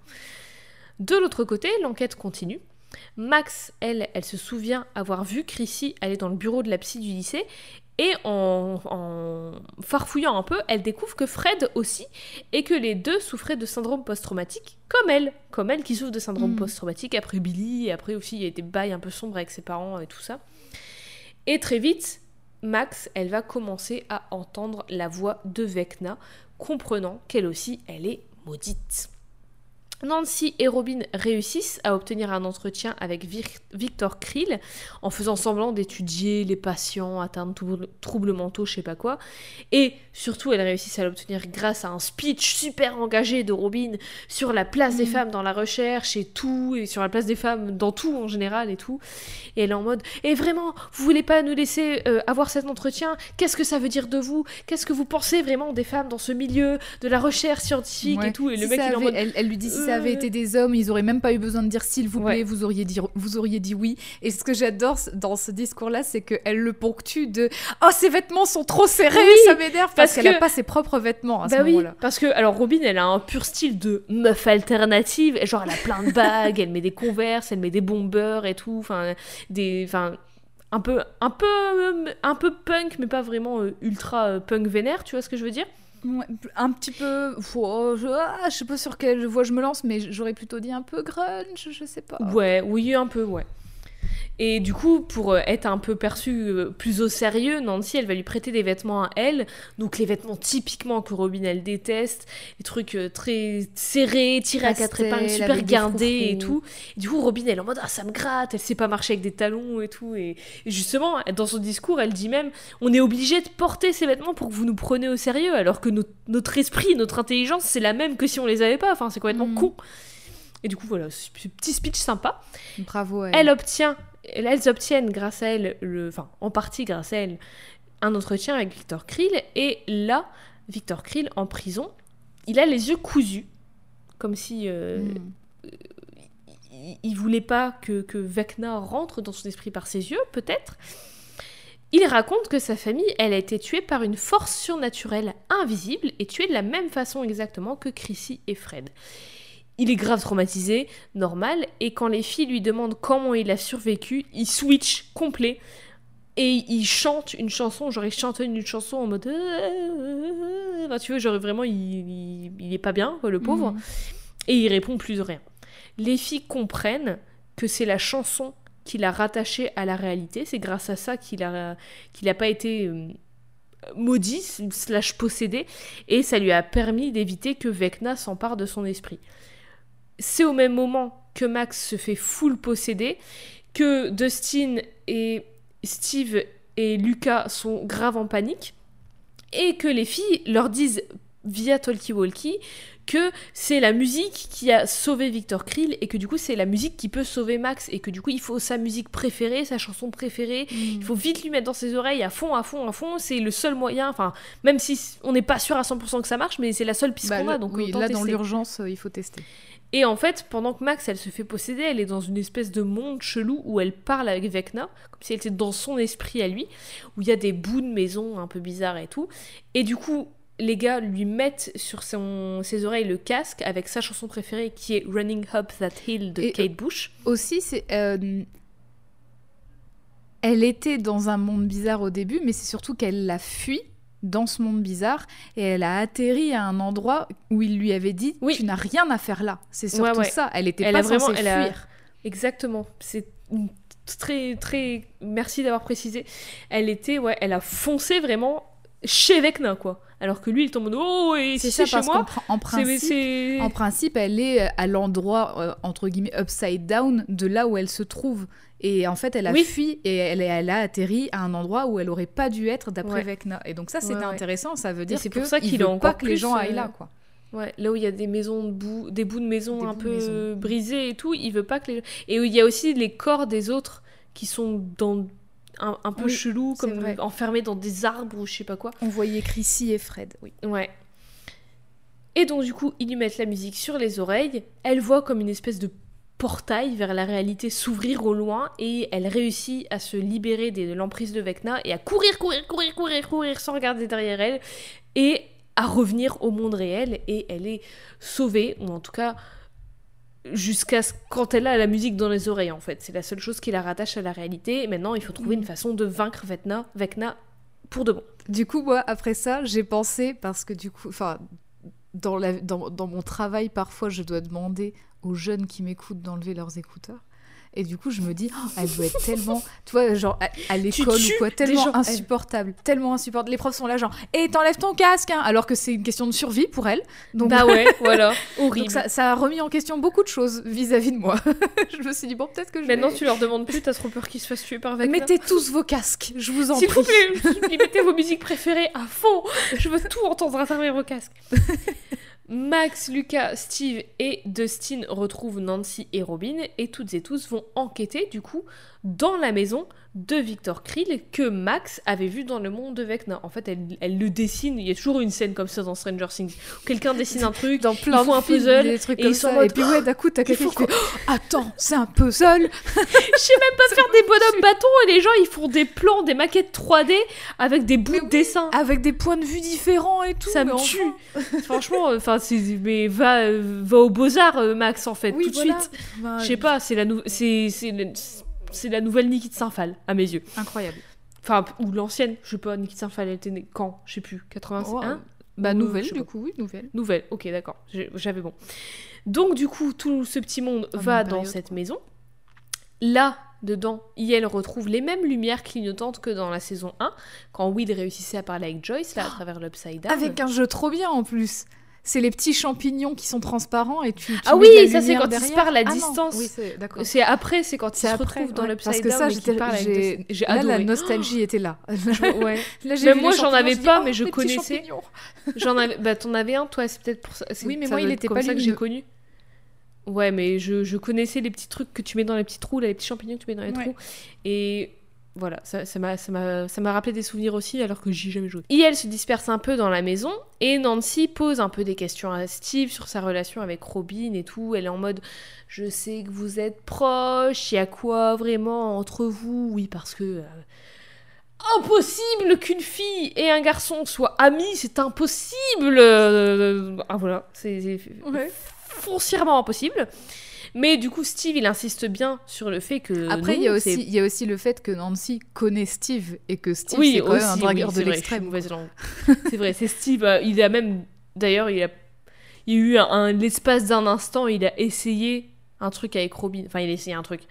De l'autre côté, l'enquête continue. Max, elle, elle se souvient avoir vu Chrissy aller dans le bureau de la psy du lycée et en, en farfouillant un peu, elle découvre que Fred aussi et que les deux souffraient de syndrome post-traumatique comme elle, comme elle qui souffre de syndrome Mm. post-traumatique après Billy et après aussi il y a des bails un peu sombres avec ses parents et tout ça. Et très vite, Max, elle va commencer à entendre la voix de Vecna, comprenant qu'elle aussi, elle est maudite. Nancy et Robin réussissent à obtenir un entretien avec Victor Krill en faisant semblant d'étudier les patients atteints de troubles mentaux, je sais pas quoi. Et surtout, elles réussissent à l'obtenir grâce à un speech super engagé de Robin sur la place des mm. femmes dans la recherche et tout, et sur la place des femmes dans tout en général et tout. Et elle est en mode Et vraiment, vous voulez pas nous laisser euh, avoir cet entretien? Qu'est-ce que ça veut dire de vous? Qu'est-ce que vous pensez vraiment des femmes dans ce milieu de la recherche scientifique et tout? Et le mec, il est en mode elle, lui dit ça avait été des hommes, ils auraient même pas eu besoin de dire s'il vous plaît, vous, auriez dit, vous auriez dit oui. Et ce que j'adore dans ce discours-là, c'est qu'elle le ponctue de Oh, ses vêtements sont trop serrés, ça m'énerve parce, qu'elle n'a pas ses propres vêtements à ce bah moment-là. parce que, alors, Robin, elle a un pur style de meuf alternative. Genre, elle a plein de bagues, elle met des converses, elle met des bombers et tout. Enfin, des. Enfin, un peu, un peu, un peu punk, mais pas vraiment euh, ultra euh, punk vénère, tu vois ce que je veux dire? Un petit peu. Oh, je, ah, je sais pas sur quelle voie je me lance, mais j'aurais plutôt dit un peu grunge, je sais pas. Ouais, oui, un peu, ouais. Et du coup, pour euh, être un peu perçue euh, plus au sérieux, Nancy, elle va lui prêter des vêtements à elle. Donc les vêtements typiquement que Robin, elle déteste. Les trucs euh, très serrés, tirés à quatre épingles, super gardés et tout. Et du coup, Robin, elle est en mode, ah, ça me gratte, elle sait pas marcher avec des talons et tout. Et, justement, dans son discours, elle dit même, on est obligé de porter ces vêtements pour que vous nous preniez au sérieux. Alors que notre esprit, notre intelligence, c'est la même que si on les avait pas. Enfin, c'est complètement mm. con. Et du coup, voilà, ce petit speech sympa. Bravo. Elle obtient elles obtiennent grâce à elle, le, enfin en partie grâce à elle, un entretien avec Victor Krill. Et là, Victor Krill, en prison, il a les yeux cousus, comme si euh, hmm. il, voulait pas que, que Vecna rentre dans son esprit par ses yeux, peut-être. Il raconte que sa famille, elle a été tuée par une force surnaturelle invisible et tuée de la même façon exactement que Chrissy et Fred il est grave traumatisé, normal, et quand les filles lui demandent comment il a survécu, il switch complet. Et il chante une chanson, genre il chante une chanson en mode enfin, tu vois, genre vraiment il, il, est pas bien, le pauvre, mhm. et il répond plus de rien. Les filles comprennent que c'est la chanson qui l'a rattaché à la réalité, c'est grâce à ça qu'il a qu'il a pas été euh, maudit slash possédé. Et ça lui a permis d'éviter que Vecna s'empare de son esprit c'est au même moment que Max se fait full posséder, que Dustin et Steve et Lucas sont grave en panique, et que les filles leur disent via Talkie Walkie que c'est la musique qui a sauvé Victor Krill et que du coup c'est la musique qui peut sauver Max et que du coup il faut sa musique préférée, sa chanson préférée, mm. il faut vite lui mettre dans ses oreilles à fond, à fond, à fond, c'est le seul moyen, enfin même si on n'est pas sûr à 100% que ça marche mais c'est la seule piste bah, qu'on a donc oui, là dans l'urgence euh, il faut tester. Et en fait, pendant que Max, elle se fait posséder, elle est dans une espèce de monde chelou où elle parle avec Vecna, comme si elle était dans son esprit à lui, où il y a des bouts de maison un peu bizarres et tout. Et du coup, les gars lui mettent sur son, ses oreilles le casque avec sa chanson préférée qui est Running Up That Hill de Kate Bush. Aussi, c'est. Euh, elle était dans un monde bizarre au début, mais c'est surtout qu'elle l'a fui dans ce monde bizarre et elle a atterri à un endroit où il lui avait dit tu n'as rien à faire là. C'est surtout ça. Elle était pas censée fuir. Exactement. C'est très très merci d'avoir précisé. Elle était ouais elle a foncé vraiment chez Vecna quoi. Alors que lui il tombe en oh et c'est ça chez moi en, principe, en principe elle est à l'endroit euh, entre guillemets upside down de là où elle se trouve et en fait, elle a fui et elle, elle, a atterri à un endroit où elle aurait pas dû être d'après Vecna. Et donc ça, c'était intéressant. Ça veut dire c'est pour ça qu'il veut pas que les gens aillent là, quoi. Ouais, là où il y a des maisons de bout, des bouts de maison un peu brisés et tout, il veut pas que les et où il y a aussi les corps des autres qui sont dans un, peu chelou, comme enfermés dans des arbres ou je sais pas quoi. On voyait Chrissy et Fred, oui. Ouais. Et donc du coup, ils lui mettent la musique sur les oreilles. Elle voit comme une espèce de portail vers la réalité s'ouvrir au loin et elle réussit à se libérer de l'emprise de Vecna et à courir, courir, courir, courir, courir sans regarder derrière elle et à revenir au monde réel et elle est sauvée, ou en tout cas jusqu'à ce, quand elle a la musique dans les oreilles en fait. C'est la seule chose qui la rattache à la réalité. Et maintenant, il faut trouver une mm. façon de vaincre Vecna, Vecna pour de bon. Du coup, moi, après ça, j'ai pensé, parce que du coup, enfin, dans, dans, dans, mon travail, parfois, je dois demander aux jeunes qui m'écoutent d'enlever leurs écouteurs. Et du coup, je me dis, oh, elle doit être tellement, tu vois, genre à, à l'école ou quoi, tellement gens, elle. insupportable, tellement insupportable. Les profs sont là, genre, et t'enlèves ton casque, hein, alors que c'est une question de survie pour elle. Donc, Bah ouais, voilà, horrible. donc ça, ça a remis en question beaucoup de choses vis-à-vis de moi. je me suis dit, bon, peut-être que je Maintenant, vais... tu leur demandes plus, t'as trop peur qu'ils se fassent tuer par Vecna. Mettez tous vos casques, je vous en prie. s'il vous plaît, mettez vos musiques préférées à fond. Je veux tout entendre à travers vos casques. Max, Lucas, Steve et Dustin retrouvent Nancy et Robin et toutes et tous vont enquêter du coup dans la maison de Victor Krill que Max avait vu dans le monde de Vecna. En fait, elle, elle le dessine. Il y a toujours une scène comme ça dans Stranger Things. Quelqu'un dessine un truc, Dans plein de un films, puzzle, des trucs et comme ils sont en ça. mode, Et puis ouais, d'un coup, t'as quelqu'un qui fait, Oh, attends, c'est un puzzle. Je sais même pas faire des bonhommes bâtons et les gens ils font des plans, des maquettes 3D avec des bouts de dessin. Avec des points de vue différents et tout. Ça me enfin. tue. Franchement, enfin c'est mais va euh, va au beaux-arts Max en fait Oui, tout de voilà. suite. Bah, Je sais pas, c'est la nou- c'est c'est le- c'est la nouvelle Nikki de Saint-Phal à mes yeux. Incroyable. Enfin ou l'ancienne, je sais pas Nikki de Saint-Phal elle était née quand, je sais plus, 81. Oh, Bah, Euh, nouvelle, je sais du coup, oui, nouvelle. Nouvelle. OK, d'accord. J'avais bon. Donc du coup, tout ce petit monde Ah, va dans période, cette maison. Là, dedans, Yel retrouve les mêmes lumières clignotantes que dans la saison 1, quand Will réussissait à parler avec Joyce, là, à travers l'Upside Down. Avec un jeu trop bien en plus. C'est les petits champignons qui sont transparents et tu. tu Ah oui, la ça, c'est quand ils se derrière. parlent à Ah distance. Oui, c'est après, c'est quand ils se après, retrouvent dans ouais. l'Upside Parce que ça, j'ai-. J'ai Là, la adoré. nostalgie était là. Ouais. Là, moi, j'en avais pas, oh, mais je connaissais. J'en avais, bah t'en avais un, toi, c'est peut-être pour ça. Oui, mais moi, il était pas ça que j'ai connu. Ouais, mais je, je connaissais les petits trucs que tu mets dans les petits trous, là, les petits champignons que tu mets dans les Ouais. trous. Et voilà, ça ça m'a rappelé des souvenirs aussi, alors que j'y ai jamais joué. Et elle se disperse un peu dans la maison, et Nancy pose un peu des questions à Steve sur sa relation avec Robin et tout. Elle est en mode, je sais que vous êtes proches, il y a quoi vraiment entre vous? Oui, parce que... euh, Impossible qu'une fille et un garçon soient amis, c'est impossible. Euh, Ah voilà, c'est c'est Ouais. foncièrement impossible. Mais du coup, Steve, il insiste bien sur le fait que. Après, il y, a aussi, il y a aussi le fait que Nancy connaît Steve et que Steve, oui, c'est quand même un dragueur oui, de l'extrême. c'est vrai, c'est Steve. euh, il a même. D'ailleurs, il a. Il y a eu un, un- l'espace d'un instant, il a essayé un truc avec Robin. Enfin, il a essayé un truc.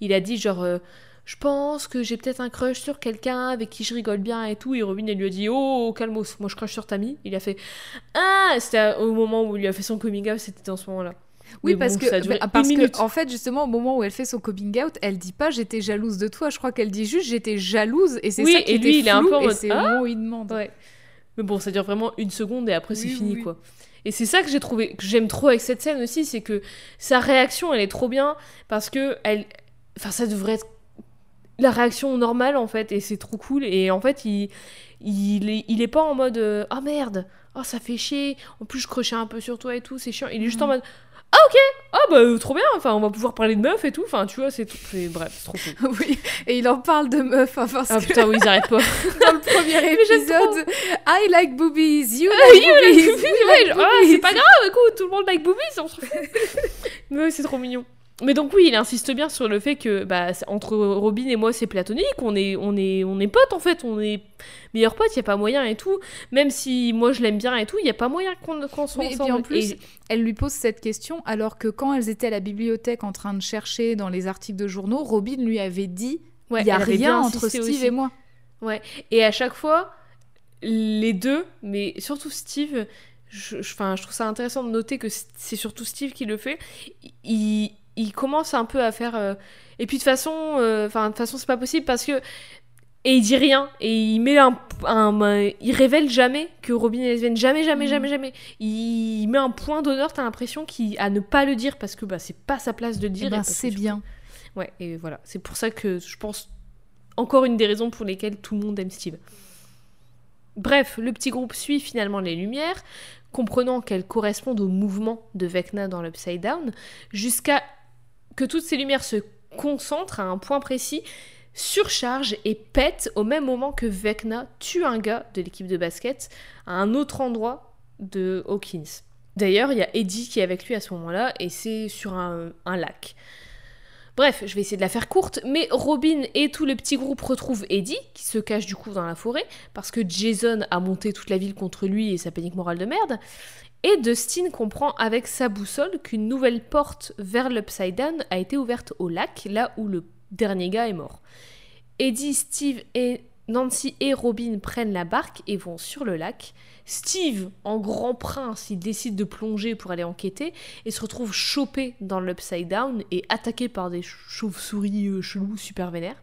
Il a dit genre. euh, je pense que j'ai peut-être un crush sur quelqu'un avec qui je rigole bien et tout. Et Robin, elle lui a dit Oh, calmos, moi je crush sur Tammy. Il a fait Ah C'était au moment où il lui a fait son coming out, c'était dans ce moment-là. Oui, Mais parce bon, que, ça a duré bah, parce que, en fait, justement, au moment où elle fait son coming out, elle dit pas j'étais jalouse de toi. Je crois qu'elle dit juste j'étais jalouse et c'est Oui, ça qui et était lui, il est un flou, peu en et mode, au Ah où il demande. Ouais. Mais bon, ça dure vraiment une seconde et après c'est fini oui. quoi. Et c'est ça que j'ai trouvé, que j'aime trop avec cette scène aussi, c'est que sa réaction elle est trop bien parce que elle. Enfin, ça devrait être la réaction normale en fait et c'est trop cool. Et en fait, il, il, est, il est pas en mode euh, Ah merde, oh ça fait chier, en plus je crochais un peu sur toi et tout, c'est chiant. Il est juste en Mhm. mode Ah ok, ah bah euh, trop bien, enfin on va pouvoir parler de meufs et tout, enfin tu vois, c'est tout. c'est- Bref, c'est trop cool. oui, et il en parle de meuf, hein, parce Ah que putain, oui, ils arrêtent pas. dans le premier épisode, I like boobies, you Ah, like you like boobies. boobies, ouais, like ah, boobies. c'est pas grave, écoute, tout le monde like boobies, on fout. Mais oui, c'est trop mignon. Mais donc oui, il insiste bien sur le fait que bah, entre Robin et moi c'est platonique, on est, on est, on est potes en fait, on est meilleurs potes, il y a pas moyen et tout. Même si moi je l'aime bien et tout, il y a pas moyen qu'on qu'on soit Oui, et ensemble. puis en plus, Et- elle lui pose cette question alors que quand elles étaient à la bibliothèque en train de chercher dans les articles de journaux, Robin lui avait dit ouais, il y a elle avait bien rien entre Steve aussi. et moi. Et à chaque fois, les deux, mais surtout Steve, je, je trouve ça intéressant de noter que c'est surtout Steve qui le fait. Il, il commence un peu à faire. euh, Et puis de toute façon, euh, enfin de façon c'est pas possible parce que et il dit rien et il met un, un- un- il révèle jamais que Robin est lesbienne jamais jamais Mhm. jamais jamais. Il met un point d'honneur. T'as l'impression qu'il à ne pas le dire parce que bah c'est pas sa place de le Eh dire. et ben, c'est bien. Ouais, et voilà. C'est pour ça que je pense encore une des raisons pour lesquelles tout le monde aime Steve. Bref, le petit groupe suit finalement les lumières, comprenant qu'elles correspondent au mouvement de Vecna dans l'Upside Down, jusqu'à que toutes ces lumières se concentrent à un point précis, surchargent et pètent au même moment que Vecna tue un gars de l'équipe de basket à un autre endroit de Hawkins. D'ailleurs, il y a Eddie qui est avec lui à ce moment-là, et c'est sur un, un lac. Bref, je vais essayer de la faire courte, mais Robin et tout le petit groupe retrouvent Eddie, qui se cache du coup dans la forêt, parce que Jason a monté toute la ville contre lui et sa panique morale de merde. Et Dustin comprend avec sa boussole qu'une nouvelle porte vers l'Upside Down a été ouverte au lac, là où le dernier gars est mort. Eddie, Steve et Nancy et Robin prennent la barque et vont sur le lac. Steve, en grand prince, il décide de plonger pour aller enquêter et se retrouve chopé dans l'Upside Down et attaqué par des chauves-souris euh, chelous super vénères.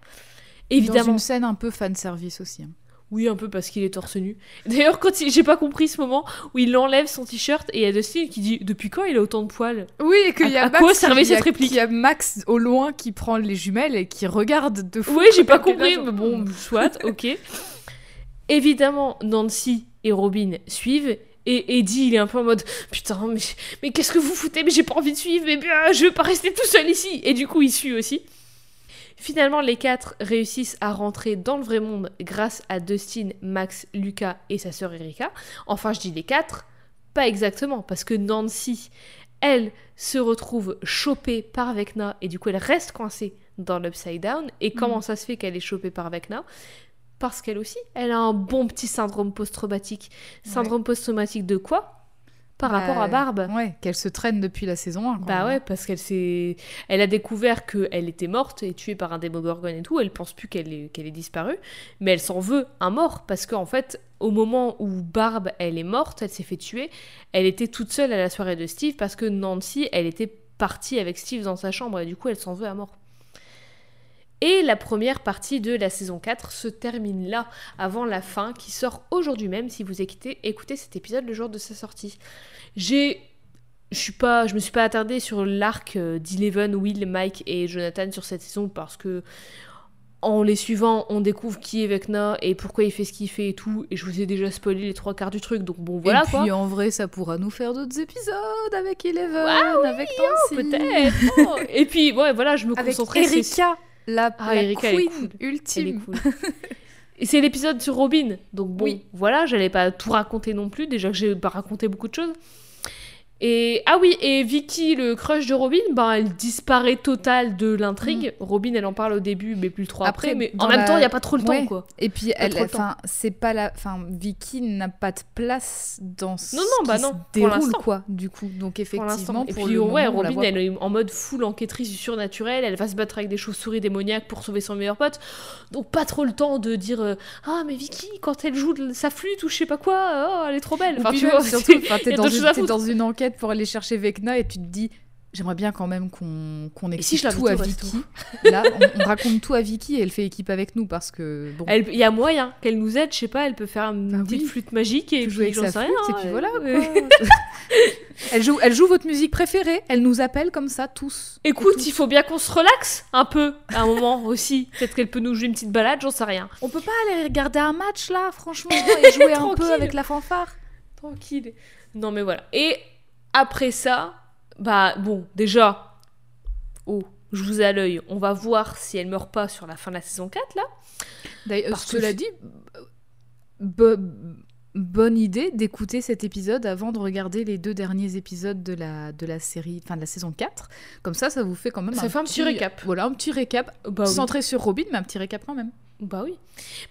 Évidemment. Dans une scène un peu fan service aussi. Oui, un peu parce qu'il est torse nu. D'ailleurs, quand j'ai pas compris ce moment où il enlève son t-shirt et il y a Dustin qui dit depuis quand il a autant de poils? Oui, et qu'il y a à Max, quoi servait cette réplique? Il y a Max au loin qui prend les jumelles et qui regarde de fou. Oui, j'ai pas compris, mais bon, soit, ok. Évidemment, Nancy et Robin suivent et Eddie, il est un peu en mode Putain, mais, mais qu'est-ce que vous foutez? Mais j'ai pas envie de suivre, mais bien, je veux pas rester tout seul ici. Et du coup, il suit aussi. Finalement, les quatre réussissent à rentrer dans le vrai monde grâce à Dustin, Max, Lucas et sa sœur Erika. Enfin, je dis les quatre, pas exactement, parce que Nancy, elle, se retrouve chopée par Vecna et du coup, elle reste coincée dans l'Upside Down. Et comment mhm. ça se fait qu'elle est chopée par Vecna? Parce qu'elle aussi, elle a un bon petit syndrome post-traumatique. Syndrome post-traumatique de quoi? Par rapport à bah, Barbe. Ouais, qu'elle se traîne depuis la saison 1. bah ouais, parce qu'elle s'est... Elle a découvert qu'elle était morte et tuée par un démogorgone et tout. Elle pense plus qu'elle est, qu'elle est disparue. Mais elle s'en veut un mort. Parce qu'en fait, au moment où Barbe, elle est morte, elle s'est fait tuer, elle était toute seule à la soirée de Steve parce que Nancy, elle était partie avec Steve dans sa chambre et du coup, elle s'en veut à mort. Et la première partie de la saison 4 se termine là, avant la fin, qui sort aujourd'hui même si vous écoutez, écoutez cet épisode le jour de sa sortie. J'ai je suis pas je me suis pas attardée sur l'arc euh, d'Eleven, Will, Mike et Jonathan sur cette saison parce que en les suivant, on découvre qui est Vecna et pourquoi il fait ce qu'il fait et tout. Et je vous ai déjà spoilé les trois quarts du truc, donc bon, voilà et puis, en vrai, ça pourra nous faire d'autres épisodes avec Eleven, avec Tansy. Oh, peut-être. Oh. et puis, ouais, voilà, je me concentrais sur Erika la, ah, queen ultime. Et c'est l'épisode sur Robin. Donc bon, oui. voilà, j'allais pas tout raconter non plus. Déjà que j'ai pas raconté beaucoup de choses. Et ah oui, et Vicky, le crush de Robin, ben elle disparaît total de l'intrigue. Mm. Robin, elle en parle au début, mais plus trop après. mais en même temps, il y a pas trop le temps, quoi. Et puis, elle, enfin, c'est pas la, enfin, Vicky n'a pas de place dans ce non, non, bah qui non, se déroule, quoi. Du coup, donc effectivement, pour et puis ouais, Robin, elle est en mode full enquêtrice du surnaturel. Elle va se battre avec des chauves-souris démoniaques pour sauver son meilleur pote. Donc pas trop le temps de dire euh, ah mais Vicky quand elle joue sa flûte ou je sais pas quoi, oh, elle est trop belle. Enfin, tu vois, surtout, t'es dans, dans une enquête pour aller chercher Vecna et tu te dis J'aimerais bien quand même qu'on qu'on explique si tout à Vicky. Là, on, raconte tout à Vicky et elle fait équipe avec nous parce que bon. Il y a moyen qu'elle nous aide, je sais pas, elle peut faire une bah petite flûte magique et jouer avec sa flûte et puis voilà. elle joue, elle joue votre musique préférée. Elle nous appelle comme ça tous. Écoute, il faut bien qu'on se relaxe un peu à un moment aussi. Peut-être qu'elle peut nous jouer une petite balade, j'en sais rien. On peut pas aller regarder un match là, franchement, et jouer un peu avec la fanfare. Tranquille. Non mais voilà. Et après ça, bah bon, déjà, oh, je vous ai à l'œil, on va voir si elle meurt pas sur la fin de la saison 4 là. D'ailleurs, cela dit, bonne idée d'écouter cet épisode avant de regarder les deux derniers épisodes de la, de la série, enfin de la saison 4. Comme ça, ça vous fait quand même ça un, fait un petit, récap. Voilà, un petit récap, bah centré sur Robin, mais un petit récap quand même. Bah oui.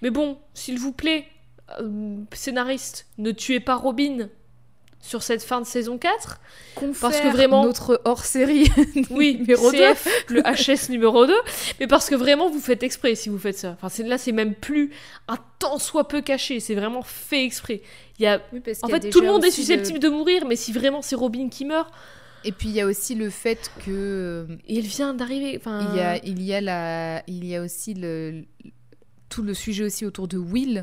Mais bon, s'il vous plaît, euh, scénariste, ne tuez pas Robin sur cette fin de saison 4 parce que vraiment notre hors-série oui numéro 2 le HS numéro 2 mais parce que vraiment vous faites exprès si vous faites ça. Enfin là c'est même plus un tant soit peu caché. C'est vraiment fait exprès. Il y a en fait tout le monde est susceptible de... mourir mais si vraiment c'est Robin qui meurt et puis il y a aussi le fait que il vient d'arriver enfin il y a il y a la il y a aussi le tout le sujet aussi autour de Will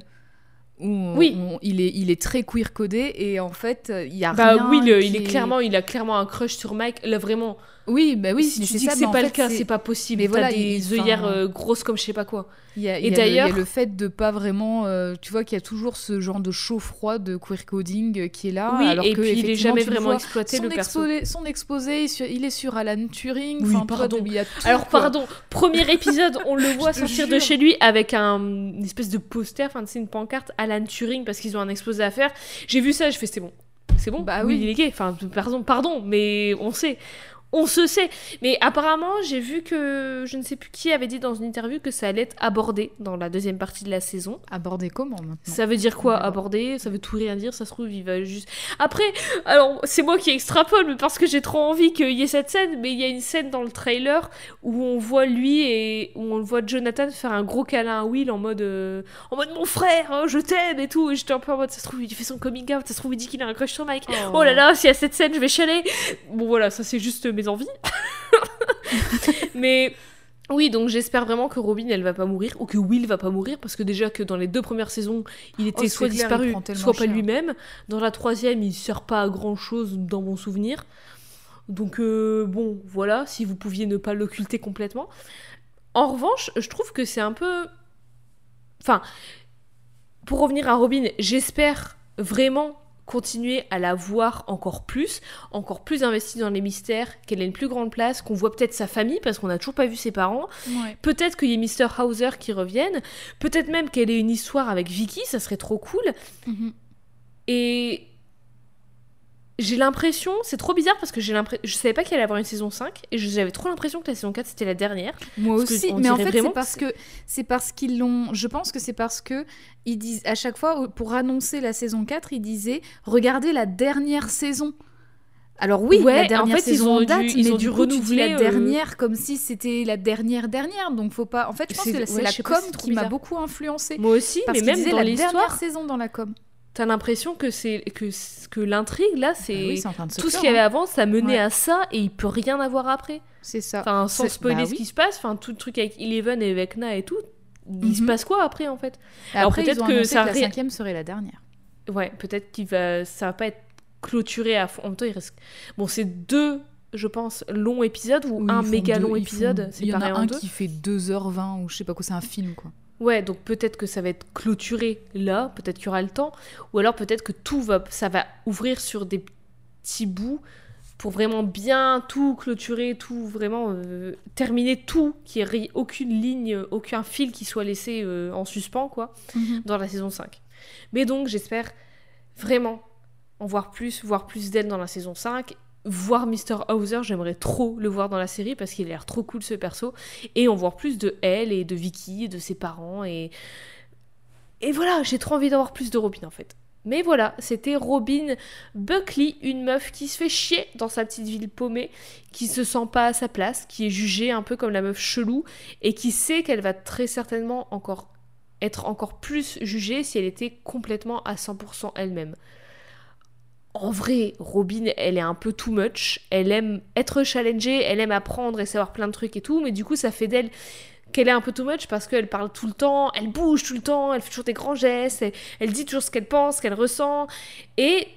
oui. il, est, il est très queer codé et en fait il y a bah rien oui il est clairement il a clairement un crush sur Mike là vraiment oui bah oui si tu dis que c'est pas le cas c'est pas possible mais voilà des œillères euh, grosses comme je sais pas quoi et d'ailleurs, il y a le fait de pas vraiment, euh, tu vois, qu'il y a toujours ce genre de chaud froid de queer coding euh, qui est là, oui, alors et que puis il est jamais vraiment exploité son le exposé, Son exposé, il est sur Alan Turing. Oui, pardon. alors pardon, premier épisode, on le voit sortir de chez lui avec un une espèce de poster, enfin c'est une pancarte Alan Turing parce qu'ils ont un exposé à faire. J'ai vu ça, je fais c'est bon, c'est bon. Bah oui, il est gay. Enfin pardon, pardon, mais on sait on se sait. Mais apparemment, j'ai vu que je ne sais plus qui avait dit dans une interview que ça allait être abordé dans la deuxième partie de la saison. Abordé comment maintenant? Ça veut dire quoi aborder Ça veut tout rien dire. Ça se trouve, il va juste. Après, alors c'est moi qui extrapole, mais parce que j'ai trop envie qu'il y ait cette scène. Mais il y a une scène dans le trailer où on voit lui et où on voit Jonathan faire un gros câlin à Will en mode euh, en mode mon frère, hein, je t'aime et tout. Et j'étais un peu en mode ça se trouve il fait son coming out, ça se trouve il dit qu'il a un crush sur Mike. Oh, oh là là, s'il y a cette scène, je vais chialer. Bon voilà, ça c'est juste mes envies. Mais oui, donc j'espère vraiment que Robin elle va pas mourir ou que Will va pas mourir parce que déjà que dans les deux premières saisons il était Oh, soit clair, disparu, soit pas lui-même. Dans la troisième il sert pas à grand chose dans mon souvenir. Donc euh, bon voilà, si vous pouviez ne pas l'occulter complètement. En revanche, je trouve que c'est un peu, enfin, pour revenir à Robin, j'espère vraiment continuer à la voir encore plus, encore plus investie dans les mystères, qu'elle ait une plus grande place, qu'on voit peut-être sa famille parce qu'on n'a toujours pas vu ses parents. Ouais. Peut-être qu'il y ait Mr. Hauser qui revienne. Peut-être même qu'elle ait une histoire avec Vicky, ça serait trop cool. Mhm. Et j'ai l'impression, c'est trop bizarre parce que j'ai l'impression, je savais pas qu'il allait avoir une saison 5 et j'avais trop l'impression que la saison 4 c'était la dernière. Moi aussi, mais en fait c'est parce que c'est parce qu'ils l'ont. Je pense que c'est parce que ils disent à chaque fois pour annoncer la saison 4, ils disaient regardez la dernière saison. Alors oui, Ouais, la dernière en fait, ils ont dû- date, ils mais ont du dû coup renouveler, la euh, dernière comme si c'était la dernière dernière. Donc faut pas. En fait, je pense que c'est la com qui m'a beaucoup influencé. Moi aussi, Parce mais même disaient dans la dernière saison dans la com. T'as l'impression que c'est que que l'intrigue là, c'est Ah oui, c'est tout ce qu'il y avait hein. avant, ça menait Ouais. à ça et il peut rien avoir après. C'est ça. Enfin, sans spoiler bah ce oui. qui se passe, enfin tout le truc avec Eleven et Vecna et tout, il se Mhm. passe quoi après en fait? Et Alors, peut-être que annoncé ça que la ré- cinquième serait la dernière. Ouais, peut-être qu'il va ça va pas être clôturé à fond. En même temps, il reste bon, c'est deux je pense longs épisodes ou Oui, un méga deux- long ils font- épisode, Il y en a un deux. qui fait 2h20 ou je sais pas quoi, c'est un film quoi. Ouais, donc peut-être que ça va être clôturé là, peut-être qu'il y aura le temps, ou alors peut-être que tout va, ça va ouvrir sur des petits bouts pour vraiment bien tout clôturer, tout vraiment euh, terminer tout, qu'il n'y ait aucune ligne, aucun fil qui soit laissé euh, en suspens quoi, dans la saison 5. Mais donc j'espère vraiment en voir plus, voir plus d'elle dans la saison 5. Voir Mr. Hauser, j'aimerais trop le voir dans la série parce qu'il a l'air trop cool ce perso. Et en voir plus de elle et de Vicky et de ses parents. Et, et voilà, j'ai trop envie d'avoir plus de Robin en fait. Mais voilà, c'était Robin Buckley, une meuf qui se fait chier dans sa petite ville paumée, qui se sent pas à sa place, qui est jugée un peu comme la meuf chelou, et qui sait qu'elle va très certainement encore être encore plus jugée si elle était complètement à 100% elle-même. En vrai, Robin, elle est un peu too much. Elle aime être challengée, elle aime apprendre et savoir plein de trucs et tout, mais du coup, ça fait d'elle qu'elle est un peu too much parce qu'elle parle tout le temps, elle bouge tout le temps, elle fait toujours des grands gestes, elle, elle dit toujours ce qu'elle pense, ce qu'elle ressent. Et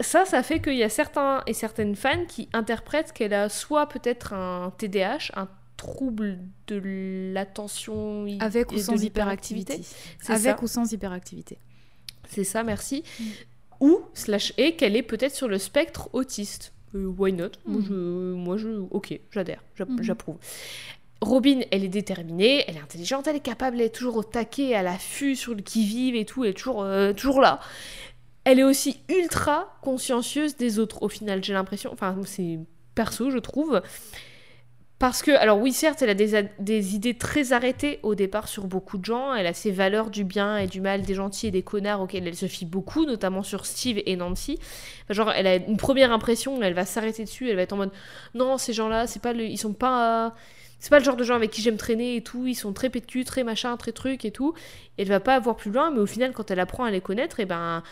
ça, ça fait qu'il y a certains et certaines fans qui interprètent qu'elle a soit peut-être un TDAH, un trouble de l'attention Avec ou sans hyperactivité. C'est Avec ça. ou sans hyperactivité. C'est ça, merci. Mm. Ou, slash, et qu'elle est peut-être sur le spectre autiste. Euh, why not? Moi, Mm. je, moi, je. Ok, j'adhère, Mhm. j'approuve. Robin, elle est déterminée, elle est intelligente, elle est capable, elle est toujours au taquet, à l'affût, sur le qui-vive et tout, elle est toujours, euh, toujours là. Elle est aussi ultra consciencieuse des autres, au final, j'ai l'impression. Enfin, c'est perso, je trouve. Parce que, alors oui, certes, elle a des, des idées très arrêtées au départ sur beaucoup de gens. Elle a ses valeurs du bien et du mal, des gentils et des connards auxquels elle se fie beaucoup, notamment sur Steve et Nancy. Genre, elle a une première impression, elle va s'arrêter dessus, elle va être en mode non, ces gens-là, c'est pas le, ils sont pas, c'est pas le genre de gens avec qui j'aime traîner et tout. Ils sont très pétus, très machin, très truc et tout. Elle va pas avoir plus loin, mais au final, quand elle apprend à les connaître, et ben,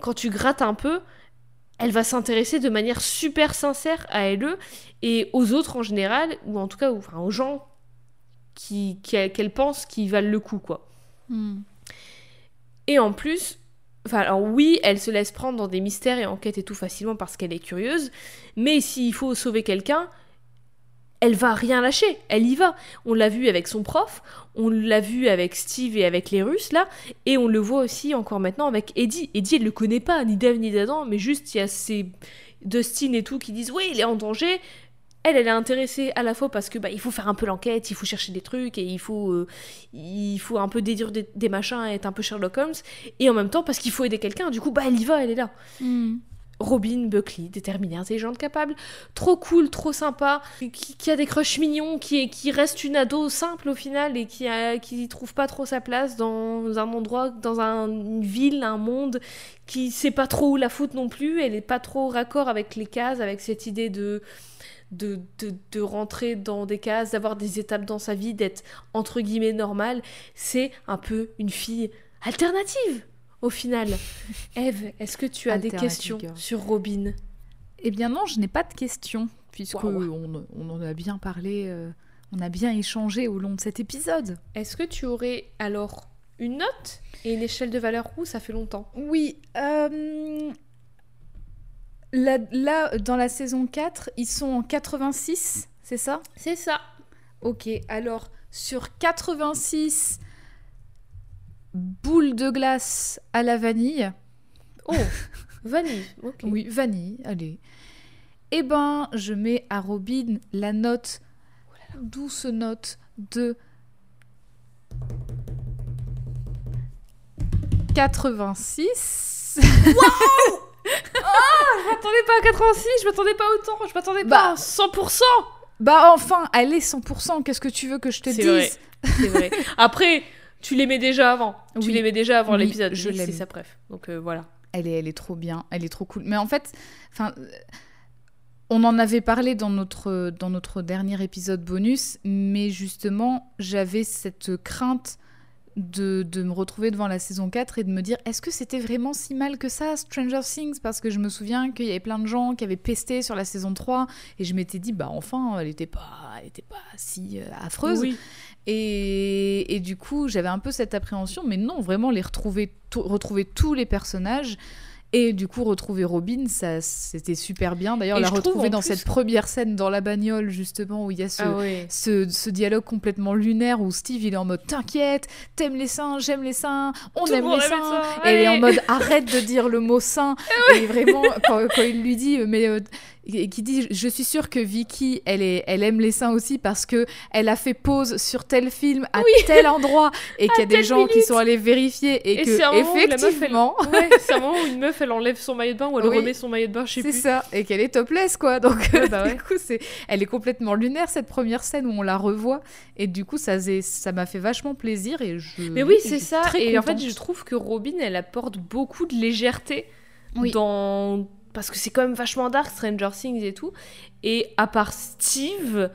quand tu grattes un peu, elle va s'intéresser de manière super sincère à elle et aux autres en général, ou en tout cas, enfin, aux gens qui, qui- qu'elle pense qui valent le coup, quoi. Hmm. Et en plus, enfin, alors oui, elle se laisse prendre dans des mystères et enquêtes et tout facilement parce qu'elle est curieuse, mais s'il faut sauver quelqu'un, elle va rien lâcher, elle y va. On l'a vu avec son prof, on l'a vu avec Steve et avec les Russes là, et on le voit aussi encore maintenant avec Eddie. Eddie, elle le connaît pas, ni d'Eve ni d'Adam, mais juste il y a ces Dustin et tout qui disent oui, il est en danger. Elle, elle est intéressée à la fois parce que bah, il faut faire un peu l'enquête, il faut chercher des trucs et il faut, euh, il faut un peu déduire des, des machins et être un peu Sherlock Holmes, et en même temps parce qu'il faut aider quelqu'un. Du coup, bah elle y va, elle est là. Hmm. Robin Buckley, déterminée, intelligente, capable, trop cool, trop sympa, qui, a des crushs mignons, qui, est- qui reste une ado simple au final et qui, a, trouve pas trop sa place dans un endroit, dans un- une ville, un monde, qui sait pas trop où la foutre non plus, elle est pas trop raccord avec les cases, avec cette idée de. De, de, de rentrer dans des cases, d'avoir des étapes dans sa vie, d'être entre guillemets normale, c'est un peu une fille alternative au final. Eve, est-ce que tu as des questions girl. sur Robin? Eh bien non, je n'ai pas de questions, puisque on en a bien parlé, euh, on a bien échangé au long de cet épisode. Est-ce que tu aurais alors une note et une échelle de valeur où ça fait longtemps? Oui, euh, là, là, dans la saison 4, ils sont en 86, c'est ça? C'est ça. Ok, alors sur 86 boules de glace à la vanille, Oh, vanille. Ok. oui, vanille, allez. Eh ben, je mets à Robin la note, douce note de 86. Je m'attendais pas à 86, je m'attendais pas autant, je m'attendais Bah. pas à 100%. Bah enfin, elle est 100%, qu'est-ce que tu veux que je te C'est dise? vrai. C'est vrai. Après, tu l'aimais déjà avant. Tu l'aimais déjà avant Oui, l'épisode. je mais C'est l'aime. sa préf. Donc euh, voilà. Elle est, elle est trop bien, elle est trop cool. Mais en fait, enfin, euh, on en avait parlé dans notre, dans notre dernier épisode bonus, mais justement, j'avais cette crainte de, de me retrouver devant la saison 4 et de me dire est-ce que c'était vraiment si mal que ça, Stranger Things? Parce que je me souviens qu'il y avait plein de gens qui avaient pesté sur la saison 3 et je m'étais dit, bah enfin, elle n'était pas, elle était pas si euh, affreuse. Oui. Et, et du coup, j'avais un peu cette appréhension, mais non, vraiment les retrouver, retrouver tous les personnages. Et du coup, retrouver Robin, ça, c'était super bien. D'ailleurs, la retrouver dans plus- cette première scène dans la bagnole, justement, où il y a ce, Ah ouais. ce, ce dialogue complètement lunaire où Steve, il est en mode T'inquiète, t'aimes les seins, j'aime les seins, on Tout aime les seins. ça, Et elle est en mode Arrête de dire le mot sein. Et vraiment, quand, quand il lui dit, mais. euh, qui dit je suis sûre que Vicky elle est elle aime les seins aussi parce que elle a fait pause sur tel film à tel endroit et qu'il y a des gens qui sont allés vérifier et, Et que c'est un moment où la meuf, elle- effectivement Ouais, c'est un moment où une meuf elle enlève son maillot de bain ou elle Oui. remet son maillot de bain, je sais c'est plus. ça et qu'elle est topless quoi donc Ouais, bah ouais. du coup c'est elle est complètement lunaire cette première scène où on la revoit et du coup ça m'a fait vachement plaisir et je Mais oui, c'est ça. Et en fait, je trouve que Robin, elle apporte beaucoup de légèreté Oui. dans. Parce que c'est quand même vachement dark, Stranger Things et tout. Et à part Steve,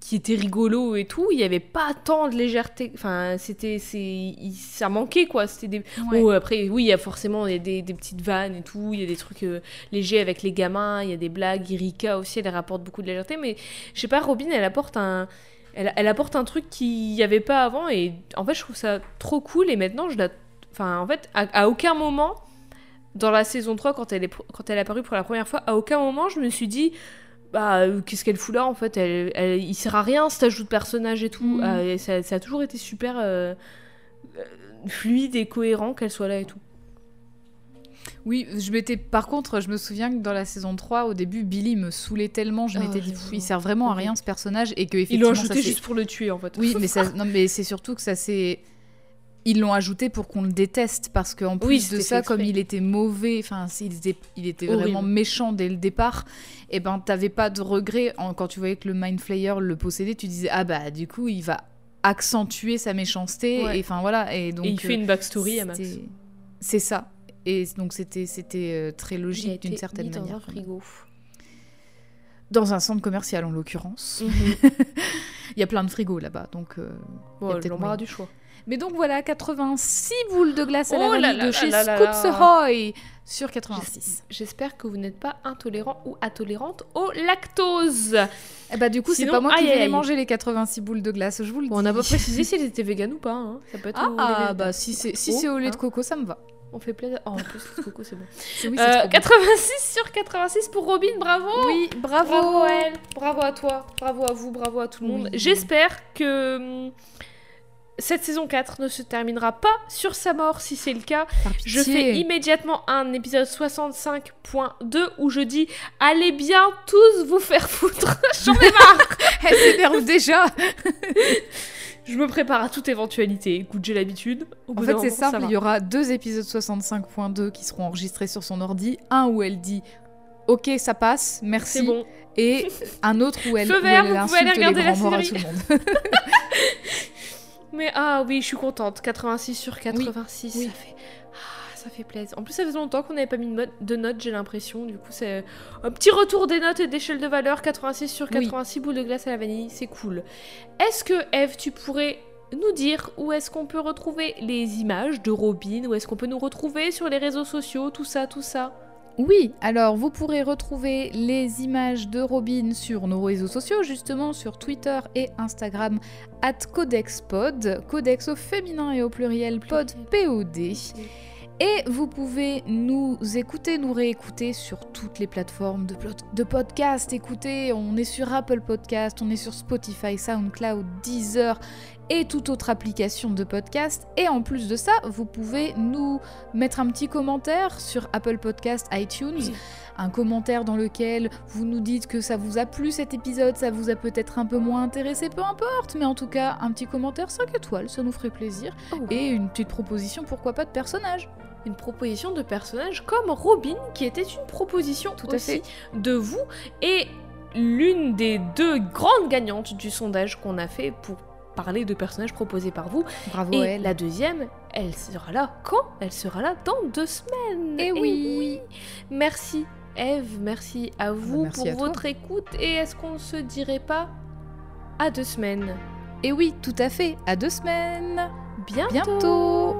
qui était rigolo et tout, il n'y avait pas tant de légèreté. Enfin, c'était. c'est- Ça manquait, quoi. C'était des. Ouais. Après, oui, il y a forcément des, des- des petites vannes et tout. Il y a des trucs euh, légers avec les gamins. Il y a des blagues. Erika aussi, elle rapporte beaucoup de légèreté. Mais je sais pas, Robin, elle apporte un. Elle, elle apporte un truc qu'il n'y avait pas avant. Et en fait, je trouve ça trop cool. Et maintenant, je la. Enfin, en fait, à, à aucun moment, dans la saison 3, quand elle, est, quand elle est apparue pour la première fois, à aucun moment, je me suis dit. Bah, euh, qu'est-ce qu'elle fout là en fait? Elle, elle- Il sert à rien cet ajout de personnage et tout. Mhm. Ah, et ça, ça a toujours été super euh, euh, fluide et cohérent qu'elle soit là et tout. Oui, je m'étais. Par contre, je me souviens que dans la saison 3, au début, Billy me saoulait tellement. Je Ah, m'étais dit, il sert vraiment à rien ce personnage. Et que, Ils effectivement, l'ont ça ajouté juste pour le tuer en fait. Oui, mais, ça... non, mais c'est surtout que ça s'est. Ils l'ont ajouté pour qu'on le déteste. Parce qu'en plus Oui, de ça, comme il était mauvais, enfin, il était, il était Horrible. vraiment méchant dès le départ, et ben, t'avais pas de regret. En... Quand tu voyais que le Mind Flayer le possédait, tu disais, ah bah, du coup, il va accentuer sa méchanceté. Ouais. Et enfin, voilà. Et donc. et il fait euh, une backstory à Max. C'est ça. Et donc c'était c'était euh, très Il a logique d'une certaine mis dans manière. un frigo. Dans un centre commercial en l'occurrence. Mhm. Il y a plein de frigos là-bas, donc. euh, Bon, peut-être l'embarras moyen. du choix. Mais donc voilà, 86 boules de glace à la Oh vanille de chez Scoops. Ahoy sur 86. J'espère que vous n'êtes pas intolérant ou intolérante au lactose. Eh bah du coup, c'est pas moi qui vais les manger les 86 boules de glace, je vous le Bon, on dis. n'a pas précisé si elles étaient véganes ou pas. hein. Ça peut être au Ah bah si c'est si c'est au lait de coco, ça me va. On fait plaisir. Oh, en plus, le coco, c'est bon. Oui, c'est Euh, trop bon. 86 sur 86 pour Robin, bravo Oui, bravo. Bravo à elle, bravo à toi, bravo à vous, bravo à tout le monde. Oui. J'espère que hum, cette saison 4 ne se terminera pas sur sa mort. Si c'est le cas, je fais immédiatement un épisode 65.2 où je dis Allez bien tous vous faire foutre. J'en ai marre Elle s'énerve déjà. Je me prépare à toute éventualité. Écoute, j'ai l'habitude. En fait, c'est simple, il y aura deux épisodes 65.2 qui seront enregistrés sur son ordi. Un où elle dit ok, ça passe, merci. Bon. Et un autre où elle, Feu où vert, elle vous pouvez aller insulte les regarder la morts à tout le monde. Mais ah oui, je suis contente. 86 sur 86, oui. ça fait. Ah, ça fait plaisir. En plus, ça faisait longtemps qu'on n'avait pas mis de, notes, j'ai l'impression. Du coup, c'est un petit retour des notes et d'échelle de valeur. 86 sur Oui. 86, boule de glace à la vanille, c'est cool. Est-ce que, Eve, tu pourrais nous dire où est-ce qu'on peut retrouver les images de Robin? Où est-ce qu'on peut nous retrouver sur les réseaux sociaux? Tout ça, tout ça Oui, alors vous pourrez retrouver les images de Robin sur nos réseaux sociaux, justement sur Twitter et Instagram, at CodexPod, Codex au féminin et au pluriel, pod, POD. Et vous pouvez nous écouter, nous réécouter sur toutes les plateformes de, de podcast. Écoutez, on est sur Apple Podcast, on est sur Spotify, SoundCloud, Deezer et toute autre application de podcast. Et en plus de ça, vous pouvez nous mettre un petit commentaire sur Apple Podcast, iTunes. Un commentaire dans lequel vous nous dites que ça vous a plu cet épisode, ça vous a peut-être un peu moins intéressé, peu importe, mais en tout cas, un petit commentaire 5 étoiles, ça nous ferait plaisir. Et une petite proposition, pourquoi pas, de personnage. une proposition de personnage comme Robin, qui était une proposition Tout à aussi fait. de vous et l'une des deux grandes gagnantes du sondage qu'on a fait pour parler de personnages proposés par vous. Bravo Et la deuxième, elle sera là quand? Elle sera là dans deux semaines. Et, oui. oui. Merci Eve, merci à bah, vous pour votre écoute. Et est-ce qu'on ne se dirait pas à deux semaines? Et oui, tout à fait, à deux semaines. Bientôt. Bientôt.